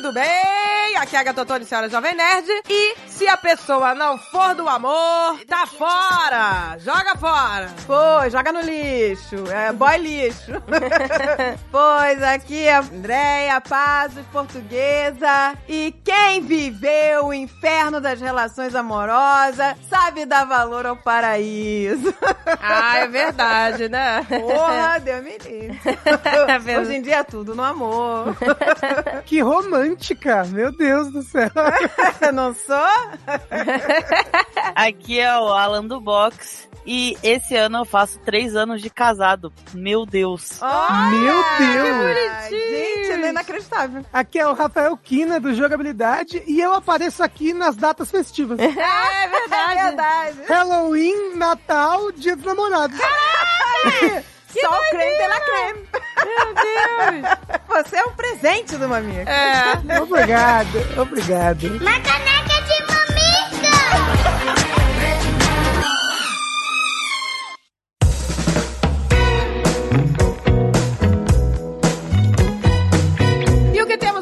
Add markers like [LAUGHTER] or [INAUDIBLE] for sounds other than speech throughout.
tudo bem? Aqui é a Gatotone, senhora Jovem Nerd. E se a pessoa não for do amor, tá fora! Joga fora! Pô, joga no lixo. É boy lixo. [LAUGHS] pois aqui é a Andréia Pazos, portuguesa. E quem viveu o inferno das relações amorosas sabe dar valor ao paraíso. Ah, é verdade, né? Porra, Deus me livre. [LAUGHS] Hoje em dia é tudo no amor. Que romântica, meu Deus do céu. [LAUGHS] Não sou? [LAUGHS] Aqui é o Alan do Box. E esse ano eu faço três anos de casado. Meu Deus. Meu Deus. bonitinho. Gente, é inacreditável. Aqui é o Rafael Kina do Jogabilidade e eu apareço aqui nas datas festivas. É verdade. [LAUGHS] É verdade. Halloween, Natal, Dia dos Namorados. [LAUGHS] Só o creme de la creme. Meu Deus. Você é um presente do Mamica. É. Obrigado, obrigado. Uma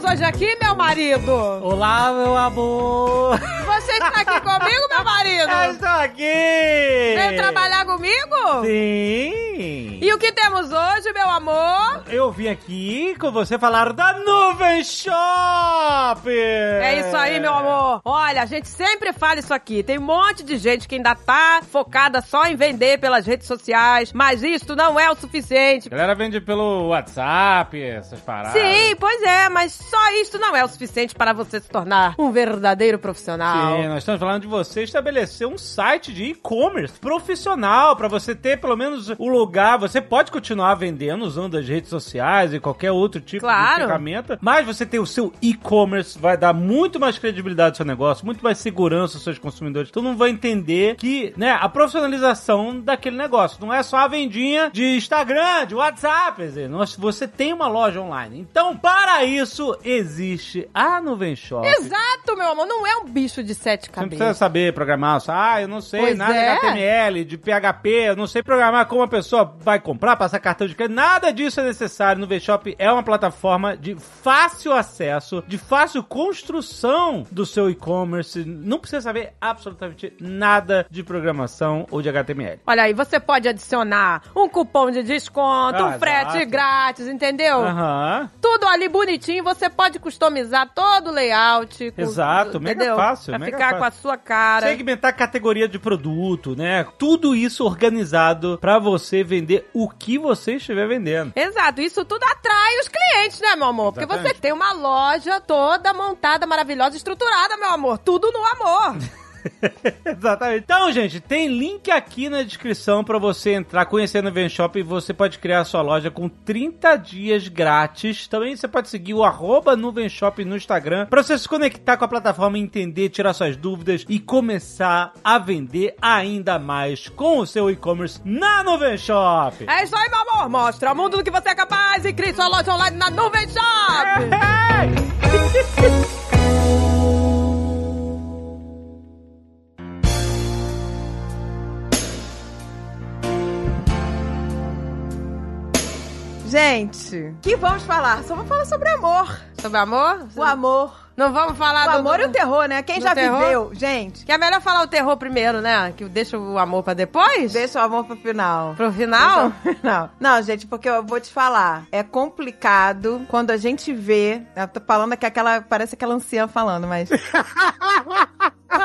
hoje aqui, meu marido? Olá, meu amor! Você que tá aqui comigo, meu Eu marido? estou aqui! Veio trabalhar comigo? Sim! E o que temos hoje, meu amor? Eu vim aqui com você falar da Nuvem Shop! É isso aí, meu amor. Olha, a gente sempre fala isso aqui. Tem um monte de gente que ainda tá focada só em vender pelas redes sociais, mas isso não é o suficiente. A galera vende pelo WhatsApp, essas paradas. Sim, pois é, mas só isso não é o suficiente para você se tornar um verdadeiro profissional. Sim, nós estamos falando de você estabelecer um site de e-commerce profissional para você ter pelo menos o lugar. Você pode continuar vendendo usando as redes sociais e qualquer outro tipo Claro. de ferramenta, mas você ter o seu e-commerce vai dar muito mais credibilidade ao seu negócio, muito mais segurança aos seus consumidores. Todo mundo vai entender que, né, a profissionalização daquele negócio não é só a vendinha de Instagram, de WhatsApp, dizer, você tem uma loja online. Então, para isso existe a Nuvem Shop. Exato, meu amor. Não é um bicho de sete Você não precisa cabeças. saber programar. Ah, eu não sei Pois nada é. de HTML, de PHP, eu não sei programar como a pessoa vai comprar, passar cartão de crédito. Nada disso é necessário. No VShop é uma plataforma de fácil acesso, de fácil construção do seu e-commerce. Não precisa saber absolutamente nada de programação ou de HTML. Olha aí, você pode adicionar um cupom de desconto, Ah, um frete exato. grátis, entendeu? Aham. Tudo ali bonitinho, você pode customizar todo o layout. com- Exato, mega entendeu? fácil, Pra mega ficar fácil. com a sua cara. Segmentar categoria de produto, né? Tudo isso organizado pra você vender o que você estiver vendendo. Exato, isso tudo atrai os clientes, né, meu amor? Porque Exatamente. você tem uma loja toda montada, maravilhosa, estruturada, meu amor. Tudo no amor. [LAUGHS] [LAUGHS] Exatamente. Então, gente, tem link aqui na descrição pra você entrar, conhecer no Venshop e você pode criar a sua loja com 30 dias grátis. Também você pode seguir o arroba Nuvenshop no Instagram pra você se conectar com a plataforma, entender, tirar suas dúvidas e começar a vender ainda mais com o seu e-commerce na Nuvem Shop. É isso aí, meu amor. Mostra ao mundo do que você é capaz e crie sua loja online na Nuvem Shop. [LAUGHS] Gente, que vamos falar? Só vamos falar sobre amor. Sobre amor? O amor. Não vamos falar O do... amor do- e o terror, né? Quem do já terror? viveu, gente, Que é melhor falar o terror primeiro, né? Que deixa o amor pra depois? deixa o amor pro final. Pro final? Não, não, gente, porque eu vou te falar. É complicado quando a gente vê. Eu tô falando que aquela. Parece aquela anciã falando, mas. [LAUGHS] Quando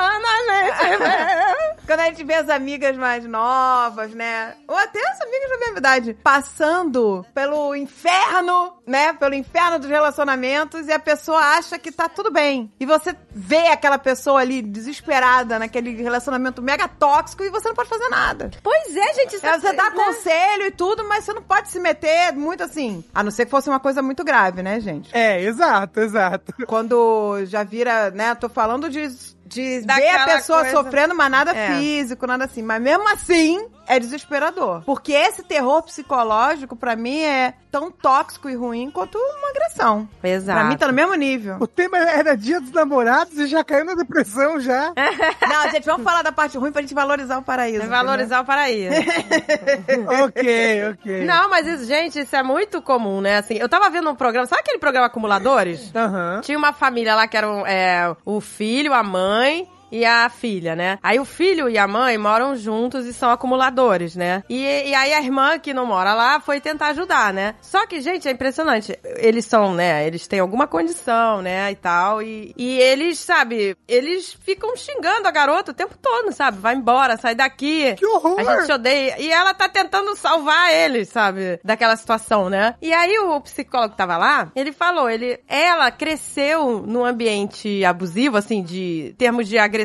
a gente [LAUGHS] vê. Quando a gente vê as amigas mais novas, né? Ou até as amigas da mesma idade, passando pelo inferno, né? Pelo inferno dos relacionamentos e a pessoa acha que tá tudo bem. E você vê aquela pessoa ali desesperada naquele relacionamento mega tóxico e você não pode fazer nada. Pois é, gente. Isso É, você dá né? conselho e tudo, mas você não pode se meter muito assim. A não ser que fosse uma coisa muito grave, né, gente? É, exato, exato. Quando já vira, né? Tô falando de, de ver a Daquela pessoa coisa- sofrendo, mas nada É. físico, nada assim. Mas mesmo assim, é desesperador. Porque esse terror psicológico, pra mim, é tão tóxico e ruim quanto uma agressão. Exato. Pra mim, tá no mesmo nível. O tema era dia dos namorados e já caiu na depressão já. [LAUGHS] Não, gente, vamos falar da parte ruim pra gente valorizar o paraíso. É valorizar o paraíso. [LAUGHS] ok, ok. Não, mas isso, gente, isso é muito comum, né? Assim, eu tava vendo um programa, sabe aquele programa Acumuladores? Aham. Tinha uma família lá que eram é, o filho, a mãe e a filha, né? Aí o filho e a mãe moram juntos e são acumuladores, né? E, e aí a irmã que não mora lá foi tentar ajudar, né? Só que, gente, é impressionante. Eles são, né? Eles têm alguma condição, né? E tal. E, e eles, sabe, eles ficam xingando a garota o tempo todo, sabe? Vai embora, sai daqui. Que horror! A gente te odeia. E ela tá tentando salvar eles, sabe? Daquela situação, né? E aí o psicólogo que tava lá, ele falou, ele, ela cresceu num ambiente abusivo, assim, de termos de agressão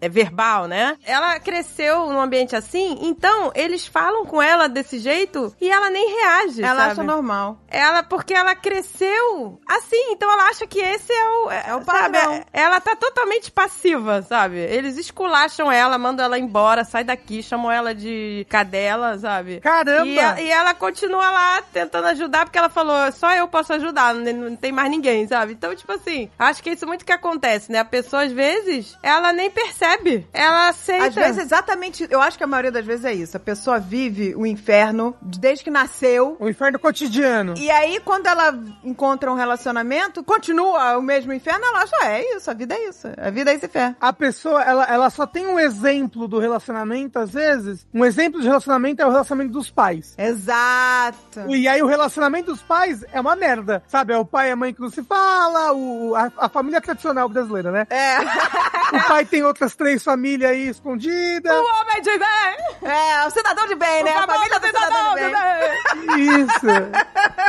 é, verbal, né? Ela cresceu num ambiente assim, então eles falam com ela desse jeito e ela nem reage, Ela sabe? acha normal. Ela, porque ela cresceu assim, então ela acha que esse é o. É, o sabe? padrão. Ela tá totalmente passiva, sabe? Eles esculacham ela, mandam ela embora, sai daqui, chamam ela de cadela, sabe? Caramba! E, a- e ela continua lá tentando ajudar, porque ela falou, só eu posso ajudar, não, não tem mais ninguém, sabe? Então, tipo assim, acho que é isso muito que acontece, né? A pessoa, às vezes, ela nem percebe. Ela aceita. Às vezes, exatamente. Eu acho que a maioria das vezes é isso. A pessoa vive o inferno desde que nasceu. O inferno cotidiano. E aí, quando ela encontra um relacionamento, continua o mesmo inferno, ela acha, "Ah, é isso, a vida é isso. A vida é esse inferno. A pessoa, ela, ela só tem um exemplo do relacionamento, às vezes. Um exemplo de relacionamento é o relacionamento dos pais. Exato. E aí o relacionamento dos pais é uma merda, sabe? É o pai e a mãe que não se fala, o, a, a família tradicional brasileira, né? É. [LAUGHS] O pai tem outras três famílias aí escondidas. O homem de bem! É, o cidadão de bem, né? O A família do cidadão de bem. Isso.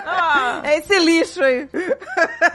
Ah. É esse lixo aí.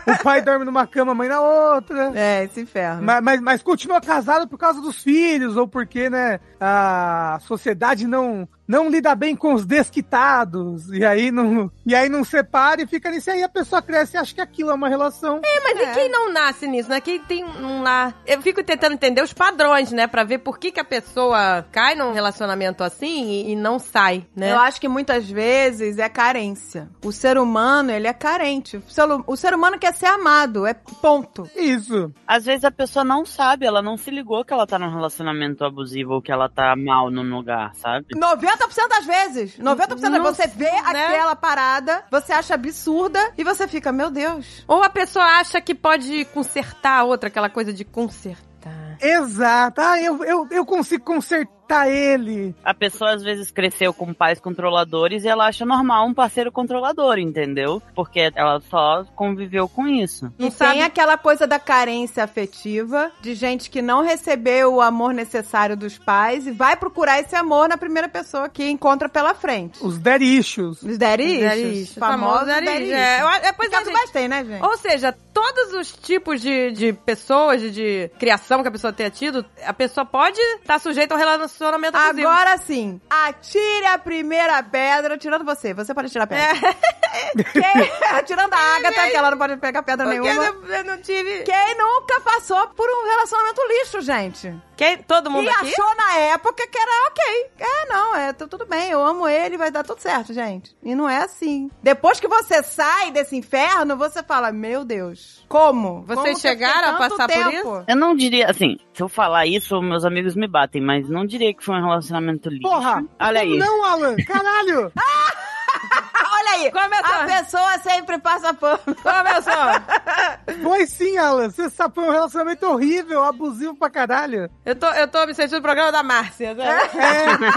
O pai dorme numa cama, a mãe na outra. É, esse inferno. Mas, mas, mas continua casado por causa dos filhos, ou porque, né, a sociedade não, não lida bem com os desquitados, e aí não, e aí não separa e fica nisso aí, a pessoa cresce e acha que aquilo é uma relação. Mas e quem não nasce nisso, né? Quem tem um lá. Eu fico tentando entender os padrões, né? Pra ver por que, que a pessoa cai num relacionamento assim e, e não sai, né? Eu acho que muitas vezes é carência. O ser humano, ele é carente. O ser, o ser humano quer ser amado, é ponto. Isso. Às vezes a pessoa não sabe, ela não se ligou que ela tá num relacionamento abusivo ou que ela tá mal num lugar, sabe? 90% das vezes. 90% das vezes. Você vê né? aquela parada, você acha absurda e você fica, meu Deus. Ou a pessoa acha que pode consertar a outra, aquela coisa de consertar. Exato. Ah, eu, eu, eu consigo consertar ele. A pessoa às vezes cresceu com pais controladores e ela acha normal um parceiro controlador, entendeu? Porque ela só conviveu com isso. E Não tem sabe- aquela coisa da carência afetiva, de gente que não recebeu o amor necessário dos pais e vai procurar esse amor na primeira pessoa que encontra pela frente. Os issues. Os issues, Famosos issues. É, é, pois é, gente. tem, né, gente? Ou seja, todos os tipos de, de pessoas, de, de criação que a pessoa tenha tido, a pessoa pode estar sujeita a um relacionamento abusivo. Agora sim, atire a primeira pedra, tirando você. Você pode tirar a pedra. [LAUGHS] Quem- tirando a Agatha, que ela não pode pegar pedra Porque nenhuma. eu, eu não tive... Quem nunca passou por um relacionamento lixo, gente? Quem, todo mundo E aqui? achou na época que era ok. É, não, é tu- tudo bem, eu amo ele, vai dar tudo certo, gente. E não é assim. Depois que você sai desse inferno, você fala, meu Deus, como? Vocês Como chegaram a passar por tempo? isso? Eu não diria, assim, se eu falar isso, meus amigos me batem, mas não diria que foi um relacionamento lixo. Porra! Olha aí. Não, Alan! Caralho! [LAUGHS] Olha aí, Começou. a pessoa sempre passa pano. Começou. [LAUGHS] Foi sim, Alan. Você sabe, foi um relacionamento horrível, abusivo pra caralho. Eu tô, eu tô me sentindo no programa da Márcia. sabe? [LAUGHS]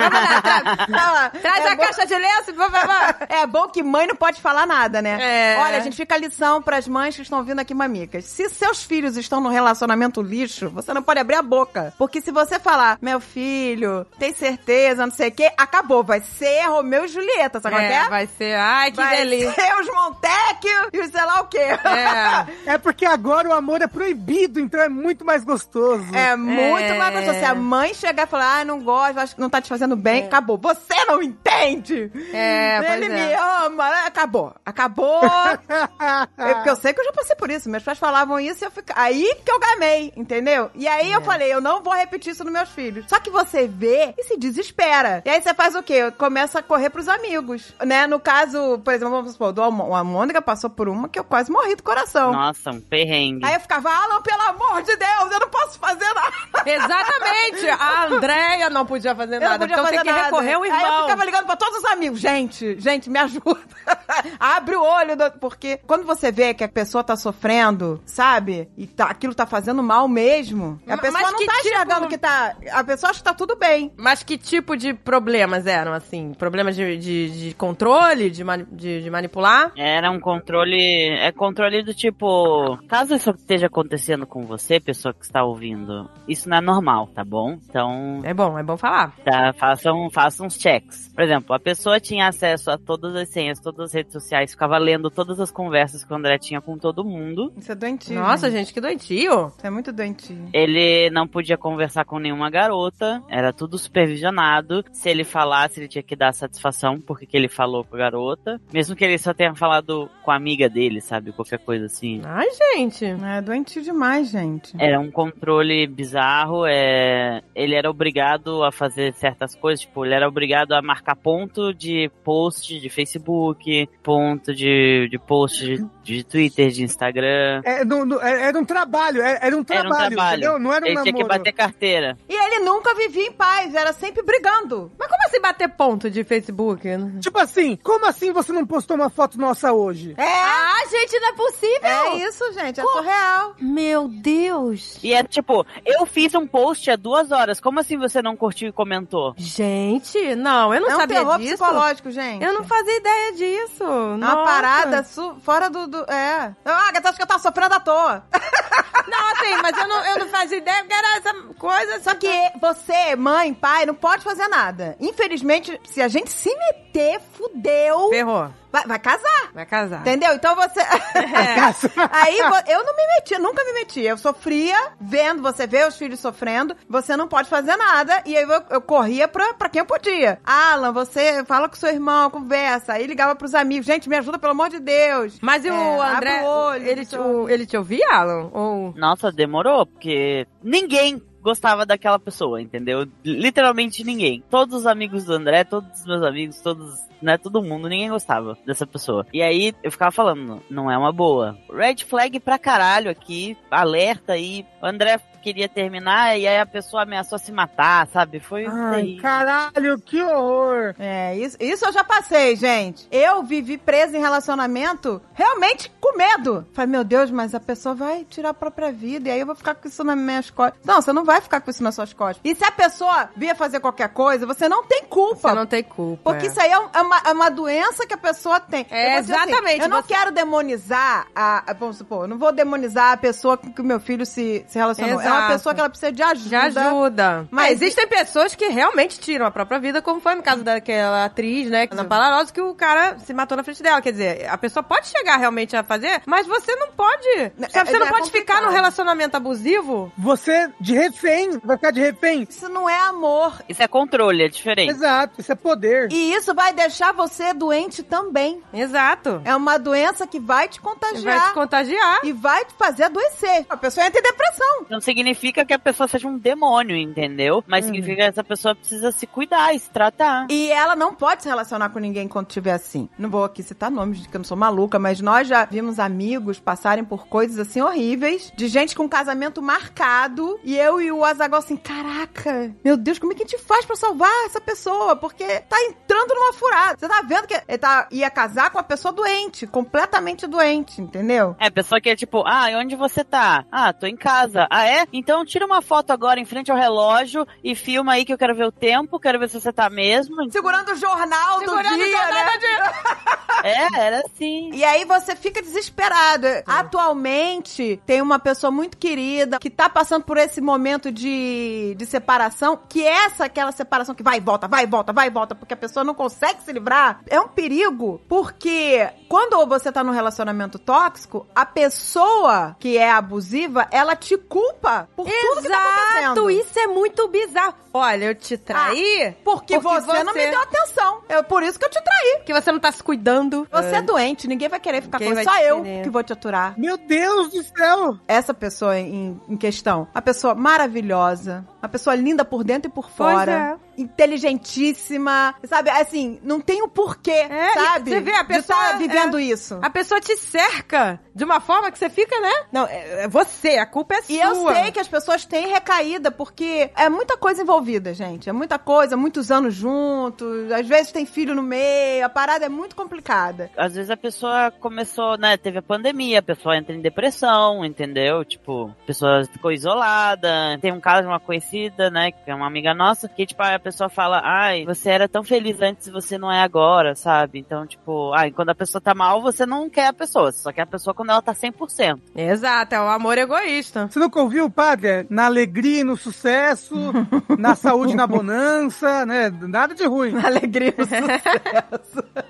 Traz Traz [LAUGHS] a caixa de lenço, por favor. É bom que mãe não pode falar nada, né? É. Olha, a gente fica a lição pras mães que estão vindo aqui mamicas. Se seus filhos estão num relacionamento lixo, você não pode abrir a boca. Porque se você falar, meu filho, tem certeza, não sei o quê, acabou. Vai ser Romeu e Julieta, sabe qual É, é? vai ser, ai, Ai, que vai delícia. ser os Montecchio e os sei lá o quê. É. [LAUGHS] É porque agora o amor é proibido, então é muito mais gostoso. É muito É. mais gostoso. Se a mãe chegar e falar, ah, não gosto, acho que não tá te fazendo bem, acabou. Você não entende! É, pois Ele é. me ama, né? acabou. Acabou. [LAUGHS] É porque eu sei que eu já passei por isso. Meus pais falavam isso e eu fico... Aí que eu gamei, entendeu? E aí É. eu falei, eu não vou repetir isso nos meus filhos. Só que você vê e se desespera. E aí você faz o quê? Começa a correr pros amigos, né? No caso, por exemplo, vamos supor, do a Mônica passou por uma que eu quase morri do coração. Nossa, um perrengue. Aí eu ficava, Alan, pelo amor de Deus, eu não posso fazer nada. Exatamente. A Andréia não podia fazer Eu não nada. podia então fazer tem que nada. recorrer ao Aí eu irmão. ficava ligando pra todos os amigos. Gente, gente, me ajuda. [LAUGHS] Abre o olho. do- Porque quando você vê que a pessoa tá sofrendo, sabe? E tá, aquilo tá fazendo mal mesmo. A pessoa mas não que tá tipo- enxergando que tá... A pessoa acha que tá tudo bem. Mas que tipo de problemas eram, assim? Problemas de, de, de controle, de, mani- de, de manipular? Era um controle. É controle do tipo. Caso isso esteja acontecendo com você, pessoa que está ouvindo, isso não é normal, tá bom? Então, É bom, é bom falar. tá, façam, façam uns checks. Por exemplo, a pessoa tinha acesso a todas as senhas, todas as redes sociais, ficava lendo todas as conversas que o André tinha com todo mundo. Isso é doentio. Nossa, gente, que doentio. Isso é muito doentio. Ele não podia conversar com nenhuma garota, era tudo supervisionado. Se ele falasse, ele tinha que dar satisfação porque que ele falou com a garota. Mesmo que ele só tenha falado com a amiga dele, sabe? Qualquer coisa assim. Ai, gente. É doentio demais, gente. Era um controle bizarro, é... ele era obrigado a fazer certas coisas, tipo, ele era obrigado a marcar ponto de post de Facebook, ponto de, de post de, de Twitter, de Instagram. É, no- no- é- era um trabalho, é- era um trabalho, Era um trabalho. entendeu? Não era um ele tinha que namoro. bater carteira. E ele nunca vivia em paz, era sempre brigando. Mas como assim bater ponto de Facebook? Tipo assim, como assim você não postou uma foto nossa hoje? É, Ah, gente, não é possível. é isso, gente, é surreal. Meu Deus. E é tipo, eu fiz um post há duas horas, como assim você não curtiu e comentou? Gente, não, eu não é um sabia terror disso. psicológico, gente. Eu não fazia ideia disso. Uma Nossa. parada su- fora do, do- É. Ah, Agatha, acho que eu tava sofrendo à toa. [LAUGHS] Não, assim, mas eu não, eu não fazia ideia porque era essa coisa. Só que você, mãe, pai, não pode fazer nada. Infelizmente, se a gente se meter, fudeu. Ferrou. Vai, vai casar. Vai casar. Entendeu? Então você. [LAUGHS] É. Aí eu não me meti, nunca me meti. Eu sofria vendo, você vê os filhos sofrendo, você não pode fazer nada. E aí eu, eu corria pra, pra quem eu podia. Alan, você fala com seu irmão, conversa. Aí ligava pros amigos. Gente, me ajuda, pelo amor de Deus. Mas e o É, André, abre o olho, ele, não te, sei o- ele te ouvia, Alan? Ou... Nossa, demorou, porque ninguém gostava daquela pessoa, entendeu? Literalmente ninguém. Todos os amigos do André, todos os meus amigos, todos, né, todo mundo, ninguém gostava dessa pessoa. E aí eu ficava falando, não é uma boa. Red flag pra caralho aqui, alerta aí. O André queria terminar e aí a pessoa ameaçou se matar, sabe? Foi Ai, terrível. caralho, que horror. É, isso, isso eu já passei, gente. Eu vivi presa em relacionamento realmente com medo. Falei, meu Deus, mas a pessoa vai tirar a própria vida e aí eu vou ficar com isso nas minhas costas. Não, você não vai ficar com isso nas suas costas. E se a pessoa vier fazer qualquer coisa, você não tem culpa. Você não tem culpa. Porque é. isso aí é, é uma, é uma doença que a pessoa tem. É, Eu assim, exatamente, eu não você- quero demonizar a, a- Vamos supor, eu não vou demonizar a pessoa com que o meu filho se, se relacionou. É uma pessoa que ela precisa de ajuda. Já ajuda. Mas- Mas existem pessoas que realmente tiram a própria vida, como foi no caso daquela atriz, né? Ana Palarosa, que o cara se matou na frente dela. Quer dizer, a pessoa pode chegar realmente a fazer, mas você não pode. Sabe, você é não pode ficar num relacionamento abusivo. Você de refém, vai ficar de refém? Isso não é amor. Isso é controle, é diferente. Exato, isso é poder. E isso vai deixar você doente também. Exato. É uma doença que vai te Vai contagiar te contagiar. e vai te fazer adoecer. A pessoa entra em depressão. Não significa que a pessoa seja um demônio, entendeu? Mas significa que essa pessoa precisa se cuidar e se tratar. E ela não pode se relacionar com ninguém quando estiver assim. Não vou aqui citar nomes, de que eu não sou maluca, mas nós já vimos amigos passarem por coisas assim horríveis, de gente com casamento marcado, e eu e o Azaghal assim, caraca, meu Deus, como é que a gente faz pra salvar essa pessoa? Porque tá entrando numa furada. Você tá vendo que ele tá, ia casar com uma pessoa doente, completamente doente, entendeu? É, pessoa que é tipo, ah, e onde você tá? Ah, tô em casa. Ah, é? Então tira uma foto agora em frente ao relógio e filma aí que eu quero ver o tempo, quero ver se você tá mesmo. Segurando o jornal Segurando do o dia, jornal né? do dia. [LAUGHS] É, era assim. E aí você fica desesperado. Atualmente, tem uma pessoa muito querida que tá passando por esse momento de, de separação, que é essa aquela separação que vai e volta, vai e volta, vai e volta, porque a pessoa não consegue se livrar. É um perigo, porque quando você tá num relacionamento tóxico, a pessoa que é abusiva, ela te culpa por tudo que tá Exato, acontecendo. isso é muito bizarro. Olha, eu te traí Porque, você, não me deu atenção. É por isso que eu te traí. porque você não tá se cuidando. Você é doente, ninguém vai querer ficar Quem com vai Só eu querer? que vou te aturar. Meu Deus do céu! essa pessoa em, em questão, uma pessoa maravilhosa, uma pessoa linda por dentro e por Pois fora, inteligentíssima, sabe? Assim, não tem o porquê, É, sabe? e você vê a de pessoa, tá vivendo é, isso. A pessoa te cerca de uma forma que você fica, né? Não, é, é você, a culpa é E sua. eu sei que as pessoas têm recaída, porque é muita coisa envolvida, gente. É muita coisa, muitos anos juntos, às vezes tem filho no meio, a parada é muito complicada. Às vezes a pessoa começou, né? Teve a pandemia, a pessoa entra em depressão, entendeu? Tipo, a pessoa ficou isolada. Tem um caso de uma conhecida, né? Que é uma amiga nossa, que, tipo, a pessoa fala, ai, você era tão feliz antes e você não é agora, sabe? Então, tipo, ai, quando a pessoa tá mal, você não quer a pessoa, você só quer a pessoa quando ela tá 100%. Exato, é o amor egoísta. Você nunca ouviu, padre? Na alegria e no sucesso, [LAUGHS] na saúde e na bonança, né? Nada de ruim. Alegria. [LAUGHS]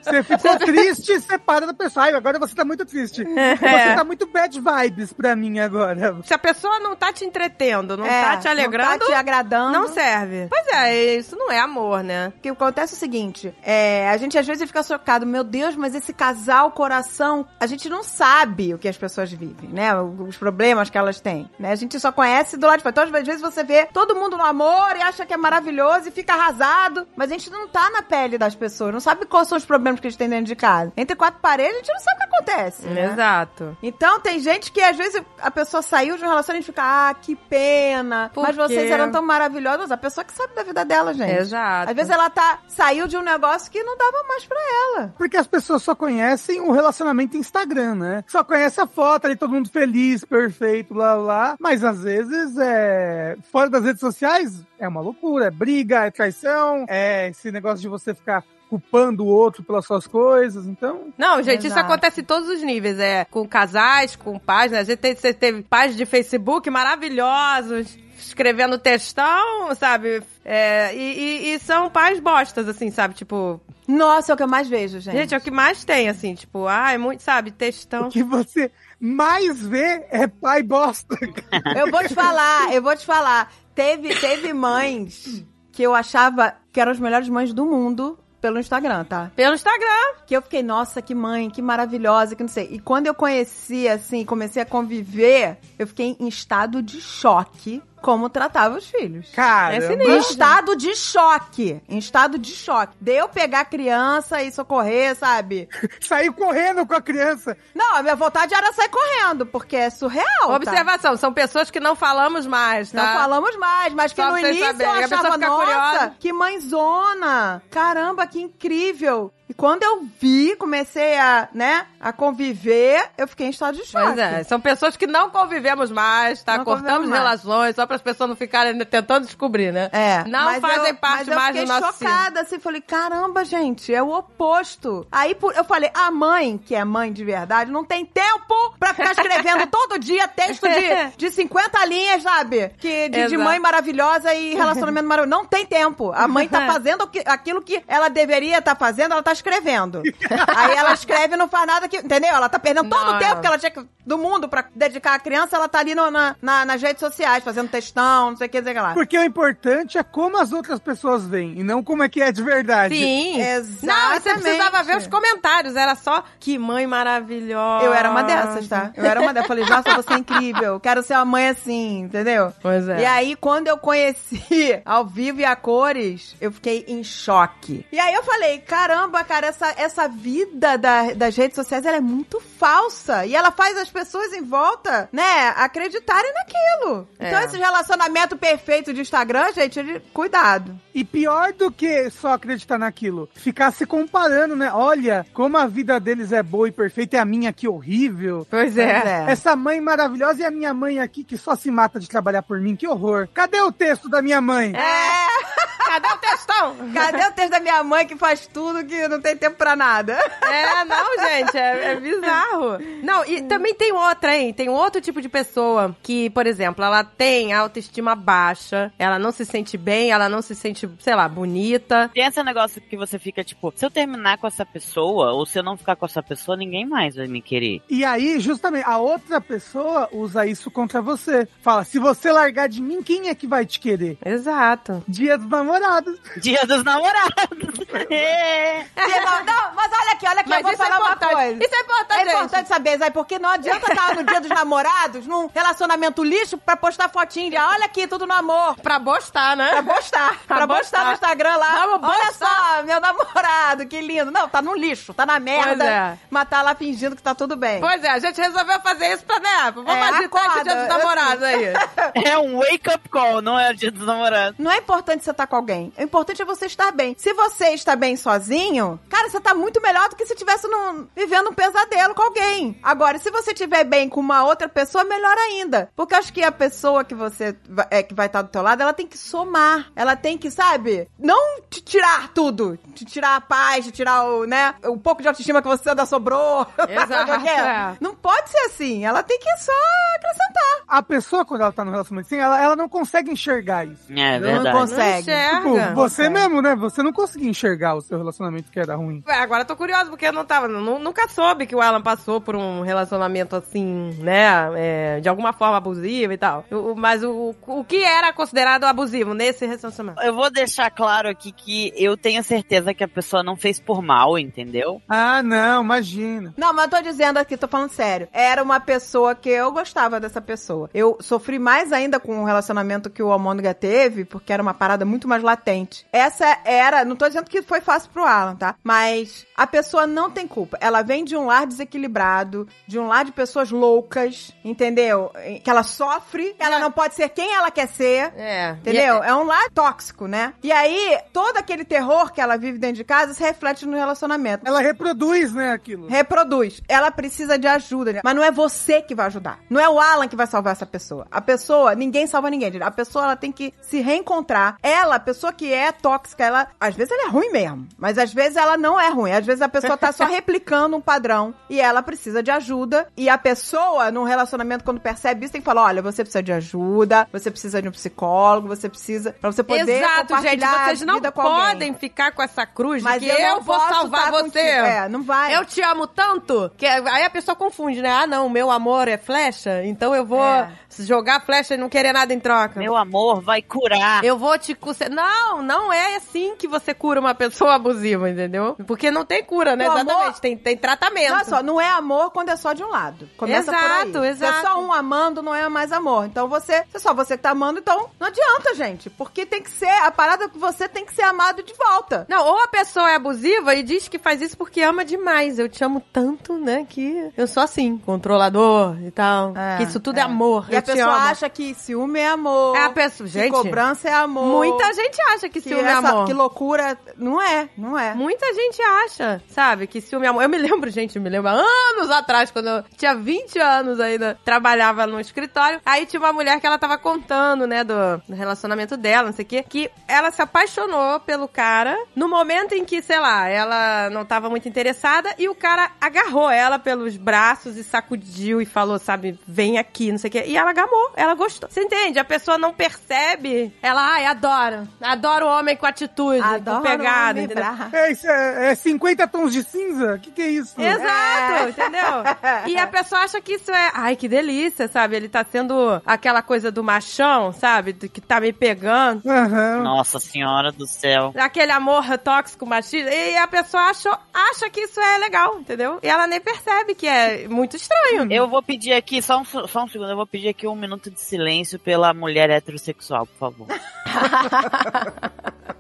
Você ficou triste, separa da pessoa. Ai, agora você tá muito triste. Você tá muito bad vibes pra mim agora. Se a pessoa não tá te entretendo, não É, tá te alegrando, Não tá te agradando. não serve. Pois é, isso não é amor, né? O que acontece é o seguinte, é, a gente às vezes fica chocado, meu Deus, mas esse casal, coração, a gente não sabe o que as pessoas vivem, né? Os problemas que elas têm, né? A gente só conhece do lado de fora. Então, às vezes você vê todo mundo no amor e acha que é maravilhoso e fica arrasado, mas a gente não tá na pele das pessoas, não sabe quais são os problemas que eles têm dentro de casa. Entre quatro paredes, a gente não sabe o que acontece, né? Exato. Então, tem gente que às vezes a pessoa saiu de um relacionamento e fica, ah, que pena. Por Mas vocês quê? eram tão maravilhosos. A pessoa que sabe da vida dela, gente. Exato. Às vezes ela tá, saiu de um negócio que não dava mais pra ela. Porque as pessoas só conhecem o relacionamento Instagram, né? Só conhece a foto ali, todo mundo feliz, perfeito, lá, lá. Mas às vezes, é... fora das redes sociais, é uma loucura. É briga, é traição, é esse negócio de você ficar culpando o outro pelas suas coisas. Então, Não, gente, isso Exato. acontece em todos os níveis. É com casais, com pais, né? A gente teve pais de Facebook maravilhosos, escrevendo textão, sabe? É, e, e- e são pais bostas, assim, sabe? Tipo, Nossa, é o que eu mais vejo, gente. gente, é o que mais tem, assim, tipo, ai, muito, sabe, textão. o que você mais vê é pai bosta. Eu vou te falar, eu vou te falar. Teve, teve mães que eu achava que eram as melhores mães do mundo pelo Instagram, tá? Pelo Instagram. Que eu fiquei, nossa, que mãe, que maravilhosa, que não sei. E quando eu conheci, assim, comecei a conviver, eu fiquei em estado de choque como tratava os filhos. Cara, É Em estado de choque. Em estado de choque. De eu pegar a criança e socorrer, sabe? [LAUGHS] saiu correndo com a criança. Não, a minha vontade era sair correndo, porque é surreal. tá? Observação, são pessoas que não falamos mais, tá? Não falamos mais, mas que Só no pra vocês início saberem, eu achava, nossa, curiosa." que mãezona! Caramba, que incrível! E quando eu vi, comecei a, né, a conviver, eu fiquei em estado de choque. Pois é, são pessoas que não convivemos mais, tá? Não Cortamos convivemos mais. relações, só para as pessoas não ficarem tentando descobrir, né? É. Não fazem eu- parte eu mais do fiquei nosso ciclo. chocada, assim, falei, caramba, gente, é o oposto. Aí eu falei, a mãe, que é mãe de verdade, não tem tempo pra ficar escrevendo [LAUGHS] todo dia texto de, de 50 linhas, sabe? Que, de, de mãe maravilhosa e relacionamento maravilhoso. Não tem tempo. A mãe tá [LAUGHS] fazendo aquilo que ela deveria estar fazendo, ela tá escrevendo. [LAUGHS] Aí ela escreve e não faz nada que. Entendeu? Ela tá perdendo todo Não, o tempo é. que ela tinha que- do mundo pra dedicar à criança, ela tá ali no- na, na- nas redes sociais, fazendo textão, não sei o que, não sei o que lá. Porque o importante é como as outras pessoas veem, e não como é que é de verdade. Sim. Exatamente. Não, você precisava ver os comentários. Era só, que mãe maravilhosa. Eu era uma dessas, tá? Eu era uma dessas. Falei, nossa, você é incrível. Quero ser uma mãe assim, entendeu? Pois é. E aí, quando eu conheci [LAUGHS] ao vivo e a cores, eu fiquei em choque. E aí eu falei, caramba, cara, essa, essa vida da- das redes sociais, ela é muito falsa. E ela faz as pessoas em volta, né, acreditarem naquilo. É. Então, esses relacionamento perfeito de Instagram, gente, ele- cuidado. E pior do que só acreditar naquilo, ficar se comparando, né? Olha, como a vida deles é boa e perfeita e a minha aqui horrível. Pois é. Pois é. Essa mãe maravilhosa e a minha mãe aqui que só se mata de trabalhar por mim, que horror. Cadê o texto da minha mãe? É, Cadê o textão? cadê o texto da minha mãe que faz tudo que não tem tempo pra nada? É, não, gente, é, é bizarro. Não, e também tem outra, hein? Tem um outro tipo de pessoa que, por exemplo, ela tem autoestima baixa, ela não se sente bem, ela não se sente, sei lá, bonita. Tem esse negócio que você fica tipo, se eu terminar com essa pessoa, ou se eu não ficar com essa pessoa, ninguém mais vai me querer. E aí, justamente, a outra pessoa usa isso contra você. Fala, se você largar de mim, quem é que vai te querer? Exato. Dia dos namorados. Dia dos namorados. [LAUGHS] É. Não, mas olha aqui, olha aqui, eu vou isso é falar uma importante. coisa. Isso é importante, É importante gente. saber, Zé, porque não adianta estar no dia dos namorados, num relacionamento lixo, pra postar fotinho de, olha aqui, tudo no amor. Pra postar, né? Pra postar. [LAUGHS] pra postar postar. no Instagram lá. Vamos Olha só, meu namorado, que lindo. Não, tá no lixo, tá na merda. Pois é. Mas tá lá fingindo que tá tudo bem. Pois é, a gente resolveu fazer isso pra, né? Vamos É, agitar esse dia dos namorados aí. [LAUGHS] É um wake-up call, não é o dia dos namorados. Não é importante você estar com alguém. O importante é você estar bem. Se você está bem sozinho, cara, você tá muito melhor do que se estivesse num- vivendo um pesadelo com alguém. Agora, se você estiver bem com uma outra pessoa, melhor ainda. Porque eu acho que a pessoa que você é, que vai estar do teu lado, ela tem que somar. Ela tem que, sabe? Não te tirar tudo. Te tirar a paz, te tirar o, né? O pouco de autoestima que você ainda sobrou. Exato, [LAUGHS] Sabe o que é? é. Não pode ser assim. Ela tem que só acrescentar. A pessoa, quando ela tá no relacionamento assim, ela, ela não consegue enxergar isso. É Não verdade. Tipo, você consegue. mesmo, né? Você não conseguia enxergar o seu relacionamento que era ruim. Ué, Agora eu tô curiosa, porque eu não tava. nu- nunca soube que o Alan passou por um relacionamento assim, né? é, de alguma forma abusiva e tal. O- o- mas o, o que era considerado abusivo nesse relacionamento? Eu vou deixar claro aqui que eu tenho certeza que a pessoa não fez por mal, entendeu? Ah, não, imagina. Não, mas eu tô dizendo aqui, tô falando sério. Era uma pessoa que eu gostava dessa pessoa. Eu sofri mais ainda com o relacionamento que o Almôndega teve, porque era uma parada muito mais latente. Essa era, não tô dizendo que foi fácil pro Alan, tá? Mas a pessoa não tem culpa. Ela vem de um lar desequilibrado, de um lar de pessoas loucas, entendeu? Que ela sofre, ela É. não pode ser quem ela quer ser. É. Entendeu? É um lar tóxico, né? E aí, todo aquele terror que ela vive dentro de casa se reflete no relacionamento. Ela reproduz, né, aquilo. Reproduz. Ela precisa de ajuda, né? mas não é você que vai ajudar. Não é o Alan que vai salvar essa pessoa. A pessoa, ninguém salva ninguém. gente. A pessoa, ela tem que se reencontrar. Ela, a pessoa que é tóxica, ela, às vezes ela é ruim mesmo, mas às vezes ela não é ruim. Às vezes a pessoa tá só [LAUGHS] replicando um padrão e ela precisa de ajuda. E a pessoa, num relacionamento, quando percebe isso, tem que falar: olha, você precisa de ajuda, você precisa de um psicólogo, você precisa. Pra você poder. Exato, gente. compartilhar Vocês a não vida com alguém. podem ficar com essa cruz Mas de que eu, não vou salvar tá você. contigo. É, não vai. Eu te amo tanto que aí a pessoa confunde, né? Ah, não, meu amor é flecha, então eu vou É. jogar flecha e não querer nada em troca. Meu amor vai curar. Eu vou te curar. Não, não é assim que você cura uma pessoa abusiva, entendeu? Porque não tem cura, né? O Exatamente. amor- Tem, tem tratamento. Não é só, não é amor quando é só de um lado. Começa Exato, por aí. exato. Se é só um amando, não é mais amor. Então você, se é só você que tá amando, então não adianta, gente. Porque tem que ser, a parada que você tem que ser amado de volta. Não, ou a pessoa é abusiva e diz que faz isso porque ama demais. Eu te amo tanto, né? Que eu sou assim, controlador e tal. É, que isso tudo é, amor. E a pessoa amo. acha que ciúme é amor. É a pessoa, gente. cobrança é amor. Muita gente acha que que ciúme é amor. Que loucura. Não é, não é. Muita gente acha, sabe, que ciúme é amor. Eu me lembro, gente, eu me lembro anos atrás, quando eu tinha 20 anos ainda, trabalhava no escritório. Aí tinha uma mulher que ela tava contando, né, do, do relacionamento dela, não sei o quê, que ela se apaixonou pelo cara no momento em que, sei lá, ela não tava muito interessada e o cara agarrou ela pelos braços e sacudiu e falou, sabe, vem aqui, não sei o quê. E ela agarrou, ela gostou. Você entende? A pessoa não percebe. Ela, ai, adoro. Adoro o homem com atitude, Adoro com pegada, homem entendeu? É, isso é, é 50 tons de cinza? O que, que é isso? Exato, É. entendeu? E a pessoa acha que isso é, ai, que delícia, sabe? Ele tá sendo aquela coisa do machão, sabe? Do que tá me pegando. Aham. Nossa senhora do céu. Aquele amor tóxico machista. E a pessoa acha, acha que isso é legal, entendeu? E ela nem percebe que é muito estranho. Eu vou pedir aqui, só um, só um segundo, eu vou pedir aqui um minuto de silêncio pela mulher heterossexual, por favor. [LAUGHS]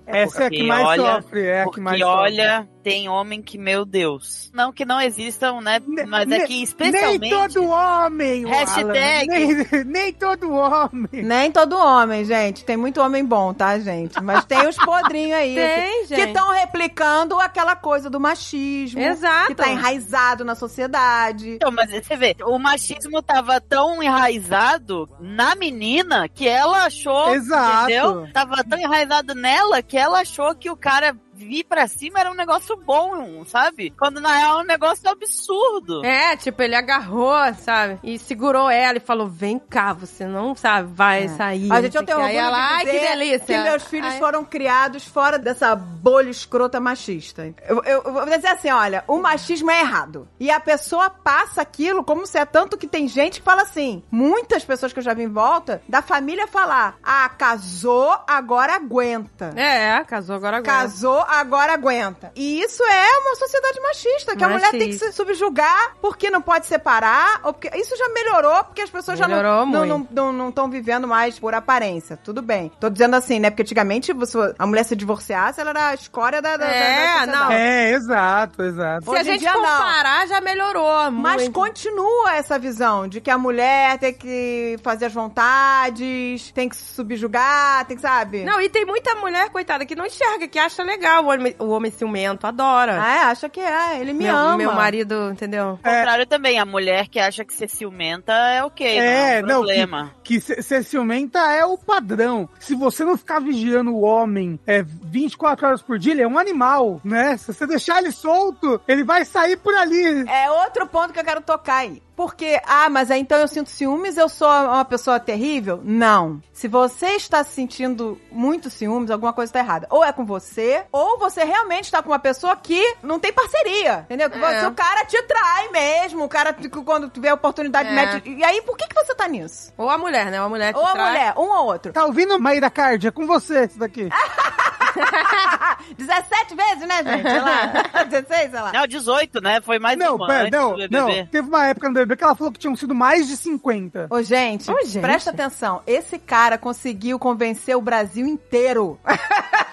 Essa é a que mais olha- sofre, é a que Porque mais sofre. olha, tem homem que, meu Deus. Não que não existam, né? Ne- Mas é que Nem especialmente. todo homem, Hashtag. Nem, [LAUGHS] nem todo homem. Nem todo homem, gente. Tem muito homem bom, tá, gente? Mas tem os podrinhos aí. [LAUGHS] Tem, que- gente. Que estão replicando aquela coisa do machismo. Exato. Que tá enraizado na sociedade. Então, mas você vê, o machismo tava tão enraizado na menina que ela achou, Exato. entendeu? Tava tão enraizado nela que ela achou que o cara vir pra cima era um negócio bom, sabe? Quando na real é um negócio absurdo. É, tipo, ele agarrou, sabe? E segurou ela e falou: vem cá, você não sabe, vai É. sair. A gente eu tenho orgulho ela, de ai, que delícia. Que meus filhos Ai. foram criados fora dessa bolha escrota machista. Eu, eu- eu vou dizer assim, olha, o machismo é errado. E a pessoa passa aquilo como se é tanto que tem gente que fala assim, muitas pessoas que eu já vi em volta, da família falar, ah, casou, agora aguenta. É, casou agora agora. Casou, agora aguenta. E isso é uma sociedade machista, que a mulher tem que Machista. se subjugar porque não pode separar, ou porque isso já melhorou, porque as pessoas já Melhorou não muito. não não estão vivendo mais por aparência. Tudo bem. Tô dizendo assim, né? Porque antigamente você- a mulher se divorciasse, ela era a escória da, da, É, da não. É, exato, exato. Se a Hoje em gente dia, não. comparar, já melhorou. Mas muito. continua essa visão de que a mulher tem que fazer as vontades, tem que se subjugar, tem que, sabe? Não, e tem muita mulher, coitada, que não enxerga, que acha legal o homem, o homem ciumento, adora. Ah, é, acha que é, ele me meu, ama. meu marido, entendeu? Ao contrário também, a mulher que acha que ser ciumenta é ok, É, não é não, um problema. Que ser ser ciumenta é o padrão. Se você não ficar vigiando o homem é, 24 horas por dia, ele é um animal, né? Se você deixar ele solto, ele vai sair por ali. É outro ponto que eu quero tocar aí. Porque, ah, mas aí então eu sinto ciúmes, eu sou uma pessoa terrível? Não. Se você está se sentindo muito ciúmes, alguma coisa está errada. Ou é com você, ou você realmente está com uma pessoa que não tem parceria. Entendeu? Que É. você- o cara te trai mesmo, o cara, quando tiver oportunidade, É. mete. E aí, por que, que você tá nisso? Ou a mulher, né? Uma mulher te Ou a trai. mulher, um ou outro. Tá ouvindo, Maíra Card? É com você isso daqui. [LAUGHS] [LAUGHS] 17 vezes, né, gente? Sei lá. [LAUGHS] 16, sei lá. Não, 18, né? Foi mais não, uma pera, não, não. Teve uma época no BBB que ela falou que tinham sido mais de 50. Ô, gente, Ô, gente. presta atenção. Esse cara conseguiu convencer o Brasil inteiro. [LAUGHS]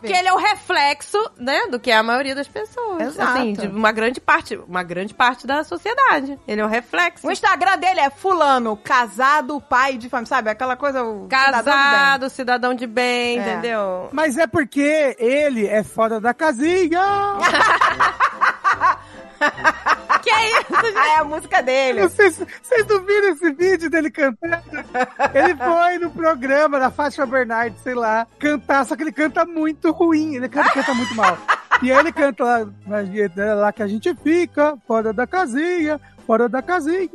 Porque ele é o reflexo, né, do que é a maioria das pessoas. Exato. Assim, de uma grande parte, uma grande parte da sociedade. Ele é o reflexo. O Instagram dele é fulano, casado, pai de família, sabe? Aquela coisa... o cidadão de bem. Casado, cidadão de bem, É. entendeu? Mas é porque ele é fora da casinha. [LAUGHS] que é isso, gente? [LAUGHS] Ah, é a música dele. Vocês, vocês não viram esse vídeo dele cantando? Ele foi no programa da Fátima Bernardes, sei lá, cantar, só que ele canta muito ruim, ele canta, canta muito mal. E aí ele canta lá, "Mas é lá que a gente fica, fora da casinha, fora da casinha.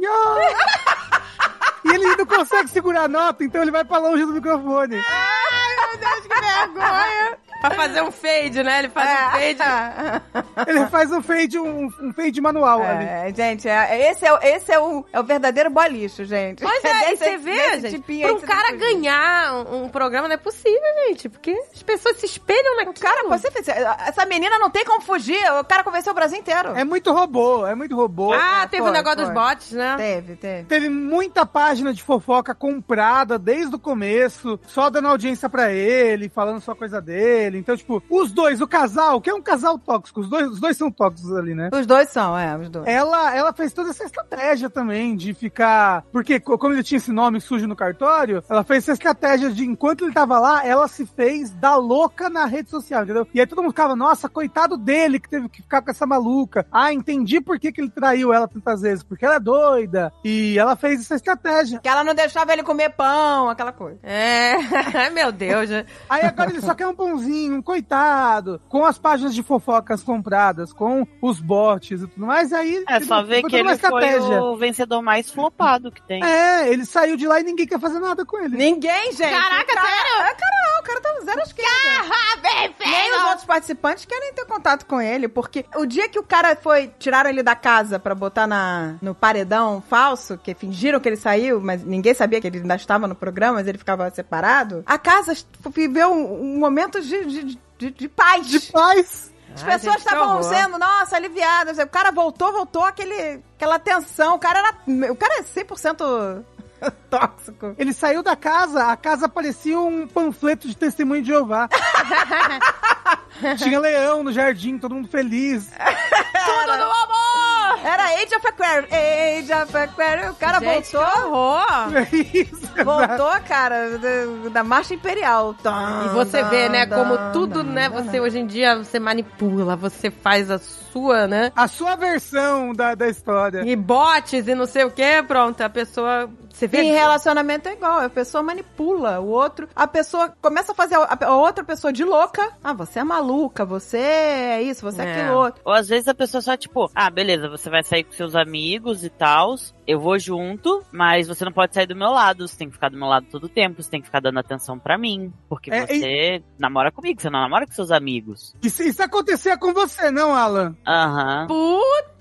E ele não consegue segurar a nota, então ele vai pra longe do microfone. Meu Deus, que vergonha. Pra fazer um fade, né? Ele faz um fade. [LAUGHS] Ele faz um fade, um, um fade manual ali. É, gente, é- esse, é, o- esse é, o, é o verdadeiro bolicho, gente. Pois é, [LAUGHS] e Desse- você vê, gente, pra um cara ganhar um, um programa não é possível, gente, porque as pessoas se espelham naquilo. Cara, você fez. Essa menina não tem como fugir. O cara convenceu o Brasil inteiro. É muito robô, é muito robô. Ah, É, teve o foi, negócio foi. dos bots, né? Teve, teve. Teve muita página de fofoca comprada desde o começo, só dando audiência pra ele, falando só coisa dele. Então, tipo, os dois, o casal, que é um casal tóxico, os dois, os dois são tóxicos ali, né? Os dois são, é, os dois. Ela, ela fez toda essa estratégia também de ficar. Porque, co- como ele tinha esse nome sujo no cartório, ela fez essa estratégia de, enquanto ele tava lá, ela se fez da louca na rede social, entendeu? E aí todo mundo ficava, nossa, coitado dele que teve que ficar com essa maluca. Ah, entendi por que, que ele traiu ela tantas vezes, porque ela é doida. E ela fez essa estratégia. Que ela não deixava ele comer pão, aquela coisa. É, [LAUGHS] meu Deus. já- Aí agora ele só quer um pãozinho, um coitado, com as páginas de fofocas compradas, com os bots e tudo mais. Aí É só ver foi que ele foi estratégia. o vencedor mais flopado que tem. É, ele saiu de lá e ninguém quer fazer nada com ele. Ninguém, gente. Caraca, cara, sério? É, cara, não, o cara tá zero esquerda. Bem feio. Nem os outros participantes querem ter contato com ele, porque o dia que o cara foi, tiraram ele da casa pra botar na, no paredão falso, que fingiram que ele saiu, mas ninguém sabia que ele ainda estava no programa, mas ele ficava separado, a casa viveu um, um momento de, de, de, de paz. De paz. As Ai, pessoas estavam sendo, nossa, aliviadas. O cara voltou, voltou aquele, aquela tensão. O cara era, o cara é 100% [LAUGHS] Tóxico. Ele saiu da casa, a casa parecia um panfleto de testemunho de Jeová. [LAUGHS] Tinha leão no jardim, todo mundo feliz. Tudo no amor! Era Age of Aquarius. Age of Aquarius. O cara Gente, que voltou. horror! É isso. Voltou, cara, da, da marcha imperial. E você vê, né, como tudo, né, você hoje em dia, você manipula, você faz a sua, né? A sua versão da, da história. E bots e não sei o que, pronto, a pessoa. Você vê. Em relacionamento é igual, a pessoa manipula o outro, a pessoa começa a fazer a, a outra pessoa de louca. Ah, você é maluca, você é isso, você é, É. aquilo outro. Ou às vezes a pessoa só, tipo, ah, beleza, você vai sair com seus amigos e tal, eu vou junto, mas você não pode sair do meu lado, você tem que ficar do meu lado todo o tempo, você tem que ficar dando atenção pra mim, porque É, você namora comigo, você não namora com seus amigos. Isso, isso acontecia com você, não, Alan? Aham. Puta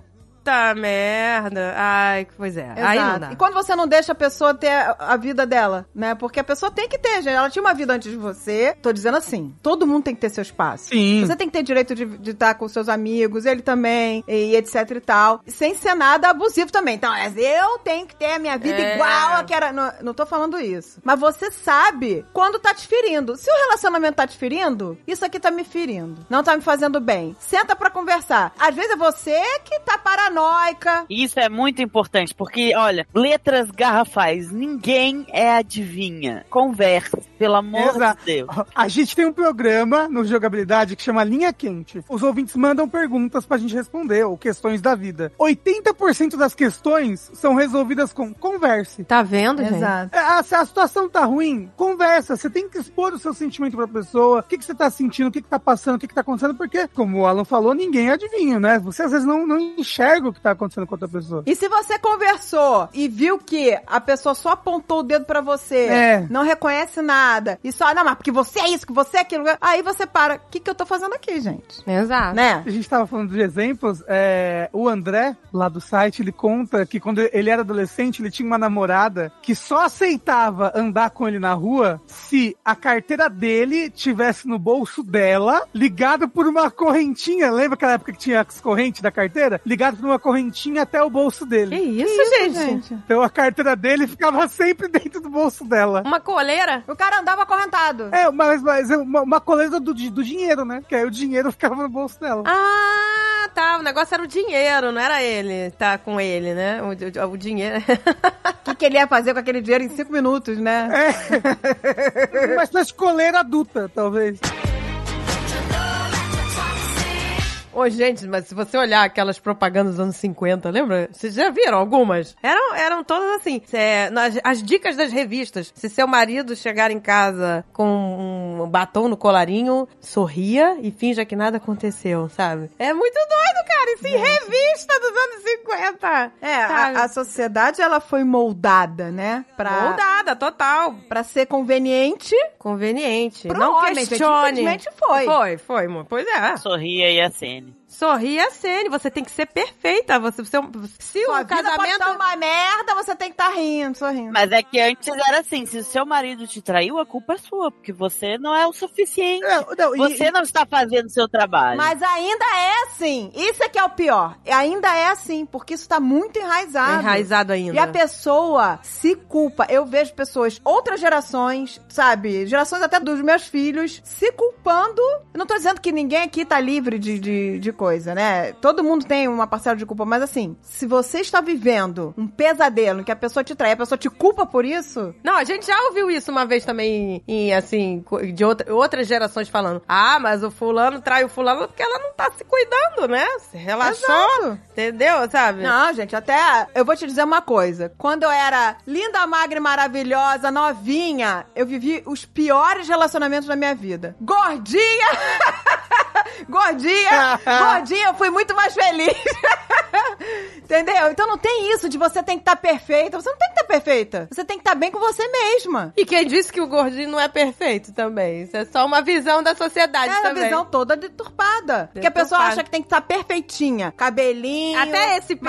merda. Ai, pois é. Aí não Exato. dá. E quando você não deixa a pessoa ter a vida dela, né? Porque a pessoa tem que ter, gente. Ela tinha uma vida antes de você. Tô dizendo assim, todo mundo tem que ter seu espaço. Sim. Você tem que ter direito de de estar com seus amigos, ele também, e etc e tal. Sem ser nada abusivo também. Então, é, eu tenho que ter a minha vida É. igual a que era. Não, não tô falando isso. Mas você sabe quando tá te ferindo. Se o relacionamento tá te ferindo, isso aqui tá me ferindo. Não tá me fazendo bem. Senta pra conversar. Às vezes é você que tá paranoica. Isso é muito importante, porque, olha, letras garrafais, ninguém é adivinha. Conversa, pelo amor Exato. de Deus. A gente tem um programa no Jogabilidade que chama Linha Quente. Os ouvintes mandam perguntas pra gente responder, ou questões da vida. 80% das questões são resolvidas com converse. Tá vendo, gente? Exato. É, A, se a situação tá ruim, conversa. Você tem que expor o seu sentimento pra pessoa. O que, que você tá sentindo, o que, que tá passando, o que, que tá acontecendo, porque, como o Alan falou, ninguém adivinha, né? Você às vezes não, não enxerga o que tá acontecendo com outra pessoa. E se você conversou e viu que a pessoa só apontou o dedo pra você, É. não reconhece nada, e só, não, mas porque você é isso, que você é aquilo, aí você para, o que, que eu tô fazendo aqui, gente? Exato. Né? A gente tava falando de exemplos, é, o André, lá do site, ele conta que quando ele era adolescente, ele tinha uma namorada que só aceitava andar com ele na rua se a carteira dele tivesse no bolso dela, ligado por uma correntinha. Lembra aquela época que tinha as correntes da carteira? Ligado por uma correntinha até o bolso Que dele. isso, gente? Então a carteira dele ficava sempre dentro do bolso dela. Uma coleira? O cara andava acorrentado. É, mas, mas é uma, uma coisa do, do dinheiro, né? Que aí o dinheiro [LAUGHS] ficava no bolso dela. Ah, tá. O negócio era o dinheiro, não era ele. Tá com ele, né? O, o- o dinheiro. [LAUGHS] O que, que ele ia fazer com aquele dinheiro em cinco minutos, né? É. [LAUGHS] Mas na coleira adulta, talvez. Ô, gente, mas se você olhar aquelas propagandas dos anos 50, lembra? Vocês já viram algumas? Eram, eram todas assim. É, nas- as dicas das revistas. Se seu marido chegar em casa com um batom no colarinho, sorria e finja que nada aconteceu, sabe? É muito doido, cara. Isso em revista dos anos 50. É, a, a sociedade, ela foi moldada, né? Pra, Moldada, total. pra ser conveniente. Conveniente. Pro não homem, gente, questione. infelizmente foi. Foi, foi, amor. Pois é. Sorria e acene. Sorri e acene. Você tem que ser perfeita. Você, você- se Sua o casamento... estar uma merda, você tem que estar rindo, sorrindo. Mas é que antes era assim, se o seu marido te traiu, a culpa é sua, porque você não é o suficiente. Não, não, e- Você não está fazendo o seu trabalho. Mas ainda é assim. Isso é que é o pior. Ainda é assim, porque isso tá muito enraizado. Enraizado ainda. E a pessoa se culpa. Eu vejo pessoas, outras gerações, sabe? Gerações até dos meus filhos, se culpando. Eu não tô dizendo que ninguém aqui tá livre de, de, de coisa, né? Todo mundo tem uma parcela de culpa, mas assim, se você está vivendo um pesadelo em que a pessoa te trai, a pessoa te culpa por isso, Não, a gente já ouviu isso uma vez também, em, assim, de outra, outras gerações falando. Ah, mas o fulano trai o fulano porque ela não tá se cuidando, né? Se relaxou, Exato. entendeu? Sabe? Não, gente, até eu vou te dizer uma coisa. Quando eu era linda, magra e maravilhosa, novinha, eu vivi os piores relacionamentos da minha vida. Gordinha! [LAUGHS] gordinha! gordinha, [LAUGHS] eu fui muito mais feliz. [LAUGHS] Entendeu? Então não tem isso de você tem que estar perfeita. Você não tem que estar perfeita. Você tem que estar bem com você mesma. E quem disse que o gordinho não é perfeito também? Isso é só uma visão da sociedade É também. visão toda deturpada. Porque a pessoa Deturpada. acha que tem que estar perfeitinha. Cabelinho. Até esse perfeito,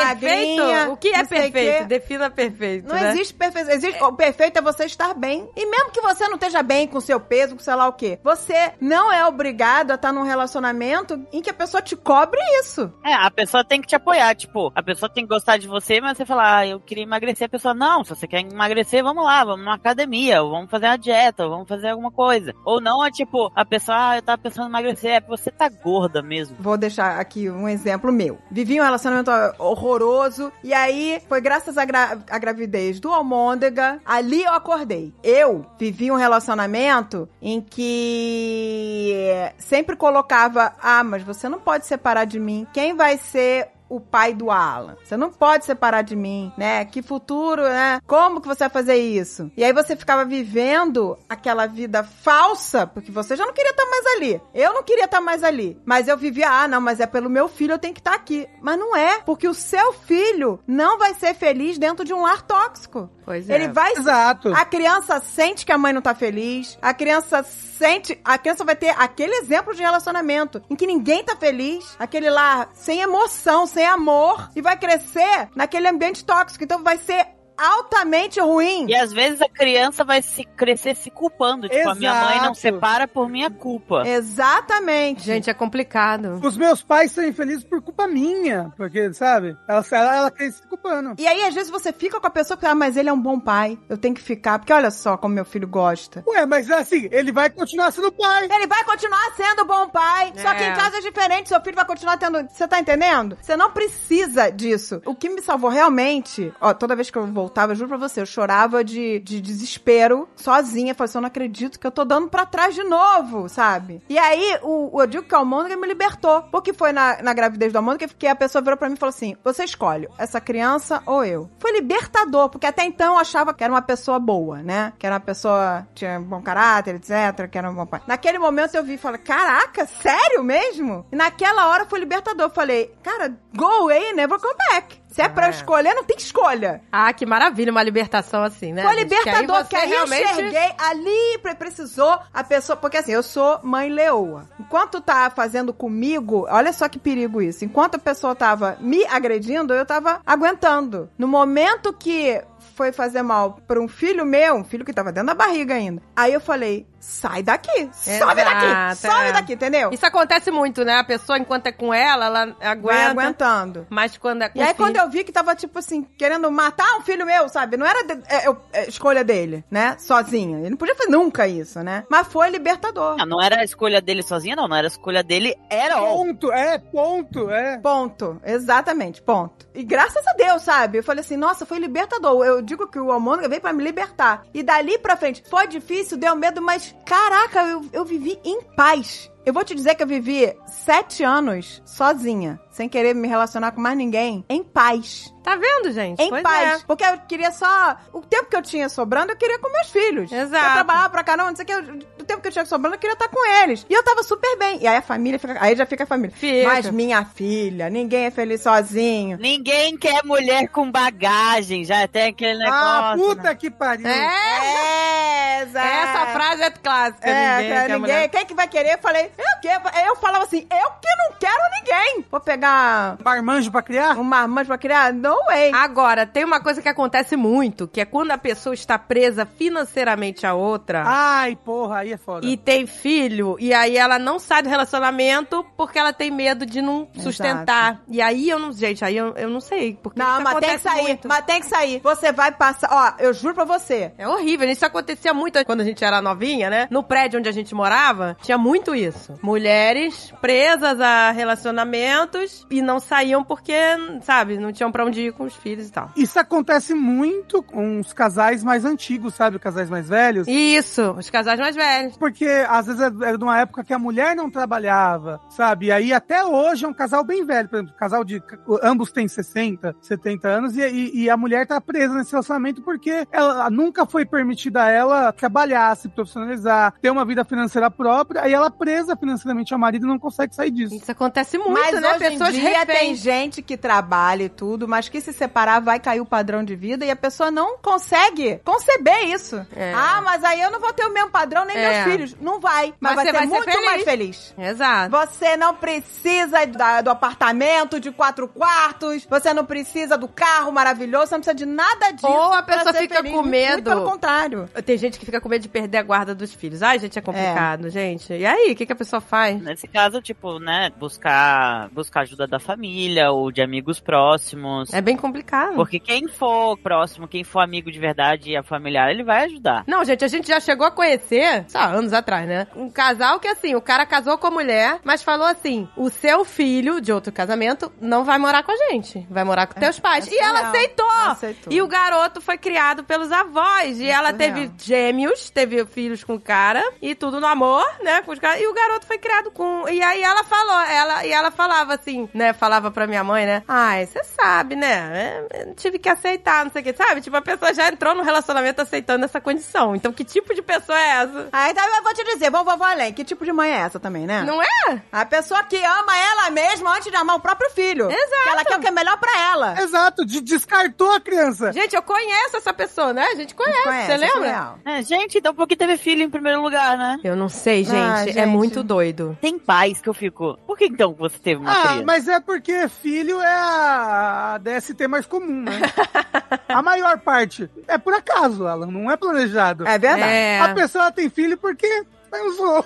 magrinha, o que é perfeito? Defina perfeito, Não né? existe perfeição. Existe, O perfeito é você estar bem. E mesmo que você não esteja bem com seu peso, com sei lá o quê, você não é obrigado a estar num relacionamento em que a pessoa te cobre isso. É, a pessoa tem que te apoiar, tipo, a pessoa tem que gostar de você, mas você fala, ah, eu queria emagrecer, a pessoa, não, se você quer emagrecer, vamos lá, vamos numa academia, ou vamos fazer uma dieta, ou vamos fazer alguma coisa. Ou não é tipo, a pessoa, ah, eu tava pensando em emagrecer, é você tá gorda mesmo. Vou deixar aqui um exemplo meu. Vivi um relacionamento horroroso e aí foi graças à, gra à gravidez do Almôndega, ali eu acordei. Eu vivi um relacionamento em que sempre colocava, ah, mas você não pode separar de mim. Quem vai ser o pai do Alan. Você não pode separar de mim, né? Que futuro, né? Como que você vai fazer isso? E aí você ficava vivendo aquela vida falsa, porque você já não queria estar mais ali. Eu não queria estar mais ali. Mas eu vivia, ah, não, mas é pelo meu filho, eu tenho que estar aqui. Mas não é, porque o seu filho não vai ser feliz dentro de um lar tóxico. Pois é. Ele vai. Exato. A criança sente que a mãe não tá feliz. A criança sente. A criança vai ter aquele exemplo de relacionamento em que ninguém tá feliz. Aquele lá sem emoção, sem amor. E vai crescer naquele ambiente tóxico. Então vai ser altamente ruim. E às vezes a criança vai se crescer se culpando. Tipo, a minha mãe não Exato. separa por minha culpa. Exatamente. Gente, é complicado. Os meus pais são infelizes por culpa minha. Porque, sabe? Ela, ela, ela quer se culpando. E aí, às vezes, você fica com a pessoa que, ah, mas ele é um bom pai. Eu tenho que ficar. Porque olha só como meu filho gosta. Ué, mas assim, ele vai continuar sendo pai. Ele vai continuar sendo bom pai. Só que É. em casa é diferente. Seu filho vai continuar tendo. Você tá entendendo? Você não precisa disso. O que me salvou realmente. Ó, toda vez que eu eu juro pra você, eu chorava de, de desespero, sozinha. Falei assim, eu não acredito que eu tô dando pra trás de novo, sabe? E aí, o, o- eu digo que o Almôndega me libertou. Porque foi na, na gravidez do Almôndega que a pessoa virou pra mim e falou assim: você escolhe essa criança ou eu. Foi libertador, porque até então eu achava que era uma pessoa boa, né? Que era uma pessoa tinha bom caráter, etc. Que era um bom pai. Naquele momento eu vi e falei: caraca, sério mesmo? E naquela hora foi libertador. Eu falei: cara, go away, never come back. Se é pra eu escolher, não tem escolha. Ah, que maravilha, uma libertação assim, né? Foi libertador, porque aí eu realmente... enxerguei, ali pre- precisou a pessoa, porque assim, eu sou mãe leoa. Enquanto tá fazendo comigo, olha só que perigo isso. Enquanto a pessoa tava me agredindo, eu tava aguentando. No momento que foi fazer mal pra um filho meu, um filho que tava dentro da barriga ainda. Aí eu falei, sai daqui, sobe daqui, Exato, sobe é. daqui, entendeu? Isso acontece muito, né? A pessoa, enquanto é com ela, ela Vai aguenta. aguentando. Mas quando é com E aí, filho... quando eu vi que tava, tipo assim, querendo matar um filho meu, sabe? Não era de- é, eu- é, escolha dele, né? Sozinha. Ele não podia fazer nunca isso, né? Mas foi libertador. Não, não era a escolha dele sozinha, não. Não era a escolha dele, era. Ponto, é, ponto, é. Ponto. Exatamente, ponto. E graças a Deus, sabe? Eu falei assim, nossa, foi libertador. Eu digo que o Almôndega veio pra me libertar. E dali pra frente, foi difícil, deu medo, mas caraca, eu, eu vivi em paz. Eu vou te dizer que eu vivi sete anos sozinha, sem querer me relacionar com mais ninguém, em paz. Tá vendo, gente? Em Pois paz. é. Porque eu queria só. O tempo que eu tinha sobrando, eu queria com meus filhos. Exato. Eu trabalhava pra caramba, não sei o que. eu- Tempo que eu tinha sobrando, eu queria estar com eles. E eu tava super bem. E aí a família fica. Aí já fica a família. Fica. Mas minha filha, ninguém é feliz sozinho. Ninguém quer mulher com bagagem. Já tem aquele negócio. Ah, né? puta que pariu. É, É, exato. essa frase é clássica. É, ninguém, cara, quer ninguém. mulher. Quem que vai querer? Eu falei, eu que? Eu falava assim, eu que não quero ninguém. Vou pegar Marmanjo pra criar? um marmanjo pra criar? No way. Agora, tem uma coisa que acontece muito, que é quando a pessoa está presa financeiramente a outra Ai, porra, aí é foda. e tem filho, e aí ela não sai do relacionamento porque ela tem medo de não Exato. sustentar. E aí eu não, gente, aí eu, eu não sei. Porque Não, isso mas tem que sair. muito. Mas tem que sair. Você vai passar. Ó, eu juro pra você. É horrível, isso acontecia muito quando a gente era novinha, né? No prédio onde a gente morava, tinha muito isso. Mulheres presas a relacionamentos e não saíam porque, sabe, não tinham pra onde ir com os filhos e tal. Isso acontece muito com os casais mais antigos, sabe? Casais mais velhos. Isso, os casais mais velhos. Porque às vezes é é de uma época que a mulher não trabalhava, sabe? E aí até hoje é um casal bem velho, por exemplo, casal de. Ambos têm 60, 70 anos, e, e- e a mulher tá presa nesse relacionamento porque ela nunca foi permitida a ela trabalhar, se profissionalizar, ter uma vida financeira própria, e ela presa financeiramente ao marido e não consegue sair disso. Isso acontece muito, mas né? hoje Pessoas em dia tem gente que trabalha e tudo, mas que se separar vai cair o padrão de vida e a pessoa não consegue conceber isso. É. Ah, mas aí eu não vou ter o mesmo padrão nem É. meus filhos. Não vai. Mas, Mas vai você ser vai ser muito feliz. mais feliz. Exato. Você não precisa da- do apartamento de quatro quartos, você não precisa do carro maravilhoso, você não precisa de nada disso. Ou a pra pessoa ser fica feliz. com Muito- medo. Muito pelo contrário. Tem gente que fica com medo de perder a guarda dos filhos. Ai, gente, é complicado, gente. E aí, o que, que a pessoa faz? Nesse caso, tipo, né, buscar, buscar ajuda da família ou de amigos próximos. É bem complicado. Porque quem for próximo, quem for amigo de verdade e a familiar, ele vai ajudar. Não, gente, a gente já chegou a conhecer, só anos atrás, né? Um casal que, assim, o cara casou com a mulher, mas falou assim: o seu filho de outro casamento não vai morar com a gente, vai morar com teus pais. é e ela aceitou. Aceitou. E o garoto foi criado pelos avós. E É ela teve gêmeos, teve filhos com o cara, e tudo no amor, né? Com os caras. E o garoto foi criado com. E aí ela falou, ela, e ela falava assim, né? Falava pra minha mãe, né? Ai, você sabe, né? É, eu tive que aceitar, não sei o que, sabe? Tipo, a pessoa já entrou no relacionamento aceitando essa condição. Então, que tipo de pessoa é essa? Aí então eu vou te dizer, vamos, vamos além. Que tipo de mãe é essa também, né? Não é? A pessoa que ama ela mesma antes de amar o próprio filho. Exato. Que ela quer o que é melhor pra ela. Exato, de- descartou a criança. Gente, eu conheço essa pessoa, né? A gente conhece, Conhece, você é lembra? É, gente, então por que teve filho em primeiro lugar, né? Eu não sei, gente. Ah, É gente. muito doido. Tem pais que eu fico. Por que então você teve uma Ah, criança? mas é porque filho é a DST mais comum, né? [LAUGHS] a maior parte. É por acaso, Alan, não é planejado. É verdade. É. A pessoa tem filho porque transou.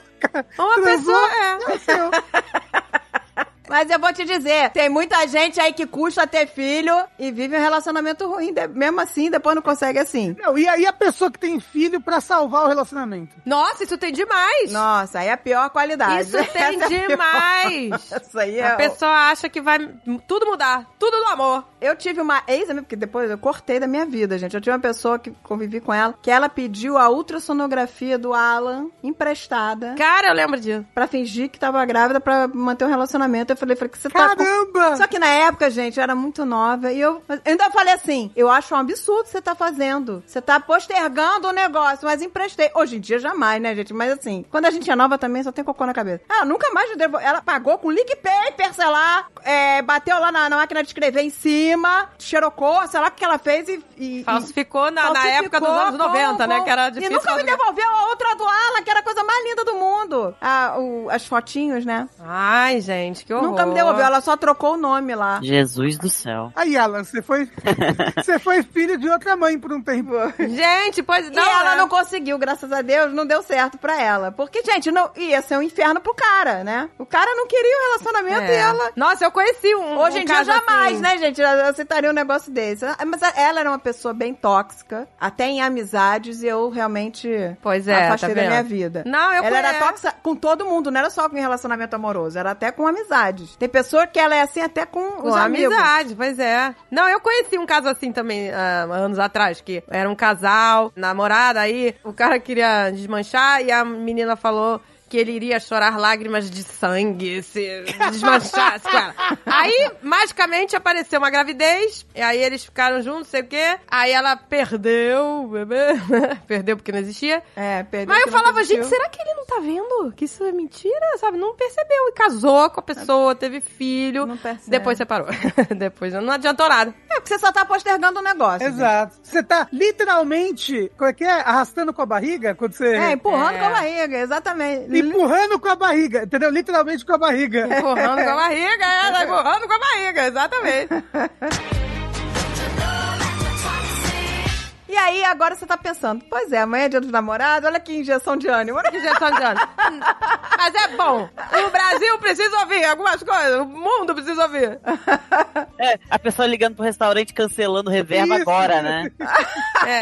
Uma Transou, pessoa é. [LAUGHS] Mas eu vou te dizer, tem muita gente aí que custa ter filho e vive um relacionamento ruim. de- mesmo assim, depois não consegue assim. Não, e aí a pessoa que tem filho pra salvar o relacionamento? Nossa, isso tem demais. Nossa, aí é a pior qualidade. Isso tem Essa é demais. Isso aí é. A [LAUGHS] pessoa acha que vai tudo mudar. Tudo no amor. Eu tive uma ex-amiga, porque depois eu cortei da minha vida, gente. Eu tive uma pessoa que convivi com ela, que ela pediu a ultrassonografia do Alan emprestada Cara, eu lembro disso. pra fingir que tava grávida pra manter um relacionamento. Eu falei, falei que você tá. com- Caramba! Só que na época, gente, eu era muito nova e eu, eu ainda falei assim: eu acho um absurdo você tá fazendo. Você tá postergando o negócio, mas emprestei. Hoje em dia, jamais, né, gente? Mas assim, quando a gente é nova também, só tem cocô na cabeça. Ela nunca mais devo... Ela pagou com sei lá, é, bateu lá na, na máquina de escrever em cima, xerocou, sei lá o que ela fez e. e- Falsificou na, na Falsificou época dos anos com- 90, né? com- Que era E difícil. nunca me devolveu a outra do Alan, que era a coisa mais linda do mundo. Ah, o- as fotinhos, né? Ai, gente, que horror. Nunca me devolveu, ela só trocou o nome lá. Jesus do céu. Aí, Alan, você foi, [LAUGHS] você foi filho de outra mãe por um tempo. Gente, pois e não. ela é. não conseguiu, graças a Deus, não deu certo pra ela. Porque, gente, não, ia ser um inferno pro cara, né? O cara não queria o relacionamento É. e ela. Nossa, eu conheci um. Hoje um em dia, caso jamais, assim. né, gente? Eu aceitaria um negócio desse. Ah, Mas ela era uma pessoa bem tóxica, até em amizades, e eu realmente Pois é, afastei tá da vendo? minha vida. Não, eu Ela era tóxica com todo mundo, não era só com relacionamento amoroso, era até com amizades. Tem pessoa que ela é assim até com, Com os amigos. amizade, pois é. Não, eu conheci um caso assim também, ah, anos atrás, que era um casal, namorada, aí o cara queria desmanchar e a menina falou que ele iria chorar lágrimas de sangue se desmanchasse com ela. Aí, magicamente, apareceu uma gravidez, e aí eles ficaram juntos, não sei o quê. Aí ela perdeu o bebê, [LAUGHS] perdeu porque não existia. É, perdeu Mas eu falava, gente, será que ele não tá vendo que isso é mentira? Sabe? Não percebeu. E casou com a pessoa, teve filho. Não percebe. Depois separou. [LAUGHS] Depois não adiantou nada. É, porque você só tá postergando o negócio. gente. Exato. Você tá literalmente, como é que é? Arrastando com a barriga? Quando você. É, empurrando É. com a barriga, exatamente. Empurrando com a barriga, entendeu? Literalmente com a barriga. Empurrando com a barriga, é, tá empurrando com a barriga, exatamente. [LAUGHS] E aí, agora você tá pensando, pois é, amanhã é dia dos namorados, olha que injeção de ânimo. Olha que Injeção de ano. [LAUGHS] Mas é bom. O Brasil precisa ouvir algumas coisas. O mundo precisa ouvir. [LAUGHS] É, a pessoa ligando pro restaurante cancelando reserva Isso. agora, né? [LAUGHS] É.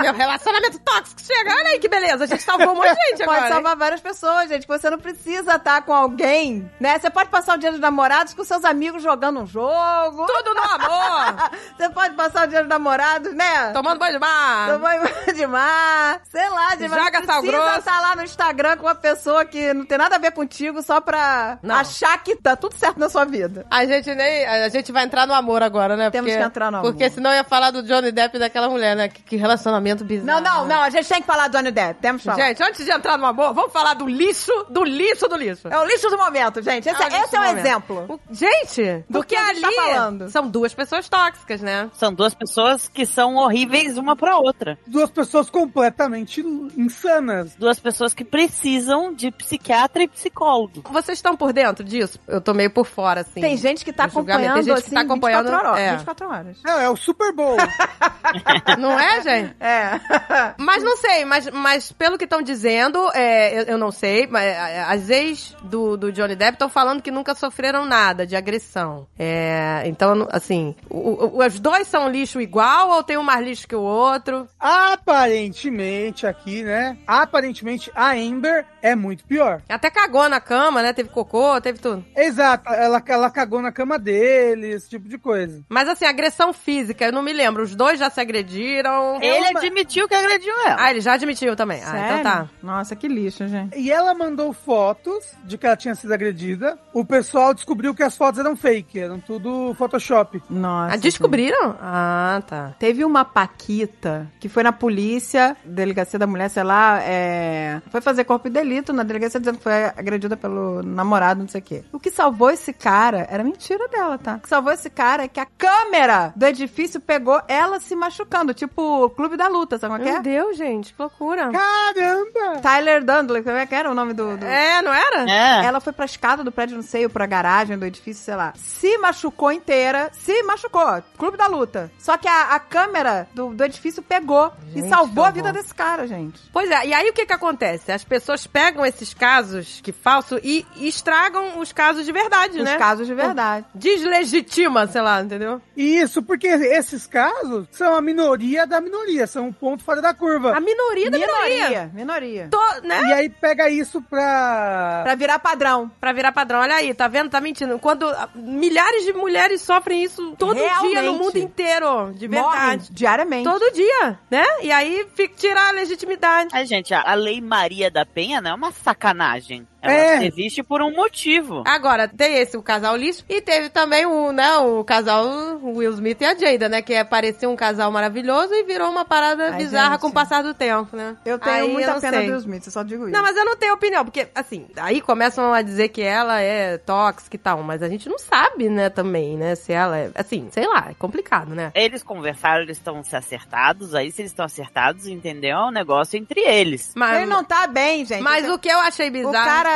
Meu relacionamento tóxico chega. Olha aí que beleza. A gente salvou um monte de gente Pode agora. hein? salvar várias pessoas, gente. Você não precisa estar com alguém, né? Você pode passar o dia dos namorados com seus amigos jogando um jogo. Tudo no amor. Você pode passar o dia dos namorados, né? Tomando banho de mar. Tomando de mar, sei lá, de mas Joga não sal precisa grosso. estar lá no Instagram com uma pessoa que não tem nada a ver contigo só pra Não. achar que tá tudo certo na sua vida. A gente nem. A gente vai entrar no amor agora, né? Temos Porque- que entrar no amor. Porque senão ia falar do Johnny Depp e daquela mulher, né? Que, que relacionamento Não, bizarro. não, não, a gente tem que falar do Johnny Depp, temos que falar. Gente, antes de entrar no amor, vamos falar do lixo, do lixo do lixo. É o lixo do momento, gente. Esse, É o é, lixo esse é um momento. exemplo. O- gente, Do porque que a ali tá falando. são duas pessoas tóxicas, né? São duas pessoas que são horríveis uma pra outra. Duas pessoas completamente insanas. Duas pessoas que precisam de psiquiatra e psicólogo. Vocês estão por dentro disso? Eu tô meio por fora, assim. Tem gente que tá acompanhando Tem gente que assim tá acompanhando, 24 horas. é. 24 horas. Não, é o Super Bowl. [LAUGHS] [LAUGHS] Não é, gente? É. [LAUGHS] Mas não sei, mas, mas pelo que estão dizendo, é, eu, eu não sei, mas é, as ex do, do Johnny Depp estão falando que nunca sofreram nada de agressão. É, então, assim, o- o- os dois são lixo igual ou tem um mais lixo que o outro? Aparentemente aqui, né? Aparentemente a Amber é muito pior. Até cagou na cama, né? Teve cocô, teve tudo. Exato, ela, ela cagou na cama dele, esse tipo de coisa. Mas assim, agressão física, eu não me lembro. Os dois já se agrediram. Ele admitiu que agrediu ela. Ah, ele já admitiu também. Ah, então tá. Nossa, que lixo, gente. E ela mandou fotos de que ela tinha sido agredida. O pessoal descobriu que as fotos eram fake, eram tudo Photoshop. Nossa. Ah, descobriram? Ah, tá. Teve uma Paquita que foi na polícia, delegacia da mulher, sei lá, é... foi fazer corpo de na delegacia dizendo que foi agredida pelo namorado, não sei o quê. O que salvou esse cara era mentira dela, tá? O que salvou esse cara é que a câmera do edifício pegou ela se machucando, tipo o Clube da Luta, sabe como é Meu que é? Deus, gente, que loucura. Caramba! Tyler Dundley, como é que era o nome do... do... É, não era? É. Ela foi pra escada do prédio, não sei, ou pra garagem do edifício, sei lá. Se machucou inteira. Se machucou. Clube da luta. Só que a, a câmera do, do edifício pegou Gente, e salvou a vida desse cara, gente. Pois é, e aí o que que acontece? As pessoas pegam esses casos que falso e estragam os casos de verdade, Os né? casos de verdade. Deslegitima, sei lá, entendeu? Isso, porque esses casos são a minoria da minoria, são um ponto fora da curva. A minoria da minoria. Minoria. Minoria. Tô, né? E aí pega isso pra. Pra virar padrão. Pra virar padrão. Olha aí, tá vendo? Tá mentindo. Quando milhares de mulheres sofrem isso todo dia no Realmente. mundo inteiro. De Morrem verdade. diariamente. Todo dia, né? E aí fica, tirar a legitimidade. Ai, gente, a, a Lei Maria da Penha não é uma sacanagem. Ela É. existe por um motivo. Agora, tem esse, o casal lixo, e teve também o, né, o casal Will Smith e a Jada, né? Que parecia um casal maravilhoso e virou uma parada Ai, bizarra gente. com o passar do tempo, né? Eu tenho Aí muita não pena sei. do Will Smith, eu só digo isso. Não, mas eu não tenho opinião, porque, assim, aí começam a dizer que ela é tóxica e tal, mas a gente não sabe, né, também, né, se ela é, assim, sei lá, é complicado, né? Eles conversaram, eles estão se acertados, aí se eles estão acertados, entendeu? É um negócio entre eles. Mas, Ele não tá bem, gente. mas o que eu achei O bizarro...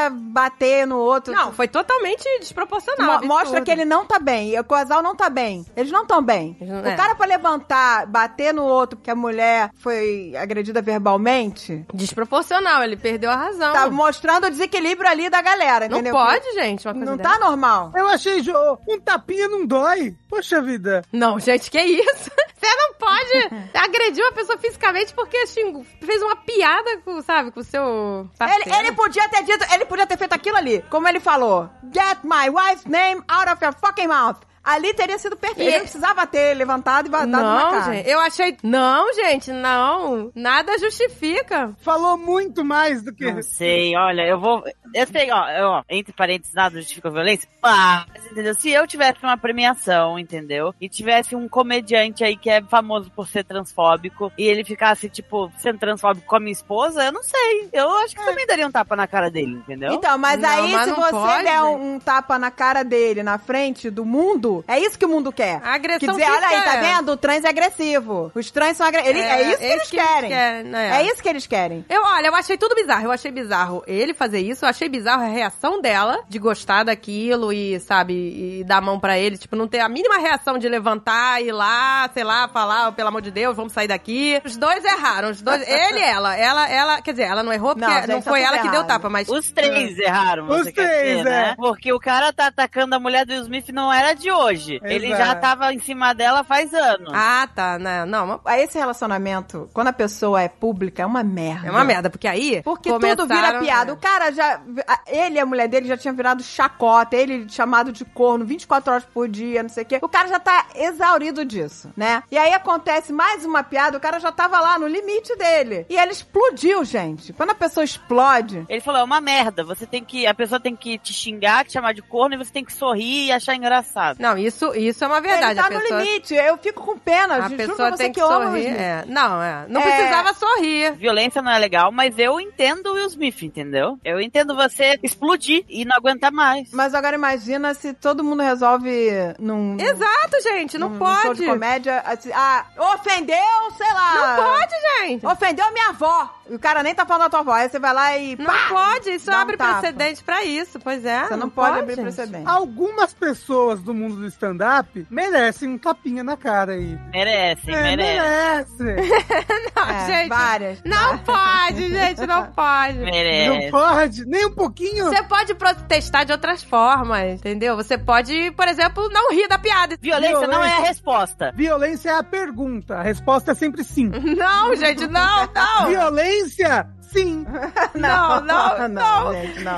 bater no outro. Não, foi totalmente desproporcional. Mo- mostra que ele não tá bem. E o casal não tá bem. Eles não estão bem. Não- o é. cara pra levantar, bater no outro porque a mulher foi agredida verbalmente, Desproporcional, ele perdeu a razão. tá mostrando o desenquilíbrio ali da galera, não entendeu? pode, gente, uma coisa Não dessa. tá normal. Eu achei jo- um tapinha não dói. Poxa vida. Não, gente, que isso? Você não pode [LAUGHS] agredir uma pessoa fisicamente porque xingou, fez uma piada com, sabe, com o seu. Ele, ele podia ter dito, ele podia ter feito aquilo ali. Como ele falou: Get my wife's name out of your fucking mouth. Ali teria sido perfeito. E- Ele não precisava ter levantado e dado na Não, cara. gente, eu achei... Não, gente, não. Nada justifica. Falou muito mais do que. Não sei, olha, eu vou. Eu sei, ó, eu, ó, entre parênteses, nada justifica a violência. Pá! Mas, entendeu? Se eu tivesse uma premiação, entendeu? E tivesse um comediante aí que é famoso por ser transfóbico, e ele ficasse, tipo, sendo transfóbico com a minha esposa, eu não sei. Eu acho que também daria um tapa na cara dele, entendeu? Então, mas Não, aí mas se você pode, der né? um tapa na cara dele, na frente do mundo, é isso que o mundo quer. A agressão Quer dizer, olha aí, tá é- vendo? O trans é agressivo. Os trans são agressivos. É, isso que é eles querem. né? É isso que eles querem. Eu, olha, eu achei tudo bizarro. Eu achei bizarro ele fazer isso. Eu achei bizarro a reação dela de gostar daquilo e, sabe, e dar a mão pra ele. Tipo, não ter a mínima reação de levantar e ir lá, sei lá, falar, "Oh, pelo amor de Deus, vamos sair daqui. Os dois erraram. Os dois, ele e ela. Ela, ela, quer dizer, ela não errou porque Não, não, foi ela que deu errado. tapa, mas. Os três erraram, você Os quer três, dizer, né? é. Porque o cara tá atacando a mulher do Will Smith não era de hoje. Ele Exato. já tava em cima dela faz anos. Ah, tá. Não, não. mas Aí Esse relacionamento, quando a pessoa é pública, é uma merda. É uma merda, porque aí. Porque tudo vira começaram- piada. é. O cara já. Ele e a mulher dele já tinham virado chacota, ele chamado de corno 24 horas por dia, não sei o quê. O cara já tá exaurido disso, né? E aí acontece mais uma piada, o cara já tava lá no limite dele. E ele explodiu, gente. Quando a pessoa explode. Ele falou, é uma merda. Você tem que. A pessoa tem que te xingar, te chamar de corno, e você tem que sorrir e achar engraçado. Não, isso, isso é uma verdade. ele tá a pessoa... no limite. Eu fico com pena. A pessoa você tem que, amo sorrir. É. Não, é. Não É. precisava sorrir. Violência não é legal, mas eu entendo o Will Smith, entendeu? Eu entendo você explodir e não aguentar mais. Mas agora imagina se todo mundo resolve num. num- Exato, gente. Não num- num show pode. de comédia. assim, ah, ofendeu, sei lá. Não pode, gente. Ofendeu minha avó. E o cara nem tá falando a tua voz. Aí você vai lá e. Não pá, pode, isso um abre tapa. precedente pra isso, pois é. Você não, pode, abrir gente. precedente. Algumas pessoas do mundo do stand-up merecem um tapinha na cara aí. Merecem, É, merecem. merece. [LAUGHS] Não, É, gente, várias. não pode, gente, não [LAUGHS] pode. Não Merecem. pode, nem um pouquinho. Você pode protestar de outras formas, entendeu? Você pode, por exemplo, não rir da piada. Violência não é a Violência. resposta. Violência é a pergunta, a resposta é sempre sim. [LAUGHS] Não, gente, não, não. Violência, sim. [LAUGHS] Não, não, não.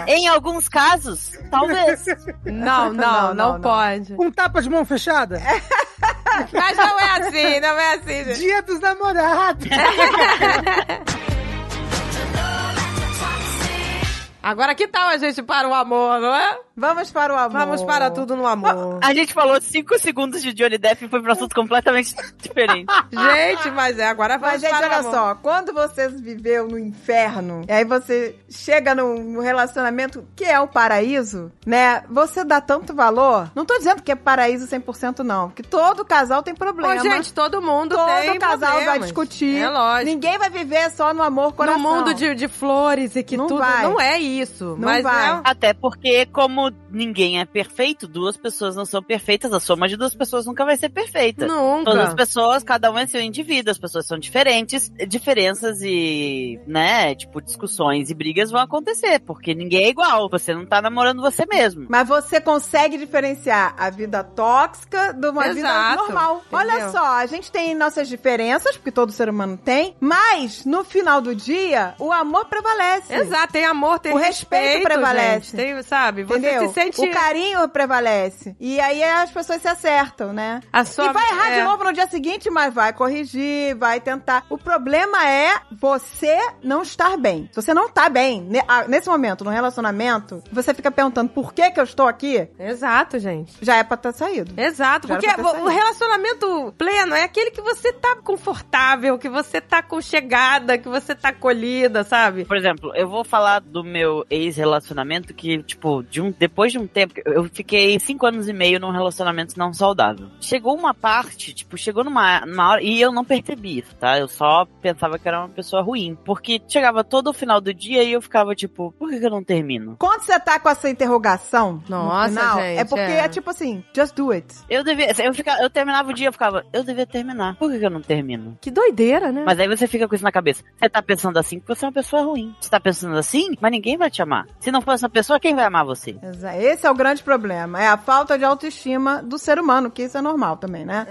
Em alguns casos, talvez. [LAUGHS] Não, [LAUGHS] não, Não, não, não, não. pode. Um tapa de mão fechada. Mas não é assim, não é assim, gente. Dia dos namorados. Agora que tal a gente para o amor, não é? Vamos para o amor. Vamos para tudo no amor. A gente falou 5 segundos de Johnny Depp e foi pra assunto completamente [LAUGHS] diferente. [LAUGHS] Gente, mas é, agora vamos Mas, gente, para olha amor. só, quando você viveu no inferno, e aí você chega num, relacionamento que é o paraíso, né? Você dá tanto valor. Não tô dizendo que é paraíso 100% não, porque todo casal tem problema. Ô, gente, todo mundo todo tem casal vai problemas. discutir. É lógico. Ninguém vai viver só no amor coração. No mundo de, de flores e que Não tudo. vai. Não é isso. Não mas vai. é- Até porque, como ninguém é perfeito, duas pessoas não são perfeitas, a soma de duas pessoas nunca vai ser perfeita. Nunca. Todas as pessoas, cada um é seu indivíduo, as pessoas são diferentes, diferenças e, né, tipo, discussões e brigas vão acontecer, porque ninguém é igual, você não tá namorando você mesmo. Mas você consegue diferenciar a vida tóxica de uma vida Exato. normal. Olha Entendeu? só, a gente tem nossas diferenças, porque todo ser humano tem, mas no final do dia, o amor prevalece. Exato, tem amor, tem O respeito prevalece. gente. Tem, sabe? Você Entendeu? se sente. O carinho prevalece. E aí as pessoas se acertam, né? A sua, e vai errar é. de novo no dia seguinte, mas vai corrigir, vai tentar. O problema é você não estar bem. Se você não tá bem, ne- nesse momento, no relacionamento, você fica perguntando por que que eu estou aqui, Exato, gente. já é pra ter saído. Exato, Já porque o relacionamento pleno é aquele que você tá confortável, que você tá conchegada, que você tá acolhida, sabe? Por exemplo, eu vou falar do meu ex-relacionamento que, tipo, de um, depois de um tempo, eu fiquei cinco anos e meio num relacionamento não saudável. Chegou uma parte, tipo, chegou numa, numa hora, e eu não percebi isso, tá? Eu só pensava que era uma pessoa ruim. Porque chegava todo o final do dia e eu ficava, tipo, por que, que eu não termino? Quando você tá com essa interrogação Nossa, no final, gente, é porque é. é. tipo assim, just do it. Eu devia, eu, ficava, eu terminava o dia eu ficava, eu devia terminar. Por que, que eu não termino? Que doideira, né? Mas aí você fica com isso na cabeça. Você tá pensando assim porque você é uma pessoa ruim. Você tá pensando assim, mas ninguém vai te amar. Se não for essa pessoa, quem vai amar você? Esse é o grande problema. É a falta de autoestima do ser humano, que isso é normal também, né?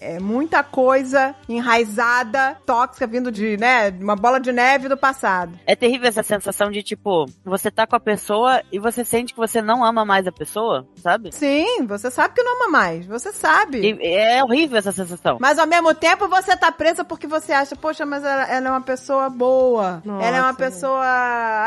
É. É muita coisa enraizada, tóxica, vindo de, né, uma bola de neve do passado. É terrível essa sensação de, tipo, você tá com a pessoa e você sente que você não ama mais a pessoa, sabe? Sim, você sabe que não ama mais. Você sabe. E é horrível essa sensação. Mas ao mesmo tempo você tá presa porque você acha, poxa, mas ela, ela é uma pessoa boa. Nossa, ela é uma pessoa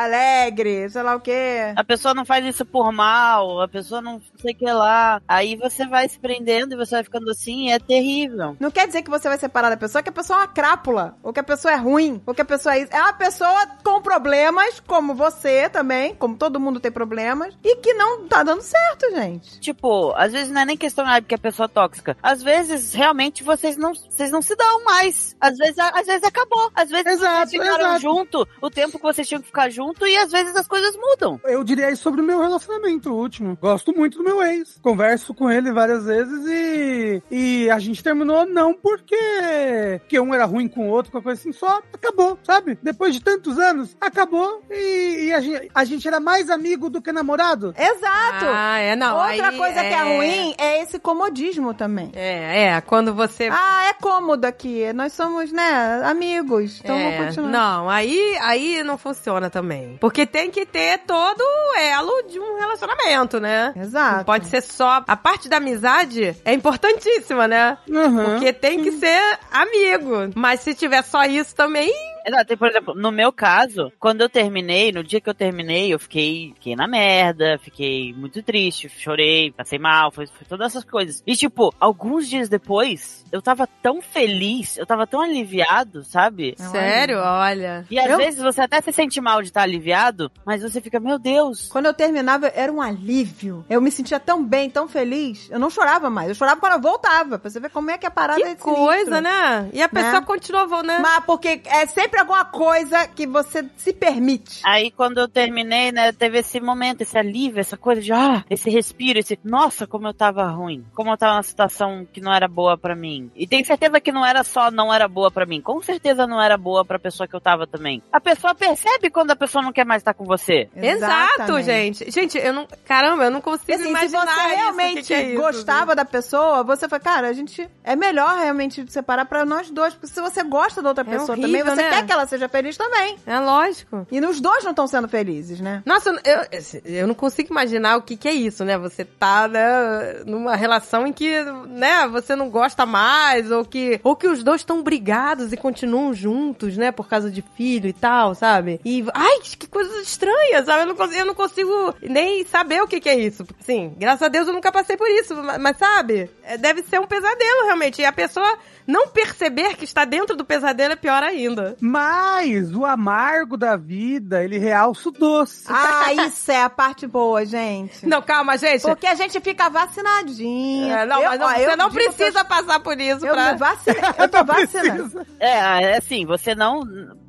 alegre, sei lá o quê. A pessoa não faz isso por mal, a pessoa não sei o que lá. Aí você vai se prendendo e você vai ficando assim, é terrível. Não quer dizer que você vai separar da pessoa, que a pessoa é uma crápula, ou que a pessoa é ruim, ou que a pessoa é isso. É uma pessoa com problemas, como você também, como todo mundo tem problemas, e que não tá dando certo, gente. Tipo, às vezes não é nem questão ah, porque a pessoa é tóxica. Às vezes, realmente, vocês não, vocês não se dão mais. Às vezes, às vezes acabou. Às vezes Exato, vocês ficaram exato. junto o tempo que vocês tinham que ficar junto e às vezes as coisas mudam. Eu diria isso sobre o meu relacionamento último. Gosto muito do meu ex. Converso com ele várias vezes e, e a gente terminou não porque, porque um era ruim com o outro, qualquer coisa assim, só acabou, sabe? Depois de tantos anos, acabou e, e a, gente, a gente era mais amigo do que namorado. Exato! Ah, é, não. Outra aí coisa que é é ruim é esse comodismo também. É, é, quando você. Ah, é cômodo aqui. Nós somos, né, amigos. Então É, vamos continuar. não, aí, aí não funciona também. Porque tem que ter todo o elo de um relacionamento, né? Exato. Não pode ser só. A parte da amizade é importantíssima, né? Uhum. Porque tem que ser amigo. Mas se tiver só isso também. Exato, por exemplo, no meu caso, quando eu terminei, no dia que eu terminei, eu fiquei, fiquei na merda, fiquei muito triste, chorei, passei mal, foi, foi todas essas coisas. E tipo, alguns dias depois, eu tava tão feliz, eu tava tão aliviado, sabe? Sério, olha. E às Eu- vezes você até se sente mal de estar aliviado, mas você fica, meu Deus, Quando eu terminava, era um alívio. Eu me sentia tão bem, tão feliz. Eu não chorava mais. Eu chorava quando eu voltava. Pra você ver como é que a parada é Que sinistra. coisa, né? E a pessoa Né? continuou, né? Mas porque é sempre sempre alguma coisa que você se permite. Aí quando eu terminei, né, teve esse momento, esse alívio, essa coisa de, ah, esse respiro, esse, nossa, como eu tava ruim, como eu tava numa situação que não era boa pra mim. E tenho certeza que não era só não era boa pra mim, com certeza não era boa pra pessoa que eu tava também. A pessoa percebe quando a pessoa não quer mais estar com você. Exato, gente. Gente, eu não. Caramba, eu não consigo Assim, se imaginar. você isso, o que realmente que é isso, gostava da pessoa, você foi, cara, a gente é melhor realmente separar pra nós dois, porque se você gosta da outra É pessoa horrível, também, você né? quer que ela seja feliz também. É lógico. E os dois não estão sendo felizes, né? Nossa, eu, eu não consigo imaginar o que, que é isso, né? Você tá, né, numa relação em que, né, você não gosta mais, ou que, ou que os dois estão brigados e continuam juntos, né, por causa de filho e tal, sabe? E, ai, que coisa estranha, sabe? Eu não consigo, eu não consigo nem saber o que, que é isso. Sim, graças a Deus eu nunca passei por isso, mas, mas sabe? É, Deve ser um pesadelo, realmente. E a pessoa não perceber que está dentro do pesadelo é pior ainda. Mas o amargo da vida, ele realça o doce. Ah, [LAUGHS] isso é a parte boa, gente. Não, calma, gente. Porque a gente fica vacinadinha. É, não, Eu- mas não, ó, você eu não precisa passar por isso Eu, pra... vacinei. [LAUGHS] Eu tô precisa. É, assim, você não,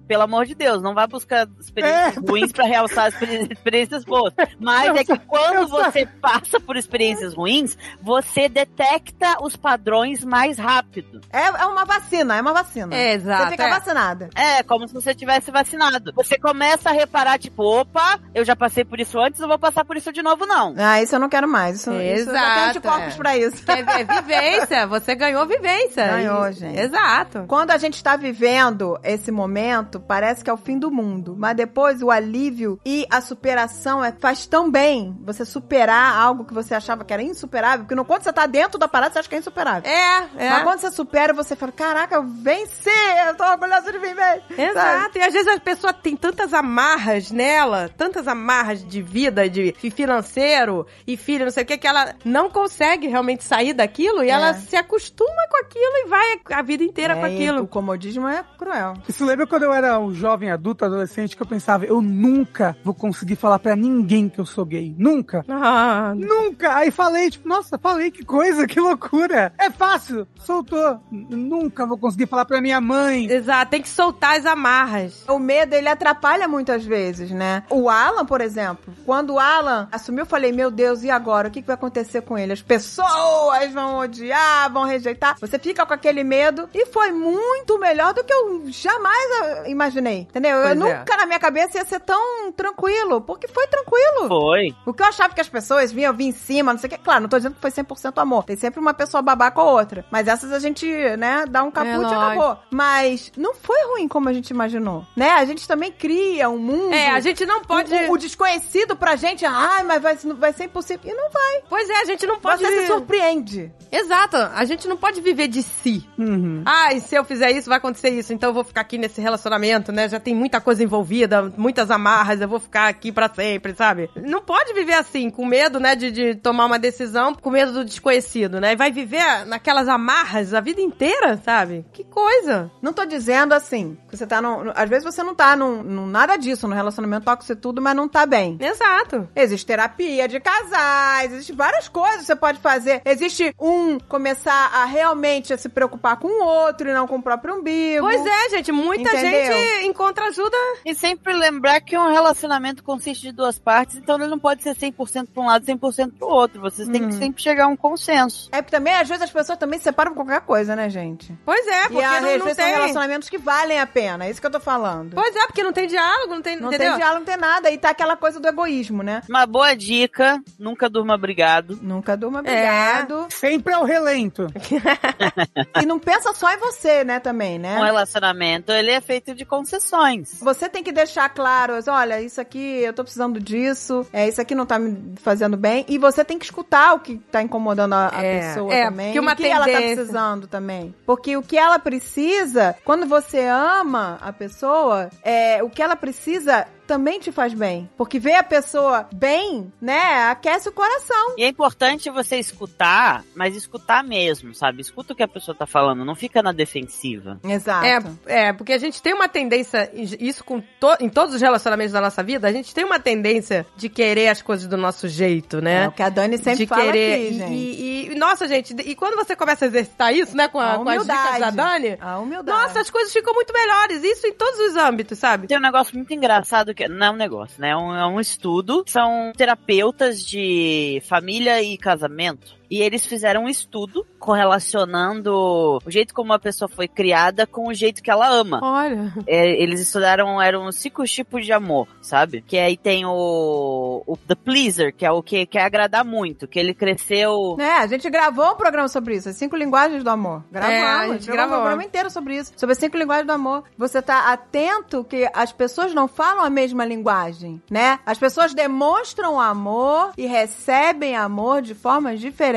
pelo amor de Deus, não vai buscar experiências É. ruins pra realçar as experi- experiências boas. Mas é que quando eu você passa por experiências ruins, você detecta os padrões mais rápido. É, é uma vacina, é uma vacina. É, exato, Você fica é. vacinada. É, como se você tivesse vacinado. Você começa a reparar, tipo, opa, eu já passei por isso antes, não vou passar por isso de novo, não. Ah, isso eu não quero mais. Isso, isso eu tenho Exato, anticorpos é. pra isso. É, é vivência, você ganhou vivência. Ganhou, gente. Exato. Quando a gente tá vivendo esse momento, parece que é o fim do mundo. Mas depois o alívio e a superação é, faz tão bem você superar algo que você achava que era insuperável. Porque não, quando você tá dentro da parada, você acha que é insuperável. É, é. Mas quando você supera, você fala: Caraca, eu venci! Eu tô orgulhosa de mim mesmo. Sabe? Exato, e às vezes a pessoa tem tantas amarras nela, tantas amarras de vida, de financeiro e filho, não sei o que, que ela não consegue realmente sair daquilo e É. ela se acostuma com aquilo e vai a vida inteira com É, e aquilo. O comodismo é cruel. Isso lembra quando eu era um jovem adulto, adolescente, que eu pensava, eu nunca vou conseguir falar pra ninguém que eu sou gay. Nunca. Ah, Nunca! Aí falei, tipo, nossa, falei, que coisa, que loucura! É fácil, soltou. Nunca vou conseguir falar pra minha mãe. exato, tem que soltar as amarras. O medo, ele atrapalha muitas vezes, né? O Alan, por exemplo, quando o Alan assumiu, eu falei, meu Deus, e agora? O que que vai acontecer com ele? As pessoas vão odiar, vão rejeitar. Você fica com aquele medo e foi muito melhor do que eu jamais imaginei, entendeu? Pois eu é. nunca na minha cabeça ia ser tão tranquilo, porque foi tranquilo. Foi. O que eu achava que as pessoas vinham vir em cima, não sei o que. Claro, não tô dizendo que foi 100% amor. Tem sempre uma pessoa babaca ou outra. Mas essas a gente, né, dá um caput e lógico. acabou. Mas não foi ruim como a gente imaginou, né? A gente também cria um mundo. É, a gente não pode. O, o desconhecido pra gente, ai, mas vai, vai ser impossível. E não vai. Pois é, a gente não pode. Você se surpreende. Exato, a gente não pode viver de si. Uhum. Ah, e se eu fizer isso, vai acontecer isso. Então eu vou ficar aqui nesse relacionamento, né? Já tem muita coisa envolvida, muitas amarras, eu vou ficar aqui pra sempre, sabe? Não pode viver assim, com medo, né, de, de tomar uma decisão, com medo do desconhecido, né? E vai viver naquelas amarras a vida inteira, sabe? Que coisa. Não tô dizendo assim, que você tá no- Às vezes você não tá num, num nada disso, no relacionamento tóxico e tudo, mas não tá bem. Exato. Existe terapia de casais, existe várias coisas que você pode fazer. Existe um começar a realmente a se preocupar com o outro e não com o próprio umbigo. Pois é, gente, muita Entendeu? gente encontra ajuda. E sempre lembrar que um relacionamento consiste de duas partes, então ele não pode ser 100% pra um lado e 100% pro outro. Vocês têm que sempre chegar a um consenso. É porque também, às vezes, as pessoas também se separam por qualquer coisa, né, gente? Pois é, porque e às não, não vezes são tem. relacionamentos que valem a pena. É isso que eu tô falando. Pois é, porque não tem diálogo, não tem. não entendeu? tem diálogo, não tem nada. E tá aquela coisa do egoísmo, né? Uma boa dica, nunca durma brigado. Nunca durma É. obrigado. Sempre é o relento. [LAUGHS] [LAUGHS] E não pensa só em você, né, também, né? Um relacionamento, ele é feito de concessões. Você tem que deixar claro, olha, isso aqui, eu tô precisando disso, é, isso aqui não tá me fazendo bem. E você tem que escutar o que tá incomodando a, a É, pessoa é, também. porque uma o que ela tá precisando também. Porque o que ela precisa, quando você ama a pessoa, é, o que ela precisa também te faz bem. Porque ver a pessoa bem, né, aquece o coração. E é importante você escutar, mas escutar mesmo, sabe? Escuta o que a pessoa tá falando, não fica na defensiva. Exato. É, é, porque a gente tem uma tendência, isso com to- em todos os relacionamentos da nossa vida, a gente tem uma tendência de querer as coisas do nosso jeito, É né? o que a Dani sempre de fala querer. aqui, e, gente. e- e- nossa, gente, e quando você começa a exercitar isso, né, com, a, A com as dicas humildade. da Dani, A humildade. nossa, as coisas ficam muito melhores. Isso em todos os âmbitos, sabe? Tem um negócio muito engraçado que não é um negócio, né? É um, é um estudo. São terapeutas de família e casamento. E eles fizeram um estudo correlacionando o jeito como a pessoa foi criada com o jeito que ela ama. Olha. É, eles estudaram, eram cinco tipos de amor, sabe? Que aí tem o, o The Pleaser, que é o que quer agradar muito, que ele cresceu... É, a gente gravou um programa sobre isso, as cinco linguagens do amor. Gravamos, É, a gente gravou. um programa inteiro sobre isso, sobre as cinco linguagens do amor. Você tá atento que as pessoas não falam a mesma linguagem, né? As pessoas demonstram amor e recebem amor de formas diferentes.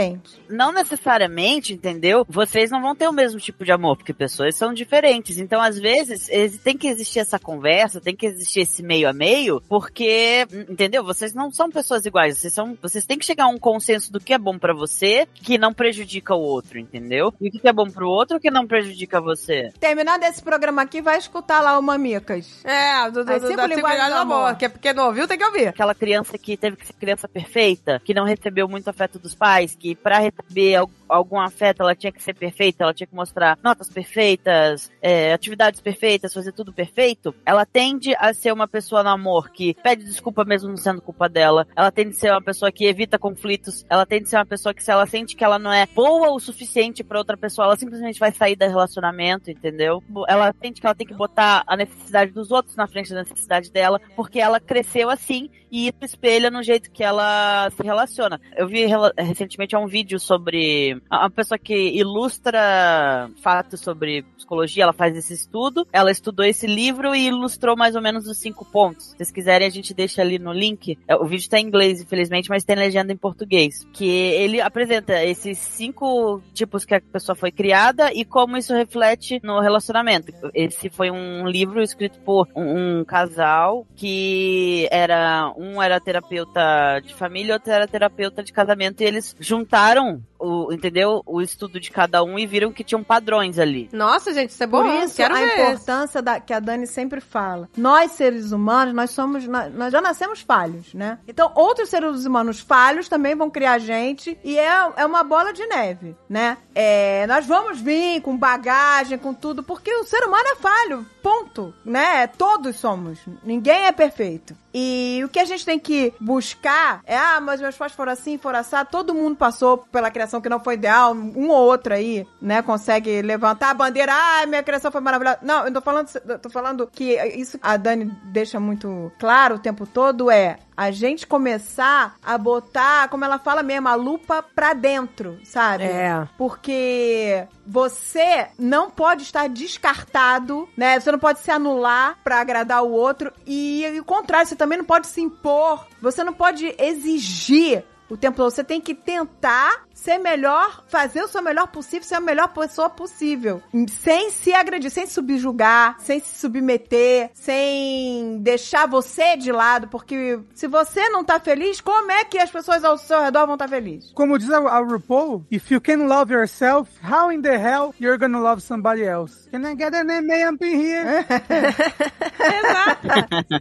Não necessariamente, entendeu? Vocês não vão ter o mesmo tipo de amor, porque pessoas são diferentes. Então, às vezes, tem que existir essa conversa, tem que existir esse meio a meio, porque, entendeu? Vocês não são pessoas iguais. Vocês são, vocês têm que chegar a um consenso do que é bom pra você, que não prejudica o outro, entendeu? E o que é bom pro outro, que não prejudica você. Terminado esse programa aqui, vai escutar lá o Mamicas. É, do, do, As do, da linguagens linguagem do amor. amor. Que é porque não ouviu, tem que ouvir. Aquela criança que teve que ser criança perfeita, que não recebeu muito afeto dos pais, que pra receber algum afeto ela tinha que ser perfeita, ela tinha que mostrar notas perfeitas, é, atividades perfeitas, fazer tudo perfeito. Ela tende a ser uma pessoa no amor que pede desculpa mesmo não sendo culpa dela. Ela tende a ser uma pessoa que evita conflitos. Ela tende a ser uma pessoa que se ela sente que ela não é boa o suficiente pra outra pessoa, ela simplesmente vai sair do relacionamento, entendeu? Ela sente que ela tem que botar a necessidade dos outros na frente da necessidade dela, porque ela cresceu assim e isso espelha no jeito que ela se relaciona. Eu vi recentemente um vídeo sobre uma pessoa que ilustra fatos sobre psicologia, ela faz esse estudo, ela estudou esse livro e ilustrou mais ou menos os cinco pontos. Se vocês quiserem, a gente deixa ali no link. É, O vídeo tá em inglês, infelizmente, mas tem legenda em português. Que ele apresenta esses cinco tipos que a pessoa foi criada e como isso reflete no relacionamento. Esse foi um livro escrito por um, um casal que era um era terapeuta de família, outro era terapeuta de casamento e eles juntaram o, entendeu? O estudo de cada um e viram que tinham padrões ali. Nossa, gente, isso é bom. Por isso, Quero a ver. importância da, que a Dani sempre fala. Nós, seres humanos, nós somos. Nós, nós já nascemos falhos, né? Então, outros seres humanos falhos também vão criar a gente. E é, é uma bola de neve, né? É, nós vamos vir com bagagem, com tudo, porque o ser humano é falho. Ponto. Né? Todos somos. Ninguém é perfeito. E o que a gente tem que buscar é, ah, mas meus pais foram assim, foram assim. Todo mundo passou pela criação que não foi ideal. Um ou outro aí, né, consegue levantar a bandeira. Ah, minha criação foi maravilhosa. Não, eu tô falando, tô falando que isso a Dani deixa muito claro o tempo todo é a gente começar a botar, como ela fala mesmo, a lupa pra dentro, sabe? É. Porque você não pode estar descartado, né? Você não pode se anular pra agradar o outro e, e o contrário, você também não pode se impor, você não pode exigir o tempo todo. Você tem que tentar ser melhor, fazer o seu melhor possível, ser a melhor pessoa possível. Sem se agredir, sem subjugar, sem se submeter, sem deixar você de lado, porque se você não tá feliz, como é que as pessoas ao seu redor vão estar felizes? Como diz a, a RuPaul, if you can love yourself, how in the hell you're gonna love somebody else? Can I get an in here? [LAUGHS]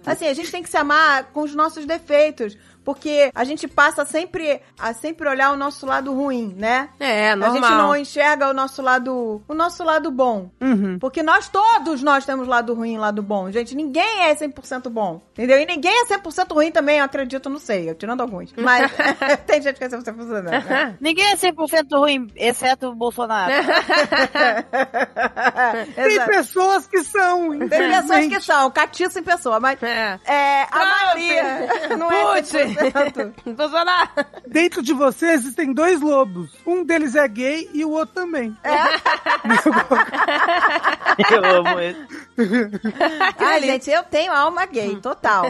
Assim, a gente tem que se amar com os nossos defeitos. Porque a gente passa sempre a sempre olhar o nosso lado ruim, né? É, A normal. gente não enxerga o nosso lado, o nosso lado bom. Uhum. Porque nós todos nós temos lado ruim e lado bom. Gente, ninguém é 100% bom. Entendeu? E ninguém é 100% ruim também, eu acredito, não sei, eu tirando alguns. Mas [LAUGHS] [LAUGHS] tem gente que é 100% ruim, né? Ninguém é 100% ruim, exceto o Bolsonaro. [LAUGHS] Tem pessoas que são, Tem pessoas que são, catiço em pessoa, mas É. é, a maioria não é 100%. Bolsonaro. [LAUGHS] Dentro de você existem dois lobos. Um deles é gay e o outro também. [LAUGHS] Eu amo isso. [LAUGHS] Ai, gente, eu tenho alma gay, total.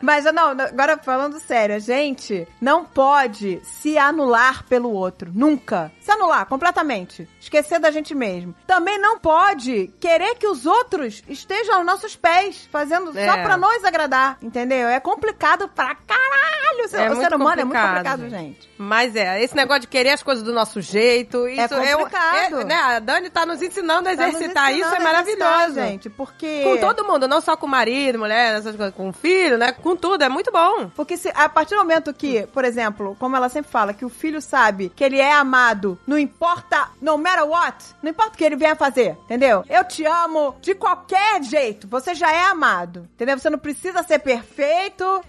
Mas não, agora falando sério, a gente não pode se anular pelo outro. Nunca. Se anular completamente. Esquecer da gente mesmo. Também não pode querer que os outros estejam aos nossos pés, fazendo só É. pra nos agradar. Entendeu? É complicado pra caralho. É o ser humano é muito complicado, complicado, gente. Mas é, esse negócio de querer as coisas do nosso jeito, isso é, complicado. é, né, a Dani tá nos ensinando a Tá exercitar isso, é ensinando a exercitar, maravilhoso. gente. Porque. Com todo mundo, não só com o marido, mulher, essas coisas, com o filho, né? Com tudo, é muito bom. Porque se, a partir do momento que, por exemplo, como ela sempre fala, que o filho sabe que ele é amado, não importa, no matter what, não importa o que ele venha fazer, entendeu? Eu te amo de qualquer jeito, você já é amado, entendeu? Você não precisa ser perfeito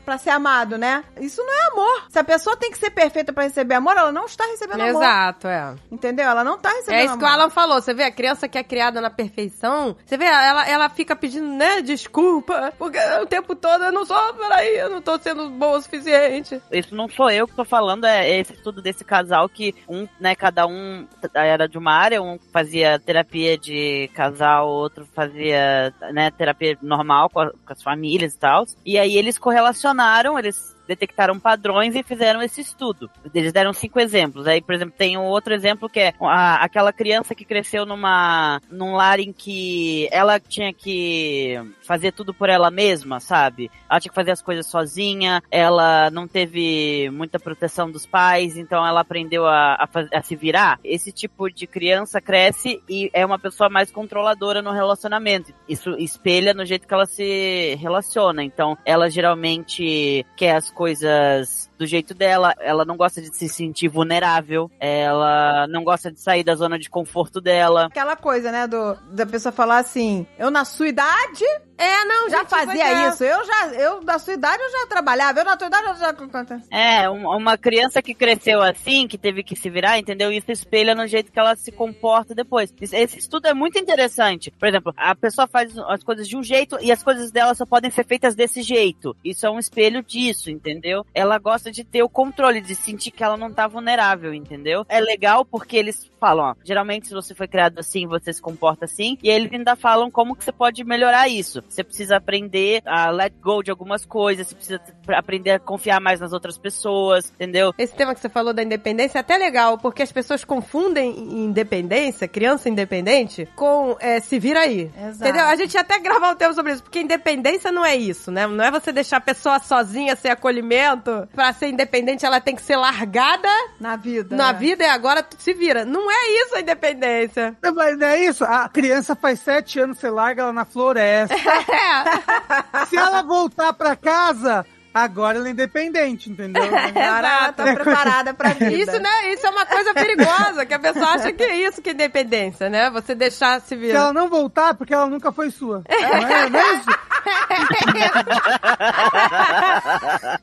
pra ser amado, né? Isso não é amor. Se a pessoa tem que ser perfeita pra receber amor, ela não está recebendo amor. Exato, é. Entendeu? Ela não tá recebendo É isso que o amor. Alan falou. Você vê a criança que é criada na perfeição, você vê, ela, ela fica pedindo, né, desculpa, porque o tempo todo eu não sou, peraí, eu não tô sendo boa o suficiente. Isso não sou eu que tô falando, é esse estudo desse casal que um, né, cada um era de uma área, um fazia terapia de casal, outro fazia, né, terapia normal com, a- com as famílias e tal. E aí eles correlacionaram, eles detectaram padrões e fizeram esse estudo. Eles deram cinco exemplos. Aí, por exemplo, tem um outro exemplo que é a- aquela criança que cresceu numa num lar em que ela tinha que fazer tudo por ela mesma, sabe? Ela tinha que fazer as coisas sozinha, ela não teve muita proteção dos pais, então ela aprendeu a, a, a se virar. Esse tipo de criança cresce e é uma pessoa mais controladora no relacionamento. Isso espelha no jeito que ela se relaciona. Então, ela geralmente quer as coisas do jeito dela, ela não gosta de se sentir vulnerável, ela não gosta de sair da zona de conforto dela. Aquela coisa, né, do, da pessoa falar assim, eu na sua idade É, não, já gente, fazia é. isso. Eu já, eu na sua idade eu já trabalhava, eu na tua idade eu já... É, um- uma criança que cresceu assim, que teve que se virar, entendeu? Isso espelha no jeito que ela se comporta depois. Esse estudo é muito interessante. Por exemplo, a pessoa faz as coisas de um jeito e as coisas dela só podem ser feitas desse jeito. Isso é um espelho disso, entendeu? Ela gosta de ter o controle, de sentir que ela não tá vulnerável, entendeu? É legal porque eles falam, ó, geralmente se você foi criado assim, você se comporta assim, e eles ainda falam como que você pode melhorar isso. Você precisa aprender a let go de algumas coisas, você precisa aprender a confiar mais nas outras pessoas, entendeu? Esse tema que você falou da independência é até legal, porque as pessoas confundem independência, criança independente, com é, se vira aí. Exato. Entendeu? A gente ia até gravar um tema sobre isso, porque independência não é isso, né? Não é você deixar a pessoa sozinha sem acolhimento. Pra ser independente, ela tem que ser largada Na vida. na né? vida e agora tu se vira. Não é isso a independência. Não, Mas não é isso? A criança faz sete anos, você larga ela na floresta. [LAUGHS] É. Se ela voltar pra casa, agora ela é independente, entendeu? [LAUGHS] Agora ela tá preparada pra [LAUGHS] vida. Isso, né? Isso é uma coisa perigosa, que a pessoa acha que é isso que é independência, né? Você deixar se Se virar. ela não voltar, porque ela nunca foi sua. [LAUGHS] Não é, não é isso?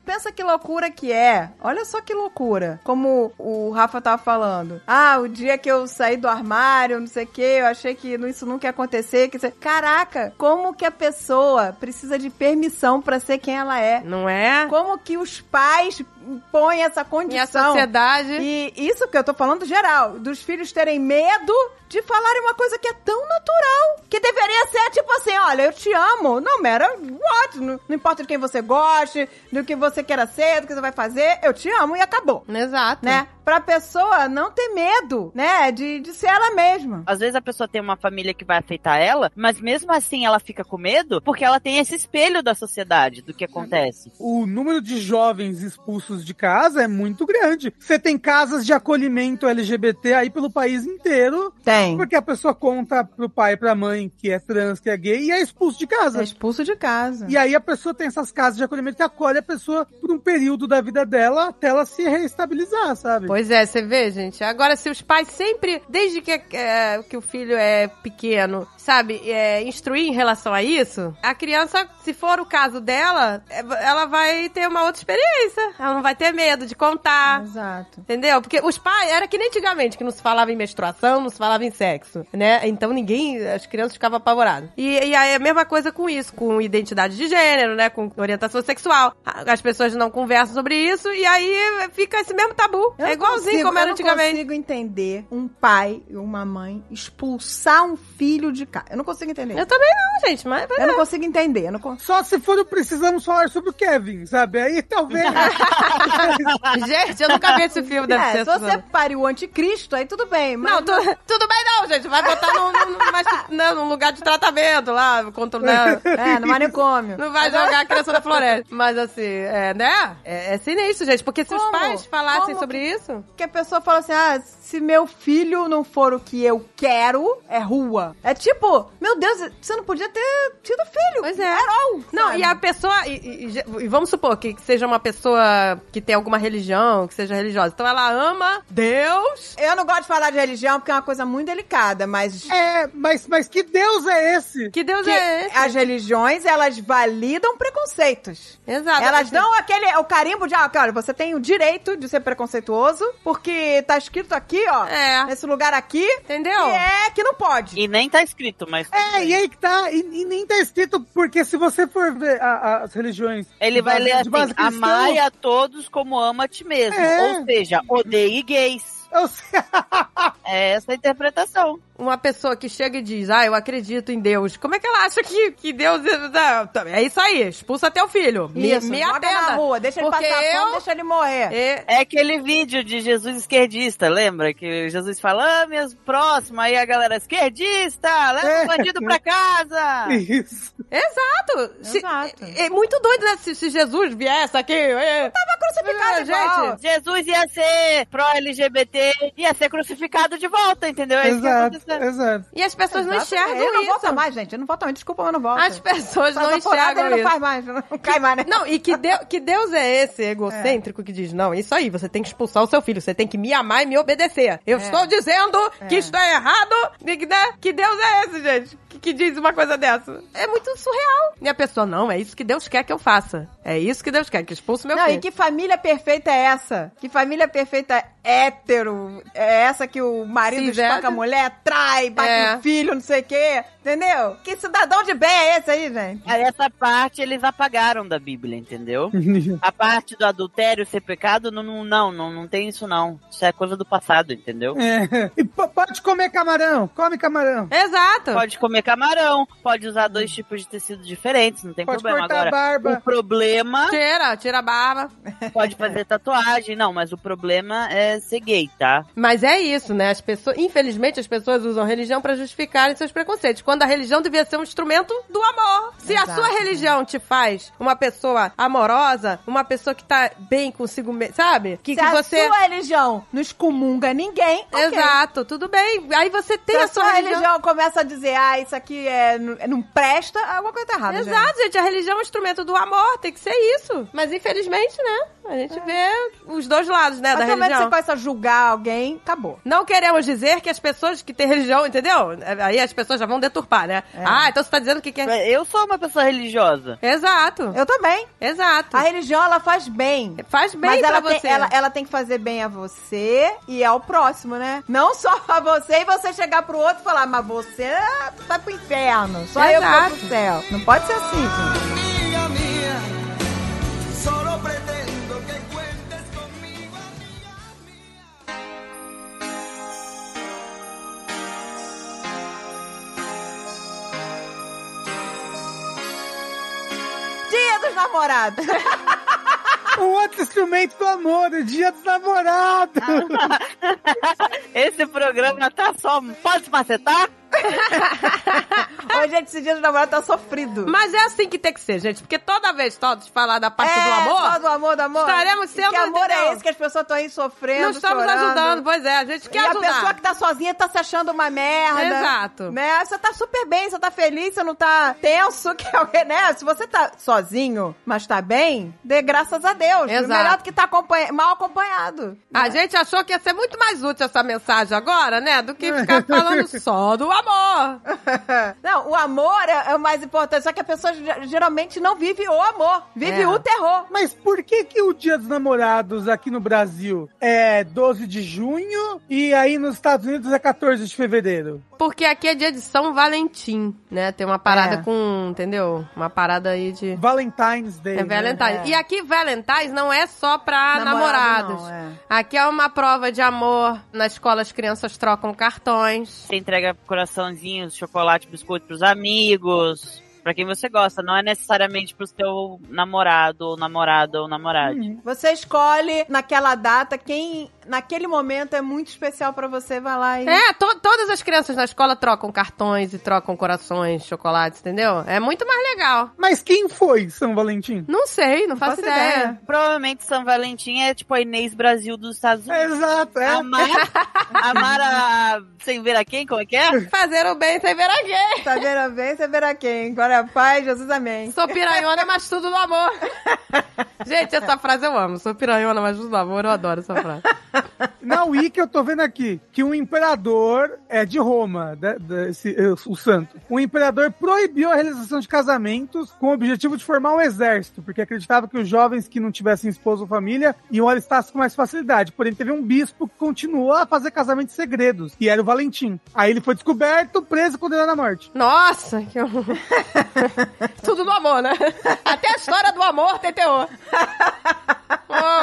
Pensa que loucura que é. Olha só que loucura. Como o Rafa tava falando. Ah, o dia que eu saí do armário, não sei o que, eu achei que isso nunca ia acontecer. Que... Caraca, como que a pessoa precisa de permissão pra ser quem ela é? Não é? Como que os pais impõem essa E a condição? sociedade. E isso que eu tô falando geral, dos filhos terem medo de falarem uma coisa que é tão natural, que deveria ser tipo assim, olha, eu te amo, não matter what, não, não importa de quem você goste, do que você queira ser, do que você vai fazer, eu te amo e acabou, Exato. né? Pra pessoa não ter medo, né, de, de ser ela mesma. Às vezes a pessoa tem uma família que vai aceitar ela, mas mesmo assim ela fica com medo porque ela tem esse espelho da sociedade, do que acontece. O número de jovens expulsos de casa é muito grande. Você tem casas de acolhimento LGBT aí pelo país inteiro, Tem. porque a pessoa conta pro pai e pra mãe que é trans, que é gay, e é expulso de casa. É expulso de casa. E aí a pessoa tem essas casas de acolhimento que acolhe a pessoa por um período da vida dela até ela se reestabilizar, sabe? Pois é, você vê, gente. Agora, se os pais sempre, desde que, é, que o filho é pequeno, sabe, é, instruir em relação a isso, a criança, se for o caso dela, é, ela vai ter uma outra experiência. Ela não vai ter medo de contar. Exato. Entendeu? Porque os pais, era que nem antigamente, que não se falava em menstruação, não se falava em sexo, né? Então ninguém, as crianças ficavam apavoradas. E, e aí é a mesma coisa com isso, com identidade de gênero, né? Com orientação sexual. As pessoas não conversam sobre isso e aí fica esse mesmo tabu. Eu é igualzinho consigo- como era Eu antigamente. não consigo entender um pai e uma mãe expulsar um filho de casa. Eu não consigo entender. Eu também não, gente, mas... Eu não consigo entender. Eu não consigo. Só se for precisamos falar sobre o Kevin, sabe? Aí talvez. [LAUGHS] [LAUGHS] Gente, eu nunca vi esse filme, deve É, ser. se você pariu o anticristo, aí tudo bem. Mas Não, tu- tudo bem não, gente. Vai botar num, num lugar de tratamento lá, contra, né? É, no manicômio. Não vai jogar a criança na floresta. Mas assim, é, né? É, é sinistro, gente. Porque se os Como? pais falassem Como sobre que- isso. Que a pessoa fala assim: ah, se meu filho não for o que eu quero, é rua. É tipo, meu Deus, você não podia ter tido filho. Pois é. At all, Não, sabe? e a pessoa. E, e- e- vamos supor que seja uma pessoa que tem alguma religião, que seja religiosa. Então ela ama Deus. Eu não gosto de falar de religião porque é uma coisa muito delicada, mas. é, mas, mas que Deus é esse? Que Deus que é esse? as religiões, elas validam preconceitos. Exato. Elas dão aquele, o carimbo de, ah, olha, você tem o direito de ser preconceituoso, porque tá escrito aqui, ó, É. nesse lugar aqui, Entendeu? que é que não pode. E nem tá escrito, mas. É, e aí que tá, e, e nem tá escrito, porque se você for ver a- a- as religiões. Ele vai ler assim: amai a todos como ama a ti mesmo. É. Ou seja, odeie gays. Eu sei- [LAUGHS] É essa a interpretação. Uma pessoa que chega e diz, ah, eu acredito em Deus. Como é que ela acha que, que Deus. É isso aí, expulsa teu filho. Me, Isso, me joga atenda. na rua, deixa ele porque passar eu... fome, deixa ele morrer. É, É aquele vídeo de Jesus esquerdista, lembra? Que Jesus fala, ame os próximos, aí a galera, esquerdista, leva É. o bandido pra casa. Isso. Exato. Se- Exato. É, é muito doido, né? Se, se Jesus viesse aqui. É, Tava crucificado É, gente. Jesus ia ser pró-LGBT, ia ser crucificado de volta, entendeu? É isso que Exato, aconteceu. exato. e as pessoas não Exato. enxergam Ele não isso. volta mais, gente. Ele não volta mais. Desculpa, mas não volta. As pessoas não enxergam ele não isso. faz mais. Não [LAUGHS] cai mais, né? Não, e que, Deus, que Deus é esse egocêntrico que diz, não, isso aí, você tem que expulsar o seu filho, você tem que me amar e me obedecer. Eu estou dizendo que isso é errado, que, né, que Deus é esse, gente, que, que diz uma coisa dessa. É muito surreal. E a pessoa, não, é isso que Deus quer que eu faça. É isso que Deus quer, que expulse meu Não, filho. e que família perfeita é essa? Que família perfeita hétero? É essa que o marido Sim, a mulher, trai, bate É. no filho, não sei o quê. Entendeu? Que cidadão de bem é esse aí, gente? Aí essa parte eles apagaram da Bíblia, entendeu? [LAUGHS] A parte do adultério ser pecado, não, não, não, não, não tem isso não. Isso é coisa do passado, entendeu? É. E pode comer camarão, come camarão. Exato. Pode comer camarão, pode usar dois tipos de tecido diferentes, não tem Pode problema. cortar a Agora, barba. o problema Tira, tira a barba. pode fazer [LAUGHS] tatuagem, não, mas o problema é ser gay, tá? Mas é isso, né? As pessoas, infelizmente, as pessoas usam a religião pra justificarem seus preconceitos. Quando a religião devia ser um instrumento do amor. Se a Exato. sua religião te faz uma pessoa amorosa, uma pessoa que tá bem consigo mesmo, sabe? Que, Se que a você. sua religião não excomunga ninguém, ok. Exato, tudo bem. Aí você tem Se a a sua sua religião. religião começa a dizer, ah, isso aqui é, não- presta, alguma coisa tá errada, gente. Exato, gente. A religião é um instrumento do amor, tem que ser isso. Mas infelizmente, né? A gente vê os dois lados, né, A da do momento que religião. você começa a julgar alguém, acabou. Não queremos dizer que as pessoas que têm religião, entendeu? Aí as pessoas já vão deturpar, né? Ah, então você tá dizendo que quer. Eu sou uma pessoa religiosa. Exato. Eu também. Exato. A religião, ela faz bem. Faz bem Mas pra ela você. tem, ela, ela tem que fazer bem a você e ao próximo, né? Não só [LAUGHS] a você e você chegar pro outro e falar, mas você vai pro inferno, só eu Exato. vou pro céu. Não pode ser assim, gente. Amiga mía, solo pretendo Dia dos namorados. Um outro instrumento do amor, o dia dos namorados. [LAUGHS] Esse programa tá só. Pode macetar? [LAUGHS] Ô, gente, esse dia dos namorados tá sofrido. Mas é assim que tem que ser, gente. Porque toda vez todos falar da parte é, do amor, Só do amor, do amor. estaremos sendo, Que amor entendeu? é esse que as pessoas estão aí sofrendo, não estamos chorando. ajudando. Pois é, a gente E quer a ajudar. pessoa que tá sozinha tá se achando uma merda. Exato. Né? Você tá super bem, você tá feliz, você não tá tenso, [LAUGHS] que alguém, né? Se você tá sozinho, mas tá bem, dê graças a Deus. Exato. Melhor do que tá acompanha- mal acompanhado. A gente achou que ia ser muito mais útil essa mensagem agora, né? Do que ficar falando [LAUGHS] só do amor. Amor. [LAUGHS] Não, o amor é, é o mais importante, só que a pessoa ge- geralmente não vive o amor, vive É. o terror. Mas por que que o Dia dos Namorados aqui no Brasil é 12 de junho e aí nos Estados Unidos é 14 de fevereiro? Porque aqui é dia de São Valentim, né? Tem uma parada É. com, entendeu? Uma parada aí de... Valentine's Day. É né? Valentine's. É. E aqui Valentine's não é só pra Namorado namorados. não, é. Aqui é uma prova de amor. Na escola as crianças trocam cartões. Você entrega coraçãozinhos, chocolate, biscoito pros amigos. Pra quem você gosta, não é necessariamente pro seu namorado, ou namorada ou namorado. Você escolhe naquela data quem naquele momento é muito especial pra você, vai lá e É, to- todas as crianças na escola trocam cartões e trocam corações, chocolates, entendeu? É muito mais legal. Mas quem foi São Valentim? Não sei, não faço, faço ideia. ideia. Provavelmente São Valentim é tipo a Inês Brasil dos Estados Unidos. Exato, é. Amar, [LAUGHS] amar a... sem ver a quem, como é que é? Fazer o bem sem ver a quem. Tá vendo bem, você verá quem. Glória Pai, Jesus, amém. Sou piranhona, mas tudo no amor. [LAUGHS] Gente, essa frase eu amo. Sou piranhona, mas tudo no amor. Eu adoro essa frase. Na Wiki eu tô vendo aqui que um imperador é de Roma, da- da- esse- eh, o santo. O imperador proibiu a realização de casamentos com o objetivo de formar um exército, porque acreditava que os jovens que não tivessem esposa ou família iam alistar-se com mais facilidade. Porém, teve um bispo que continuou a fazer casamentos segredos, e era o Valentim. Aí ele foi descoberto, preso e condenado à morte. Nossa, que horror. [LAUGHS] Tudo no amor, né? [LAUGHS] Até a história do amor tem terror. [LAUGHS]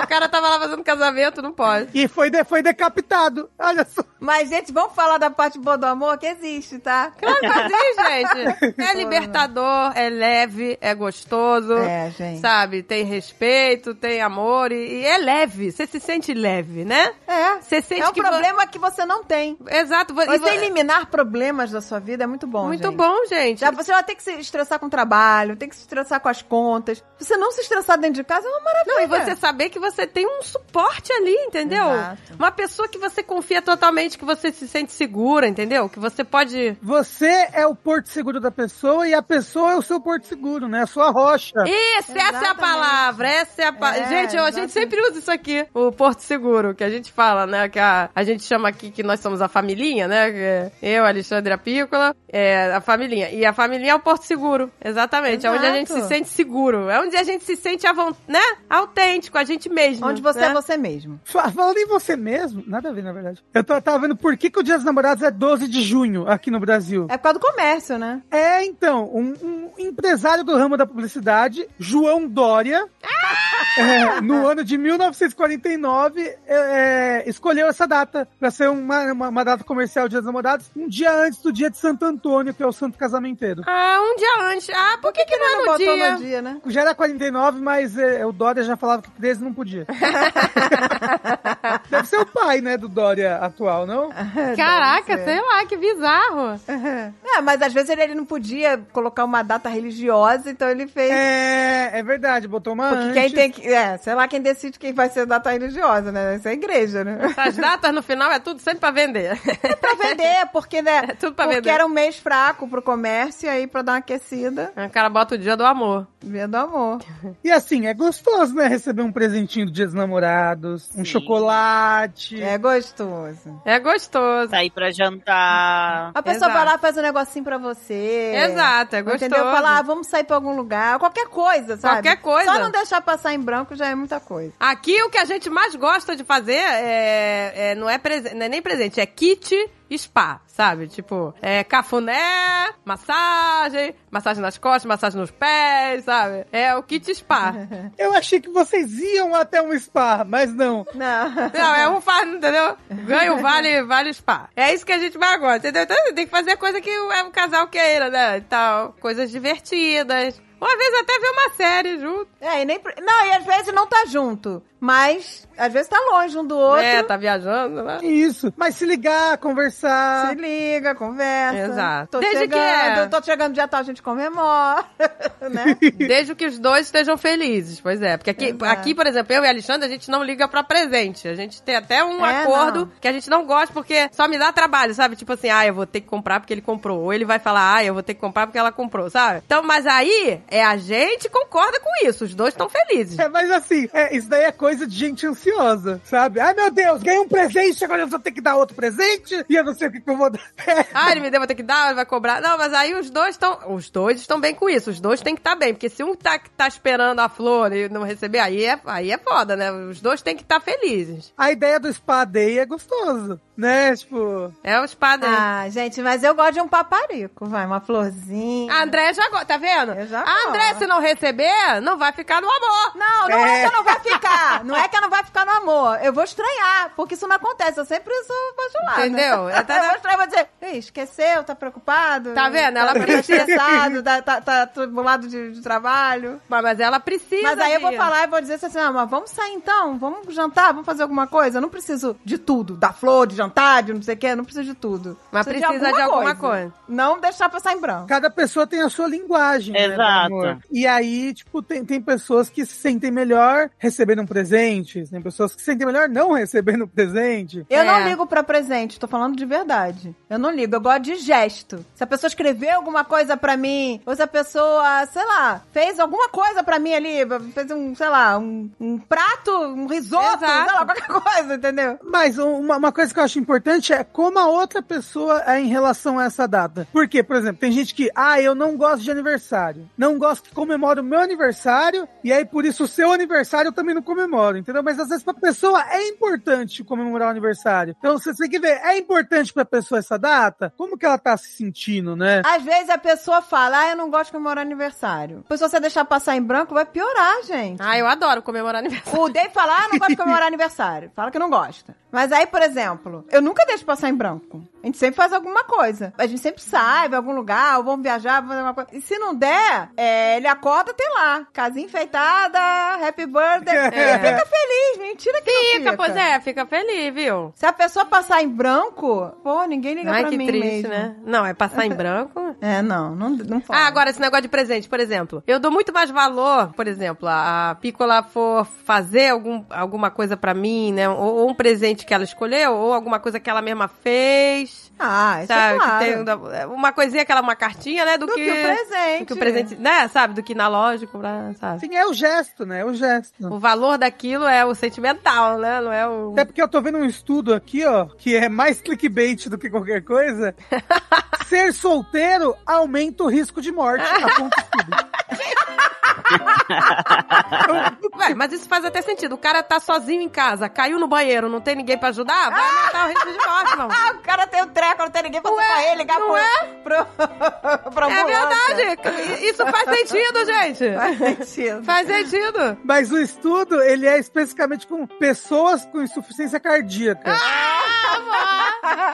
O cara tava lá fazendo casamento, não pode. E foi, de- foi decapitado. Olha só. Mas, gente, vamos falar da parte boa do amor que existe, tá? Claro que existe, gente. É libertador, é leve, é gostoso. É, gente. Sabe? Tem respeito, tem amor e, e é leve. Você se sente leve, né? É. Você sente É um que problema que você não tem. vo- Exato. vo- e Você vo- eliminar problemas da sua vida é muito bom, Muito gente. bom, gente. Já, você vai ter que se estressar com o trabalho, tem que se estressar com as contas. Você não se estressar dentro de casa é uma maravilha. Não, e você saber que você tem um suporte ali, entendeu? Exato. Uma pessoa que você confia totalmente, que você se sente segura, entendeu? Que você pode. Você é o porto seguro da pessoa e a pessoa é o seu porto seguro, né? A sua rocha. Isso, essa é a palavra, essa é a palavra. É, gente, eu- a gente sempre usa isso aqui, o Porto Seguro, que a gente fala, né? Que a, a gente chama aqui que nós somos a familhinha, né? Eu, Alexandre Apícola, é a familhinha. E a familhinha é o Porto Seguro, exatamente. É onde a gente Exato. se sente seguro. É onde a gente se sente, né? Autêntico, a gente mesmo. Onde você né? é você mesmo. Fa- Falando em você mesmo, nada a ver, na verdade. Eu tô- tava vendo por que, que o Dia dos Namorados é 12 de junho aqui no Brasil. É por causa do comércio, né? É, então, um, um empresário do ramo da publicidade, João Dória, é, no ano de 1949, é, é, escolheu essa data pra ser uma, uma, uma data comercial Dia dos Namorados, um dia antes do dia de Santo Antônio, que é o santo casamenteiro. Ah, um dia antes. Ah, por que, que não é no botou dia? no dia, né? Já era 49, mas é, o Dória já falava que 13 não podia. Deve ser o pai, né, do Dória atual, não? [LAUGHS] Caraca, sei lá, que bizarro. É, [LAUGHS] mas às vezes ele, ele não podia colocar uma data religiosa, então ele fez. É, é verdade, botou uma Porque antes. quem tem que. É, sei lá quem decide quem vai ser data religiosa, né? Isso é a igreja, né? As datas no final é tudo sempre pra vender. pra vender, porque, né? [LAUGHS] É tudo pra porque vender. era um mês fraco pro comércio, e aí pra dar uma aquecida, O cara bota o dia do amor. vendo amor. E assim, é gostoso, né? Receber um presentinho do Dia dos Namorados, um Sim. chocolate. É gostoso. É gostoso. Sair pra jantar. A pessoa Exato. vai lá e faz um negocinho pra você. Exato, é gostoso. Entendeu? Fala, ah, vamos sair pra algum lugar. Qualquer coisa, sabe? Qualquer coisa. Só não deixar passar em branco já é muita coisa. Aqui o que a gente mais gosta de fazer é, é- não, é não é nem presente, é kit spa, sabe? Tipo, é cafuné, massagem, massagem nas costas, massagem nos pés, sabe? É o kit spa. [LAUGHS] Eu achei que vocês iam até um spa, mas não. Não. Não, é um faz, entendeu? Ganha o vale, vale spa. É isso que a gente mais gosta, entendeu? Então tem que fazer coisa que o, é um casal queira, né? E tal. Coisas divertidas. Às vezes até ver uma série junto. É, e nem. Não, e às vezes não tá junto. Mas às vezes tá longe um do outro. É, tá viajando, né? Isso. Mas se ligar, conversar. Se liga, conversa. Exato. Tô Desde que chegando, é- tô chegando dia tal, a gente comemora. [LAUGHS] né? [LAUGHS] Desde que os dois estejam felizes, pois é. Porque aqui, Exato. aqui, por exemplo, eu e a Alexandre, a gente não liga pra presente. A gente tem até um É, acordo não. que a gente não gosta porque só me dá trabalho, sabe? Tipo assim, ah, eu vou ter que comprar porque ele comprou. Ou ele vai falar, ah, eu vou ter que comprar porque ela comprou, sabe? Então, mas aí, é a gente concorda com isso. Os dois estão felizes. É, mas assim, é, isso daí é coisa coisa de gente ansiosa, sabe? Ai, meu Deus, ganhei um presente, agora eu vou ter que dar outro presente e eu não sei o que, que eu vou dar. Ah, ele me deu, vou ter que dar, ele vai cobrar. Não, mas aí os dois estão. Os dois estão bem com isso. Os dois têm que estar bem. Porque se um tá, tá esperando a flor e não receber, aí é, aí é foda, né? Os dois têm que estar felizes. A ideia do spa day é gostoso, né? Tipo, É o espada. Ah, gente, mas eu gosto de um paparico, vai, uma florzinha. A André já gosta, tá vendo? Eu já a André, gosto. se não receber, não vai ficar no amor. Não, não é. É. que não vai ficar. Não é que não vai ficar no amor. Eu vou estranhar, porque isso não acontece. Eu sempre sou bajulada. Entendeu? É, [LAUGHS] tá- Eu vou estranhar, vou dizer, Ei, esqueceu, tá preocupado? Tá vendo? Ela tá precisa- estressado, tá, tá, tá tribulado de, de trabalho. Mas, mas ela precisa. Mas aí eu vou falar e vou dizer assim, ah, mas vamos sair então, vamos jantar, vamos fazer alguma coisa. Eu não preciso de tudo, da flor, de jantar, de não sei o quê, não preciso de tudo. Mas Preciso precisa de alguma coisa. Não deixar passar em branco. cada pessoa tem a sua linguagem. né, Exato. amor. E aí, tipo, tem, tem pessoas que se sentem melhor recebendo um presente, tem pessoas que se sentem melhor não recebendo um presente. Eu É. não ligo pra presente, tô falando de verdade. Eu não ligo, eu gosto de gesto. Se a pessoa escreveu alguma coisa pra mim, ou se a pessoa, sei lá, fez alguma coisa pra mim ali, fez um, sei lá, um, um prato, um risoto, Exato. sei lá, qualquer [LAUGHS] coisa, entendeu? Mas uma, uma coisa que eu acho importante é como a outra pessoa é em relação a essa data. Porque, por exemplo, tem gente que, ah, eu não gosto de aniversário. Não gosto que comemore o meu aniversário, e aí por isso o seu aniversário eu também não comemoro, entendeu? Mas às vezes pra pessoa é importante comemorar o aniversário. Então você tem que ver, é importante pra pessoa essa data? Como que ela tá se sentindo, né? Às vezes a pessoa fala, ah, eu não gosto de comemorar aniversário. Depois se você deixar passar em branco, vai piorar, gente. Ah, eu adoro comemorar aniversário. O Dave fala, ah, não gosto de comemorar aniversário. Fala que não gosta. Mas aí, por exemplo, eu nunca deixo passar em branco. A gente sempre faz alguma coisa. A gente sempre sai, vai a algum lugar, ou vamos viajar, vamos fazer alguma coisa. E se não der, é, ele acorda, tem lá. Casinha enfeitada, happy birthday. [LAUGHS] É. Fica feliz, mentira que não Fica, pois é, fica feliz, viu? Se a pessoa passar em branco, pô, ninguém liga Ai, pra que mim triste, mesmo. né? Não, é passar em [LAUGHS] branco. É, não, não, não fala. Ah, agora esse negócio de presente, por exemplo. Eu dou muito mais valor, por exemplo, a Piccola for fazer algum, alguma coisa pra mim, né? Ou, ou um presente que ela escolheu, ou alguma coisa que ela mesma fez. Ah, isso sabe? é claro. Que tem um- uma coisinha, aquela uma cartinha, né? Do, Do que o presente. Do que o presente, né? Sabe? Do que na loja comprar, sabe? Sim, é o gesto, né? É o gesto. O valor daquilo é o sentimental, né? Não é o. Até porque eu tô vendo um estudo aqui, ó, que é mais clickbait do que qualquer coisa. [LAUGHS] Ser solteiro aumenta o risco de morte. Aponta estudo. [LAUGHS] [LAUGHS] Ué, mas isso faz até sentido. O cara tá sozinho em casa, caiu no banheiro, não tem ninguém pra ajudar, vai aumentar o risco de morte, não. Ah, [LAUGHS] o cara tem o treco, não tem ninguém pra socorrer ele, ligar não pro, é? pro, [LAUGHS] pro É verdade. Isso faz sentido, gente. Faz sentido. Faz sentido. Mas o estudo, ele é especificamente com pessoas com insuficiência cardíaca.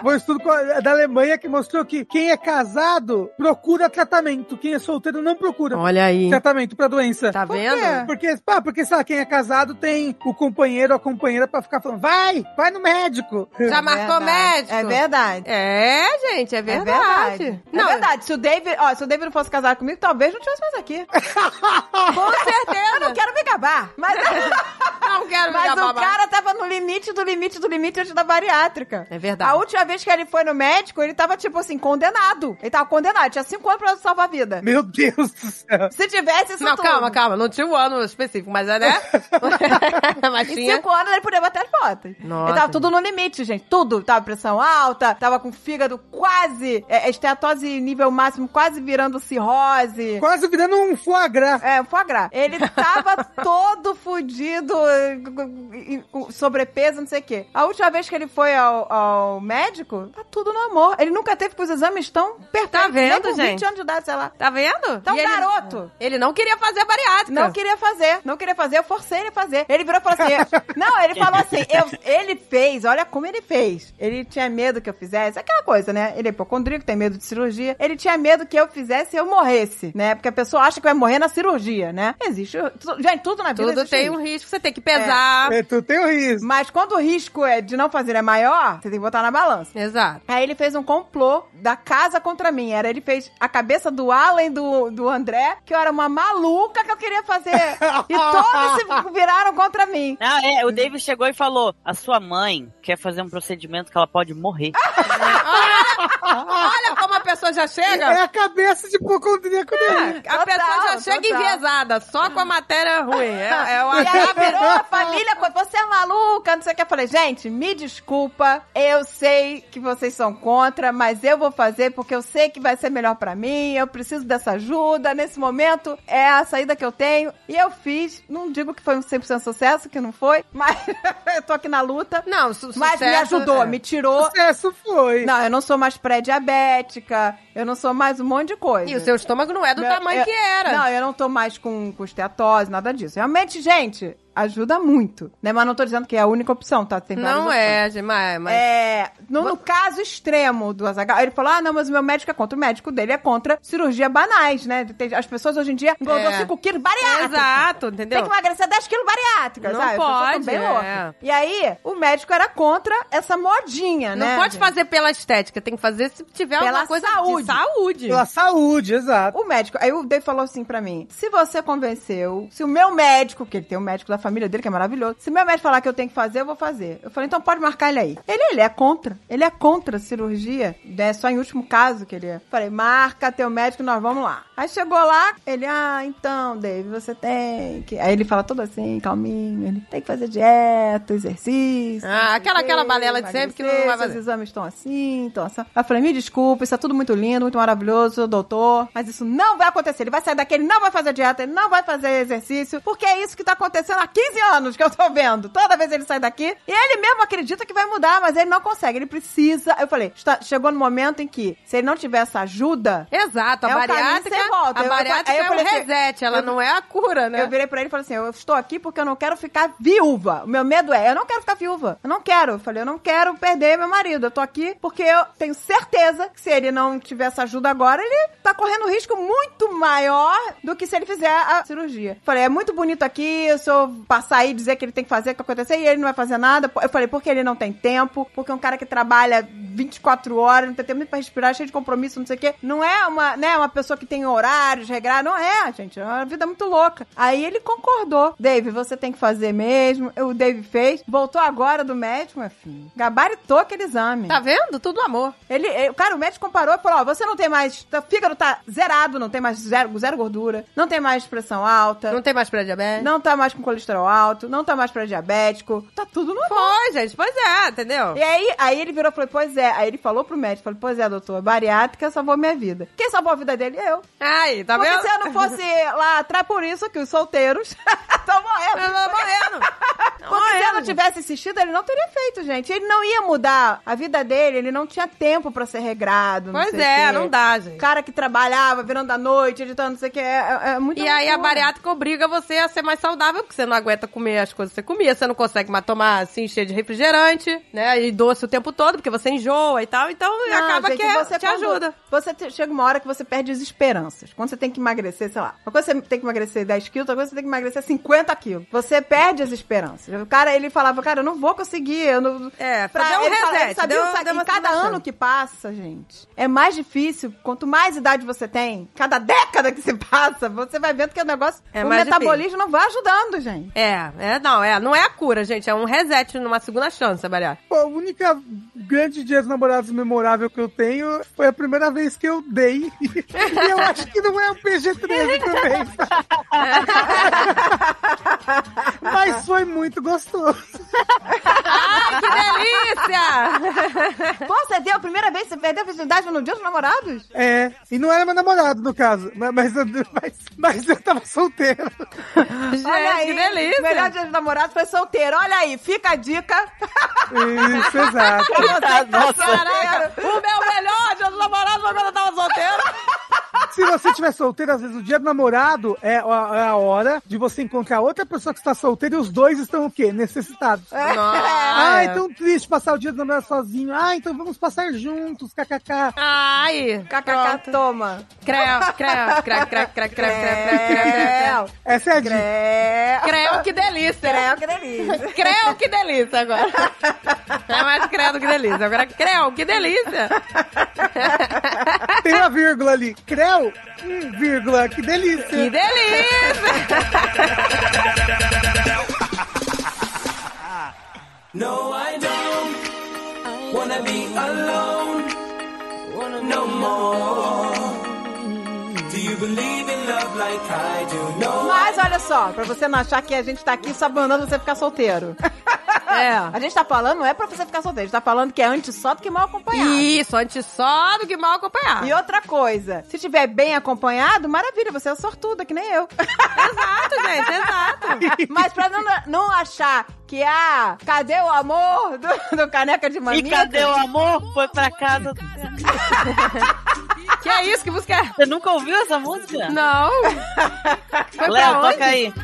Foi um estudo co- da Alemanha que mostrou que quem é casado procura tratamento, quem é solteiro não procura Olha aí. tratamento pra doença. Tá Por vendo? quê? Porque, pá, porque, sei lá, quem é casado tem o companheiro ou a companheira pra ficar falando, vai, vai no médico. Já marcou Verdade. médico? É verdade. É, gente, é É verdade. verdade. Não, é verdade. Se o David, ó, se o David não fosse casado comigo, talvez não tivesse mais aqui. [LAUGHS] com certeza. Eu não quero me gabar. Mas, [LAUGHS] Não quero me mas o gabar. cara tava no limite do limite do limite antes da bariátrica. É verdade. A última vez que ele foi no médico, ele tava, tipo assim, condenado. Ele tava condenado. Tinha cinco anos pra salvar a vida. Meu Deus do céu. Se tivesse isso Não, tudo. calma, calma. Não tinha um ano específico, mas é, né? [LAUGHS] mas Em tinha. cinco anos ele podia bater as botas. Nossa. Ele tava tudo no limite, gente. Tudo. Tava pressão alta, tava com fígado quase, é, esteatose nível máximo, quase virando cirrose. Quase virando um foie gras. É, foie gras. Ele tava [LAUGHS] todo fudido, sobrepeso, não sei o quê. A última vez que ele foi ao, ao médico, tá tudo no amor. Ele nunca teve que os exames tão perfeitos. Tá vendo, com 20 gente? anos de idade, sei lá. Tá vendo? Tá um E ele- garoto. Ele não queria fazer a bariátrica. Não queria fazer, não queria fazer, eu forcei ele a fazer. Ele virou e falou assim: [LAUGHS] Não, ele falou assim: eu- ele fez, olha como ele fez. Ele tinha medo que eu fizesse, aquela coisa, né? Ele é hipocondríaco, tem medo de cirurgia. Ele tinha medo que eu fizesse e eu morresse, né? Porque a pessoa acha que vai morrer na cirurgia, né? Existe. Gente, tudo na vida Tudo tem um risco. risco, você tem que pesar. É, tu tem o risco. Mas quando o risco é de não fazer é maior, você tem que botar na balança. Exato. Aí ele fez um complô da casa contra mim. Era ele fez a cabeça do Alan e do, do André, que eu era uma maluca que eu queria fazer. [LAUGHS] e todos se viraram contra mim. Não, é, o David chegou e falou: a sua mãe quer fazer um procedimento que ela pode morrer. [LAUGHS] Olha como a pessoa já É chega. a cabeça de hipocondríaco dele. A pessoa já Total, chega total. enviesada, só com a matéria ruim. É, é o E aí virou a família, você é maluca, não sei o que. Eu falei, gente, me desculpa, eu sei que vocês são contra, mas eu vou fazer porque eu sei que vai ser melhor pra mim, eu preciso dessa ajuda, nesse momento é a saída que eu tenho. E eu fiz, não digo que foi um 100% sucesso, que não foi, [LAUGHS] mas eu tô aqui na luta. Não, su Mas me sucesso, ajudou, é. me tirou. Sucesso foi. Não, eu não sou mais pré-diabética, eu não sou mais um monte de coisa. E o seu estômago não é do Meu- tamanho eu- que era. Não, eu não tô mais com, com esteatose, nada disso. Realmente, gente, ajuda muito. Né? Mas não tô dizendo que é a única opção, tá? Tem várias Não é, gente, mas... mas- É, no, no caso extremo do Azaghal, ele falou: ah, não, mas o meu médico é contra. O médico dele é contra cirurgia banais, né? Tem- As pessoas hoje em dia engordam É. 5 quilos bariátrica. Exato, Tem entendeu? que emagrecer 10 quilos bariátrica, Não sabe? Tão pode, bem é. E aí, o médico era contra essa modinha, Não né? pode gente? fazer pela estética, tem que fazer se tiver Pela alguma coisa saúde. de saúde. Pela saúde, exato. O médico, aí o Dave falou assim pra mim: se você convenceu, se o meu médico, que ele tem um médico da família dele, que é maravilhoso, se meu médico falar que eu tenho que fazer, eu vou fazer. Eu falei, então pode marcar ele aí. Ele, ele é contra. Ele é contra a cirurgia. É só em último caso que ele é. Falei, marca teu médico, nós vamos lá. Aí chegou lá, ele, ah, então, Dave, você tem que. Aí ele fala todo assim, calminho, ele tem que fazer dieta, exercício. Ah, aquela- aquela balela de sempre que não vai fazer. seus exames estão assim, estão assim. Aí eu falei, me desculpa, isso é tudo muito lindo, muito maravilhoso, doutor, mas isso não vai acontecer. Ele vai sair daqui, ele não vai fazer dieta, ele não vai fazer exercício, porque é isso que tá acontecendo há 15 anos que eu tô vendo. Toda vez ele sai daqui, e ele mesmo acredita que vai mudar, mas ele não consegue, ele precisa. Eu falei, está- chegou no momento em que, se ele não tiver essa ajuda, Exato, a É bariátrica, volta. a Eu- bariátrica aí eu é falei um assim, reset, ela eu- não é a cura, né? eu virei pra ele e falei assim: Eu estou aqui porque eu não quero ficar viúva. O meu medo é: eu não quero ficar viúva. Eu não quero. Eu falei: eu não quero perder meu marido. Eu tô aqui porque eu tenho certeza que se ele não tiver essa ajuda agora, ele tá correndo um risco muito maior do que se ele fizer a cirurgia. Falei: é muito bonito aqui. Se eu passar aí e dizer que ele tem que fazer o que acontecer e ele não vai fazer nada. Eu falei: porque ele não tem tempo, porque é um cara que trabalha 24 horas, não tem tempo nem pra respirar, cheio de compromisso, não sei o quê. Não é uma, né, uma pessoa que tem horários regrados. Não é, gente. É uma vida muito louca. Aí ele concordou. Dave, você tem que fazer mesmo. O Dave fez. Voltou agora do médico, meu filho. Gabaritou aquele exame. Tá vendo? Tudo amor. Ele, ele- cara, o médico comparou e falou: ó, você não tem mais. O fígado tá zerado, não tem mais zero, zero gordura, não tem mais pressão alta, Não não, tem mais pré-diabetes? tá mais com colesterol alto, não tá mais pré-diabético. Tá tudo no Foi, gente. Pois é, entendeu? e aí, aí ele virou e falou, pois é. Aí ele falou pro médico, falou, pois é, doutor, bariátrica salvou minha vida. Quem salvou a vida dele? Eu. Aí, tá Porque vendo? se eu não fosse lá atrás, por isso que os solteiros [LAUGHS] estão morrendo. Tô morrendo. Porque se eu não tivesse insistido, ele não teria feito, gente. Ele não ia mudar a vida dele, ele não tinha tempo pra ser regrado. Pois é, não dá, gente. Cara que trabalhava, virando a noite, editando, não sei o que, é, é muito E aí a loucura. bariátrica obriga você a ser mais saudável, porque você não aguenta comer as coisas que você comia, você não consegue mais tomar assim, cheio de refrigerante, né? E doce o tempo todo, porque você enjoa e tal. Então Não, acaba gente, que é- te ajuda. Você te- chega uma hora que você perde as esperanças. Quando você tem que emagrecer, sei lá. Uma coisa você tem que emagrecer 10 quilos, outra coisa você tem que emagrecer 50 quilos. Você perde as esperanças. O cara, ele falava, cara, eu não vou conseguir. Eu não... É, Pra, um ele reset, sabia, deu- sabe, deu uma cada ano chance. que passa, gente, é mais difícil. Quanto mais idade você tem, cada década que se passa, você vai vendo que o negócio, É o metabolismo não vai ajudando, gente. É, é, não, é, não é a cura, gente, é um reset numa segunda chance, bariátrica. Pô, a única grande dia dos namorados memorável que eu tenho foi a primeira vez que eu dei. [LAUGHS] E eu acho que não é um PG-13 também. [LAUGHS] Mas foi muito gostoso. Ai, que delícia! Pô, você deu a primeira vez que você perdeu a virgindade no dia dos namorados? É, e não era meu namorado, no caso. Mas, mas, eu- mas, mas eu tava solteiro. gente, Olha aí, que delícia! o melhor dia dos namorados foi solteiro. Olha aí, fica a dica. Isso, exato. Nossa. O meu melhor dia dos namorados foi quando eu tava solteiro. Se você estiver solteiro, às vezes o dia do namorado é a, a, hora de você encontrar outra pessoa que está solteira e os dois estão o quê? Necessitados. É. Ah, é tão triste passar o dia do namorado sozinho. Ah, então vamos passar juntos, kkk. Ai, kkk, toma. Creu, creu, creu, creu, creu, creu, creu, creu. Essa é a dica. Creu, que delícia. Creu, que delícia. Creu, que delícia agora. É mais credo que delícia. Agora, creu, que delícia. [LAUGHS] Tem uma vírgula ali. Creu, hum, vírgula, que delícia. Que delícia. No, I don't wanna be alone. no more. Mas olha só, pra você não achar que a gente tá aqui só mandando você ficar solteiro. É. [LAUGHS] A gente tá falando, não é pra você ficar solteiro, a gente tá falando que é antes só do que mal acompanhado. Isso, antes só do que mal acompanhado. E outra coisa, se tiver bem acompanhado, maravilha, você é sortuda, que nem eu. Exato, gente, exato. [LAUGHS] Mas pra não, não achar que, ah, cadê o amor do, do caneca de E mamita? cadê o amor? Foi pra casa. [LAUGHS] Que é isso? Que música é? Você nunca ouviu essa música? Não. [LAUGHS] Foi pra Léo, toca aí.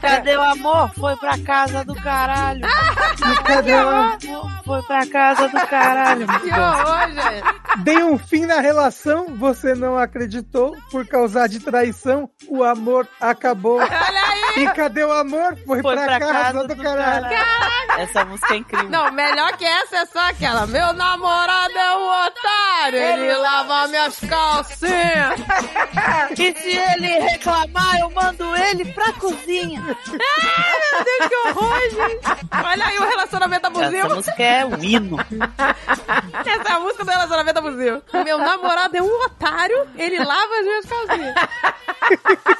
Cadê o amor? Foi pra casa do caralho. [LAUGHS] Cadê ela? Foi pra casa do caralho. Que horror, gente. Dei um fim na relação, você não acreditou, por causa de traição, o amor acabou. Olha aí. E cadê o amor? Foi, Foi pra, casa, do, caralho. Essa música é incrível. Não, melhor que essa é só aquela. Meu namorado é um otário, ele lava minhas calcinhas. [LAUGHS] E se ele reclamar, eu mando ele pra cozinha. Meu Deus, que horror, gente. Olha aí o relacionamento Essa abusivo. música é o hino. Essa é a música do relacionamento abusivo. Meu namorado é um otário, ele lava as minhas calcinhas.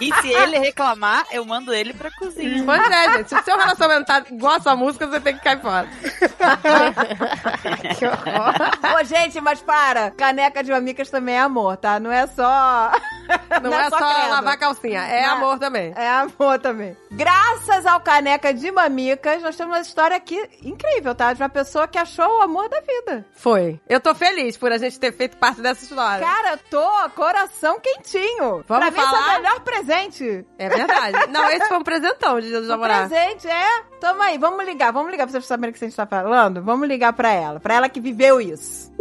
E se ele reclamar, eu mando ele pra cozinha. Pois é, gente. Se o seu relacionamento tá igual a música, você tem que cair fora. [LAUGHS] que horror. Ô, gente, mas para. Caneca de mamicas também é amor, tá? Não é só... [LAUGHS] Não, é só, credo. lavar calcinha, é Não. amor também. É amor também. Graças ao Caneca de Mamicas, nós temos uma história aqui incrível, tá? De uma pessoa que achou o amor da vida. Foi. Eu tô feliz por a gente ter feito parte dessa história. Cara, eu tô coração quentinho. Vamos pra mim, esse é falar? o melhor presente. É verdade. Não, esse foi um [LAUGHS] presentão de Dia dos Namorados. presente, é. Toma aí, vamos ligar. Vamos ligar pra vocês saberem o que a gente tá falando? Vamos ligar pra ela. Pra ela que viveu isso.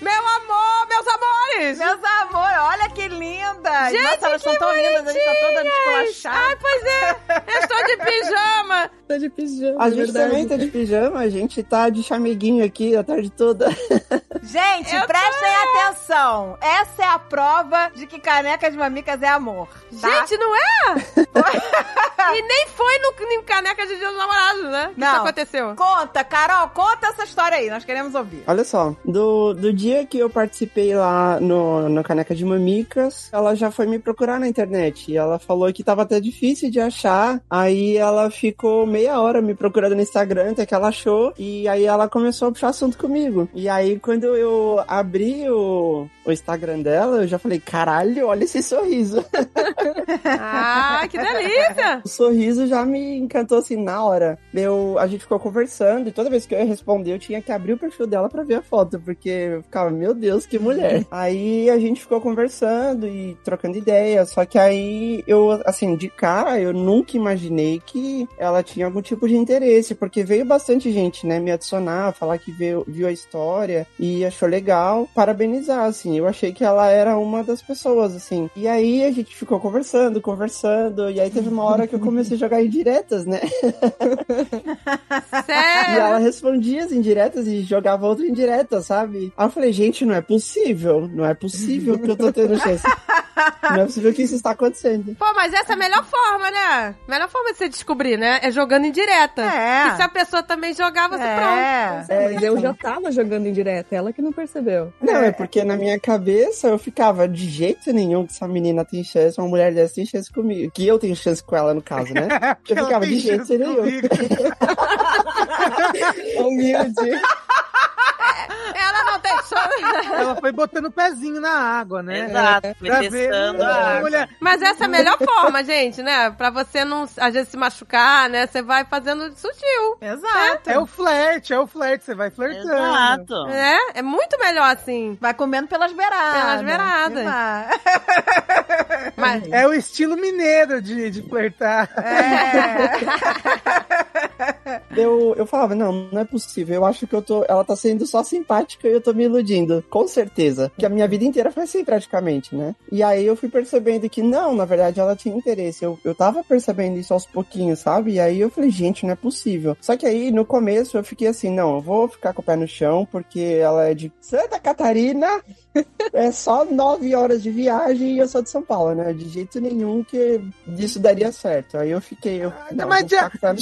Meu amor, meus amores! Meus amores, olha que linda. Gente, Nossa, elas que são tão lindas. A gente tá toda descolachada. Ai, pois é. Eu estou de pijama. [LAUGHS] Tá de pijama, A é gente verdade. também tá de pijama, a gente tá de chameguinho aqui a tarde toda. [LAUGHS] Gente, Eu prestem atenção. Essa é a prova de que caneca de mamicas é amor. tá? Gente, não é? [LAUGHS] e nem foi no, no caneca de Dia dos Namorados, né? Que Não. isso aconteceu. Conta, Carol, conta essa história aí. Nós queremos ouvir. Olha só, do, do dia que eu participei lá no, no Caneca de Mamicas, ela já foi me procurar na internet. E ela falou que tava até difícil de achar. Aí ela ficou meia hora me procurando no Instagram, até que ela achou. E aí ela começou a puxar assunto comigo. E aí quando eu abri o, o Instagram dela, eu já falei, caralho, olha esse sorriso. [LAUGHS] Ah, que delícia! O sorriso já me encantou assim na hora. Eu, a gente ficou conversando e toda vez que eu ia responder, eu tinha que abrir o perfil dela pra ver a foto, porque eu ficava, meu Deus, que mulher. [LAUGHS] aí a gente ficou conversando e trocando ideias, só que aí eu, assim, de cara, eu nunca imaginei que ela tinha algum tipo de interesse, porque veio bastante gente, né, me adicionar, falar que viu, viu a história e achou legal, parabenizar, assim. Eu achei que ela era uma das pessoas, assim. E aí a gente ficou conversando, conversando, e aí teve uma hora que eu comecei a jogar indiretas, né? [LAUGHS] E Sério? ela respondia as indiretas e jogava outra indireta, sabe? Aí eu falei, gente, não é possível. Não é possível que eu tô tendo chance. Não é possível que isso está acontecendo. Pô, mas essa é a melhor forma, né? Melhor forma de você descobrir, né? É jogando em direta. É. E se a pessoa também jogar, você pronto. É. É, mas eu já tava jogando em direto, ela que não percebeu. Não, é porque na minha cabeça eu ficava de jeito nenhum que essa menina tem chance, uma mulher dessa tem chance comigo. Que eu tenho chance com ela, no caso, né? [LAUGHS] Eu ela ficava de jeito nenhum. [LAUGHS] Humilde. Ela não tem chance. Ela foi botando o pezinho na água, né? Exato, foi Pra ver, testando a água. Mas essa é a melhor forma, gente, né? Pra você não, às vezes, se machucar, né? Você vai fazendo sutil. Exato. é o flerte, é o flerte, você vai flertando. Exato. É, é muito melhor assim. Vai comendo pelas beiradas. Pelas beiradas. [LAUGHS] Mas, É o estilo mineiro de, de flertar. É. [LAUGHS] Eu, eu falava, não, não é possível. Eu acho que eu tô. Ela tá sendo só simpática e eu tô me iludindo. Com certeza. Que a minha vida inteira foi assim, praticamente, né? E aí eu fui percebendo que não, na verdade, ela tinha interesse. Eu, eu tava percebendo isso aos pouquinhos, sabe? E aí eu falei, gente, não é possível. Só que aí, no começo, eu fiquei assim, não, eu vou ficar com o pé no chão, porque ela é de Santa Catarina. [LAUGHS] É só nove horas de viagem e eu sou de São Paulo, né? De jeito nenhum que isso daria certo. Aí eu fiquei. Eu, não, Mas vou ficar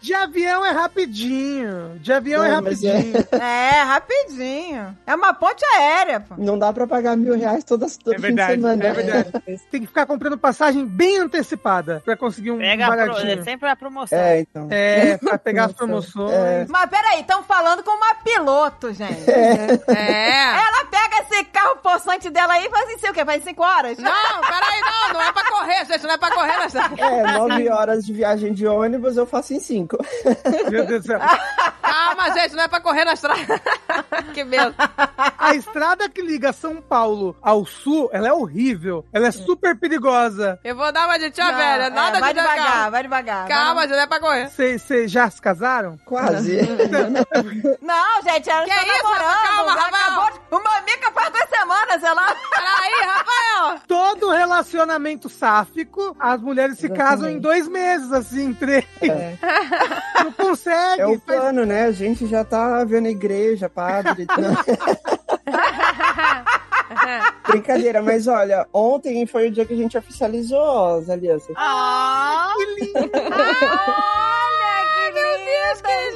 de- avião é rapidinho. De avião é Não, mas é- rapidinho. [LAUGHS] É, rapidinho. É uma ponte aérea, pô. Não dá pra pagar mil reais todas, todo É fim verdade, de semana. é verdade. Tem que ficar comprando passagem bem antecipada pra conseguir um Pega a pro... baratinho. é sempre a promoção. É, então. É, [LAUGHS] pra pegar as promoções. É. Mas peraí, estão falando com uma piloto, gente. É. Ela pega esse carro possante dela aí e faz assim, o quê? Faz cinco horas? Não, peraí, não, não é pra correr, gente, não é pra correr nessa. É, nove horas de viagem de ônibus eu faço em cinco. [LAUGHS] Meu Deus do céu. Calma, gente, não é pra correr na estrada. [LAUGHS] que medo. A estrada que liga São Paulo ao sul, ela é horrível. Ela é super perigosa. Eu vou dar uma de tia Não, velha, é, nada vai de devagar, calma. vai devagar. Calma, gente, não é pra correr. Vocês já se casaram? Quase. [LAUGHS] Não, gente, ela Que tá isso, namorando. calma, Rafael. de... O Mamica faz duas semanas, sei lá. Peraí, Rafael. Todo relacionamento sáfico, as mulheres se casam em dois meses, assim, três. É. Não consegue. É o faz- plano, né? A gente já tá vendo a igreja, padre. [LAUGHS] Brincadeira, mas olha, ontem foi o dia que a gente oficializou as alianças. Ah, Que lindo. olha, que meu Deus, que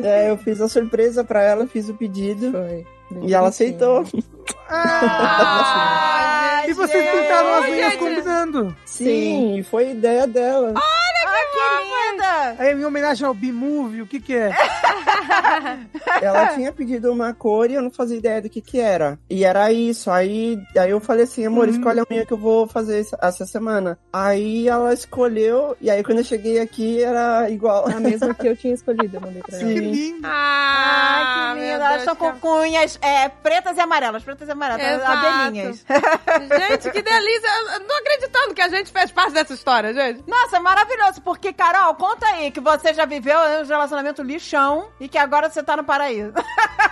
linda. É, eu fiz a surpresa pra ela, fiz o pedido Foi. E ela aceitou. Ah, e vocês pintaram as unhas combinando. Sim, foi ideia dela. Ai, que linda. Aí, em homenagem ao B-Movie, o que que é? [LAUGHS] Ela tinha pedido uma cor e eu não fazia ideia do que que era. E era isso. Aí, aí eu falei assim, amor, escolhe a unha que eu vou fazer essa- semana. Aí ela escolheu, e aí quando eu cheguei aqui era igual. A mesma que eu tinha escolhido, eu mandei pra ela. Que Sim. lindo. Ah, Ai, que meu linda. Elas Deus estão é, pretas e amarelas. Pretas e amarelas. Exato. Abelhinhas. [LAUGHS] Gente, que delícia. Eu não tô acreditando que a gente fez parte dessa história, gente. Nossa, é maravilhoso. Porque, Carol, conta aí que você já viveu um relacionamento lixão e que agora você tá no paraíso.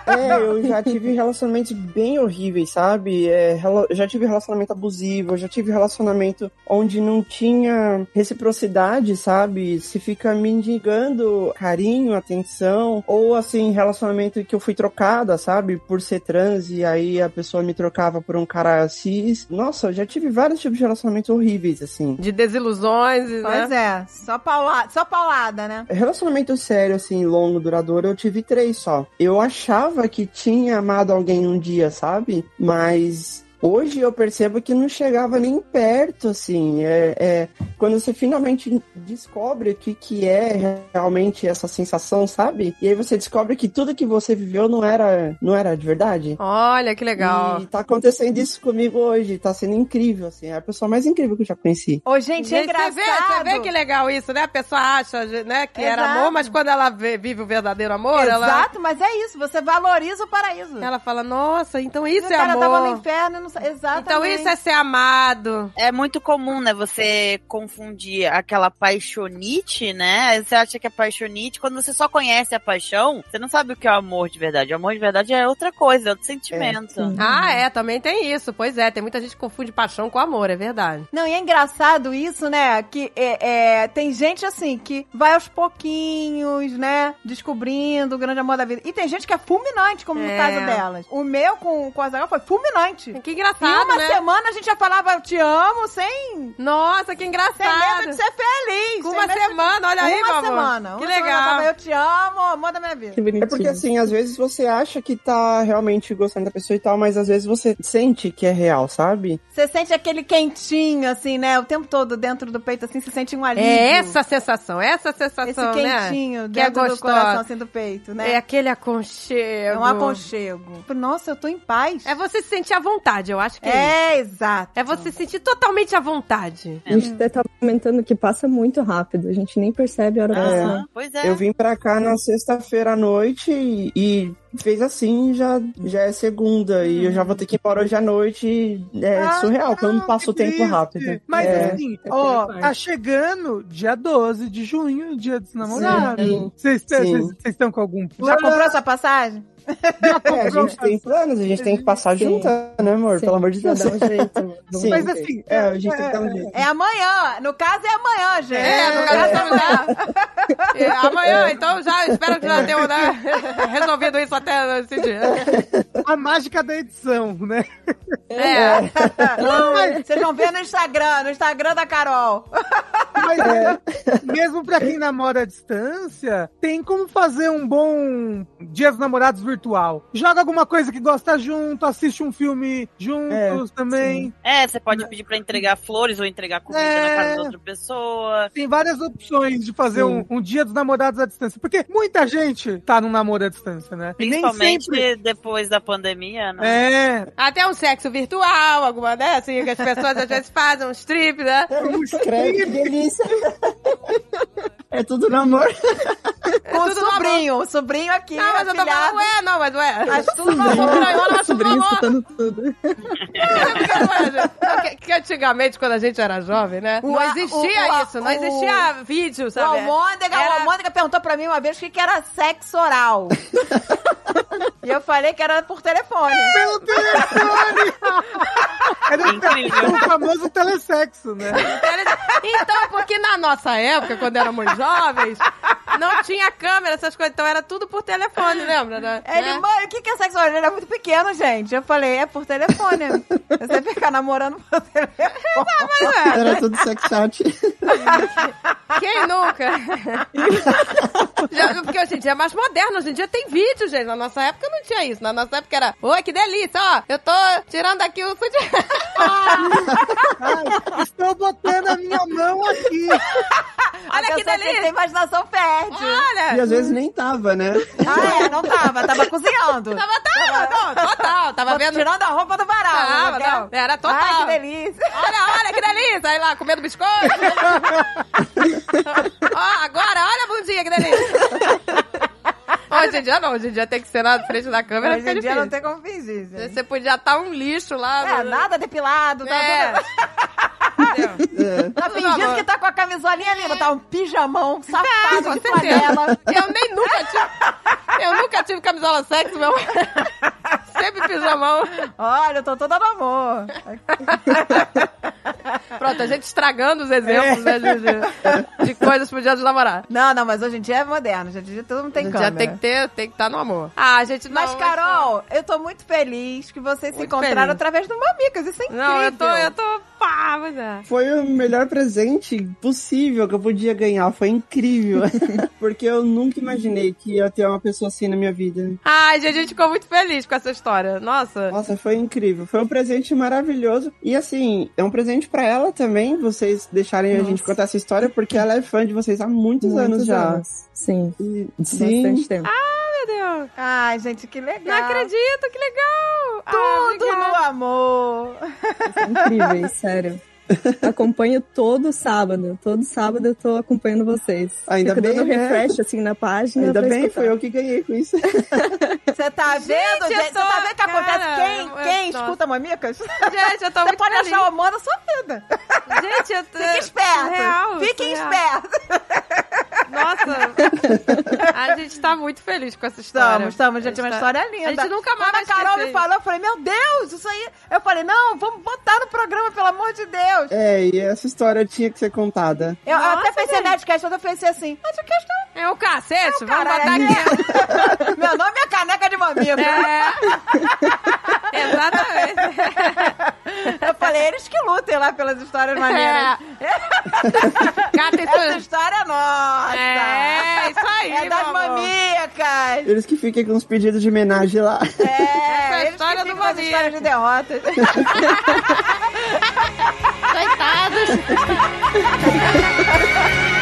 É, eu já tive relacionamentos bem horríveis, sabe? É, já tive relacionamento abusivo, eu já tive relacionamento onde não tinha reciprocidade, sabe? Se fica mendigando carinho, atenção, ou assim, relacionamento que eu fui trocada, sabe? Por ser trans e aí a pessoa me trocava por um cara cis. Nossa, eu já tive vários tipos de relacionamentos horríveis, assim. De desilusões, Pois né? é. Só paulada, só paulada, né? Relacionamento sério, assim, longo, duradouro, eu tive três só. Eu achava que tinha amado alguém um dia, sabe? Mas hoje eu percebo que não chegava nem perto, assim. É, é quando você finalmente descobre o que, que é realmente essa sensação, sabe? E aí você descobre que tudo que você viveu não era, não era de verdade. Olha que legal. E tá acontecendo isso comigo hoje, tá sendo incrível, assim. É a pessoa mais incrível que eu já conheci. Ô, gente, é Gente, você engraçado. vê, você vê que legal isso, né? A pessoa acha, né, que era Exato. amor, mas quando ela vê- vive o verdadeiro amor, ela, Exato, mas é isso. Você valoriza o paraíso. ela fala, nossa, então isso o é cara amor. tava no inferno e não Exatamente. Então isso é ser amado. É muito comum, né? Você confundir aquela paixonite, né? Você acha que é paixonite. Quando você só conhece a paixão, você não sabe o que é o amor de verdade. O amor de verdade é outra coisa, é outro sentimento. sim. Ah, é, também tem isso. Pois é, tem muita gente que confunde paixão com amor, é verdade. Não, e é engraçado isso, né? Que é, é, tem gente assim que vai aos pouquinhos, né? Descobrindo o grande amor da vida. E tem gente que é fulminante, como no É. caso delas. O meu com, com a Zagal foi fulminante. Que Em engraçado, uma né? semana a gente já falava eu te amo sem, Nossa, que sem engraçado. medo de ser feliz. Com sem uma semana, olha aí, uma meu amor. semana. Que Uma semana eu legal. tava, eu te amo, amor da minha vida. Que bonitinho. É porque assim, às vezes você acha que tá realmente gostando da pessoa e tal, mas às vezes você sente que é real, sabe? Você sente aquele quentinho, assim, né? O tempo todo dentro do peito, assim, você sente um alívio. É essa sensação, essa Esse sensação, né? quentinho Que é dentro do coração, assim, do peito, né? É aquele aconchego. É um aconchego. Nossa, eu tô em paz. É você se sentir à vontade, eu acho que é, É, isso. exato. É você se sentir totalmente à vontade. A gente até tava comentando que passa muito rápido, a gente nem percebe a hora passar. Pois é. Eu vim pra cá na sexta-feira à noite e, e fez assim, já, já é segunda. E eu já vou ter que ir embora hoje à noite. É Ah, surreal, como passa o tempo rápido. Mas É. assim, É ó, tá chegando dia 12 de junho, dia dos namorados. Vocês estão com algum Já plano? comprou essa passagem? [LAUGHS] É, a gente tem planos, a gente tem que passar Sim. junta, né, amor? Sim, Pelo amor de Deus. dá um jeito. [LAUGHS] Sim. Mas assim, É, a gente tem que dar um jeito. É amanhã. No caso, é amanhã, gente. É, no caso, é amanhã. E [LAUGHS] amanhã, então já espero que já tenham né, resolvido isso até esse dia. A mágica da edição, né? É. Não, mas vocês vão ver no Instagram, no Instagram da Carol. Mas é, mesmo pra quem namora à distância, tem como fazer um bom Dia dos Namorados virtual. Joga alguma coisa que gosta junto, assiste um filme juntos também. É, você pode pedir pra entregar flores ou entregar comida É. na casa da outra pessoa. Tem várias opções de fazer um, um Dia dos Namorados à distância. Porque muita gente tá num namoro à distância, né? E nem Principalmente sempre. depois da pandemia, né? É, Até um sexo virtual, alguma, né? Assim, que as pessoas às vezes fazem um strip, né? [LAUGHS] Credo, que delícia. [LAUGHS] É tudo namoro. Com o sobrinho, o sobrinho aqui, Não, mas eu tô falando, ué, não, mas ué. Mas tudo. Piranhona, mas tudo amor. escutando tudo. [LAUGHS] Que, que antigamente, quando a gente era jovem, né? O não existia o- o- isso, não o- existia vídeo, O sabe? Almôndega, o Era- Almôndega perguntou pra mim uma vez o que, que era sexo oral. [LAUGHS] e eu falei que era por telefone. pelo [LAUGHS] telefone! Era o, Incrível. o famoso telesexo, né? Então, porque na nossa época, quando éramos jovens, não tinha câmera, essas coisas, então era tudo por telefone, lembra? Né? Ele, Né? mãe, o que, que é sexo oral? Ele é muito pequeno, gente. Eu falei, é por telefone. Você fica namorando por telefone. Era tudo sex chat. Quem nunca? Já- porque hoje em dia é mais moderno, hoje em dia tem vídeo, gente. Na nossa época não tinha isso. Na nossa época era, oi, que delícia, ó, eu tô tirando aqui o sutiã. Ai, estou botando a minha mão aqui. Olha A que delícia. tem imaginação perde. Olha! E às vezes nem tava, né? Ah, é, não tava. Tava cozinhando. [LAUGHS] Tava, tava, não, total, tava vendo... Tirando a roupa do varal. Tava, né? não, era total. Ai, que delícia. Olha, olha que delícia! Aí lá, comendo biscoito. [LAUGHS] Ó, agora, olha a bundinha, que delícia. Hoje em dia não, hoje em dia tem que ser na frente da câmera. Hoje em dia difícil. não tem como fingir. Você podia estar um lixo lá. É, no- nada depilado, tá É. [LAUGHS] É. Tá Tudo fingindo que tá com a camisolinha ali, botar um pijamão safado de flanela. Eu nem nunca tive. Eu nunca tive camisola sexy, meu. Sempre pijamão. Olha, eu tô toda no amor. Pronto, a gente estragando os exemplos, né, de, de, de coisas pro dia dos namorados. Não, não, mas hoje em dia é moderno. Hoje em dia todo mundo tem Já câmera. tem que ter, tem que estar no amor. Ah, gente, não. Mas, Carol, eu tô muito feliz que vocês se Muito encontraram feliz. através do Mamicas. Isso é incrível. Não, eu tô, eu tô. Pá, mas é. Foi o melhor presente possível que eu podia ganhar. Foi incrível. [LAUGHS] Porque eu nunca imaginei que ia ter uma pessoa assim na minha vida. Ai, gente, a gente ficou muito feliz com essa história. Nossa. Nossa, foi incrível. Foi um presente maravilhoso. E assim, é um presente pra ela também, vocês deixarem a Nossa. gente contar essa história, porque ela é fã de vocês há muitos, anos já. anos. Sim, E, bastante tempo. Meu Deus. Ai, gente, que legal. Não acredito, que legal. Ah, Tudo obrigada. no amor. São incríveis, sério. Acompanho todo sábado. Todo sábado eu tô acompanhando vocês. Ainda Fico bem, dando né? refresh assim na página. Ainda bem, escutar. foi eu que ganhei com isso. [LAUGHS] Você tá vendo, gente? Você tô- tá vendo o que acontece? cara, Quem, quem nossa. escuta Mamicas? Gente, eu tô Você muito pode feliz. achar o amor da sua vida. Gente, eu tô... Fique esperto. Real, Fiquem surreal. espertos. Nossa, a gente tá muito feliz com essa história. Estamos, estamos, gente, é uma tá- história linda. A gente nunca mais Quando a Carol me falou, eu falei, meu Deus, isso aí... Eu falei, não, vamos botar no programa, pelo amor de Deus. É, e essa história tinha que ser contada. Eu, Nossa, até pensei gente. na Nerdcast, eu pensei assim, Nerdcast É o cacete, vamos caralho, botar é aqui. [LAUGHS] Meu nome é Caneca de Mamico. É. Exatamente. Eu falei, eles que lutem lá pelas histórias maneiras. É. [LAUGHS] Cata Essa história é nossa. É, isso aí, É das mamicas. Eles que fiquem com os pedidos de homenagem lá. É, é a eles história que do ficam com as Mamica. histórias de derrota. [LAUGHS] Coitados. [LAUGHS]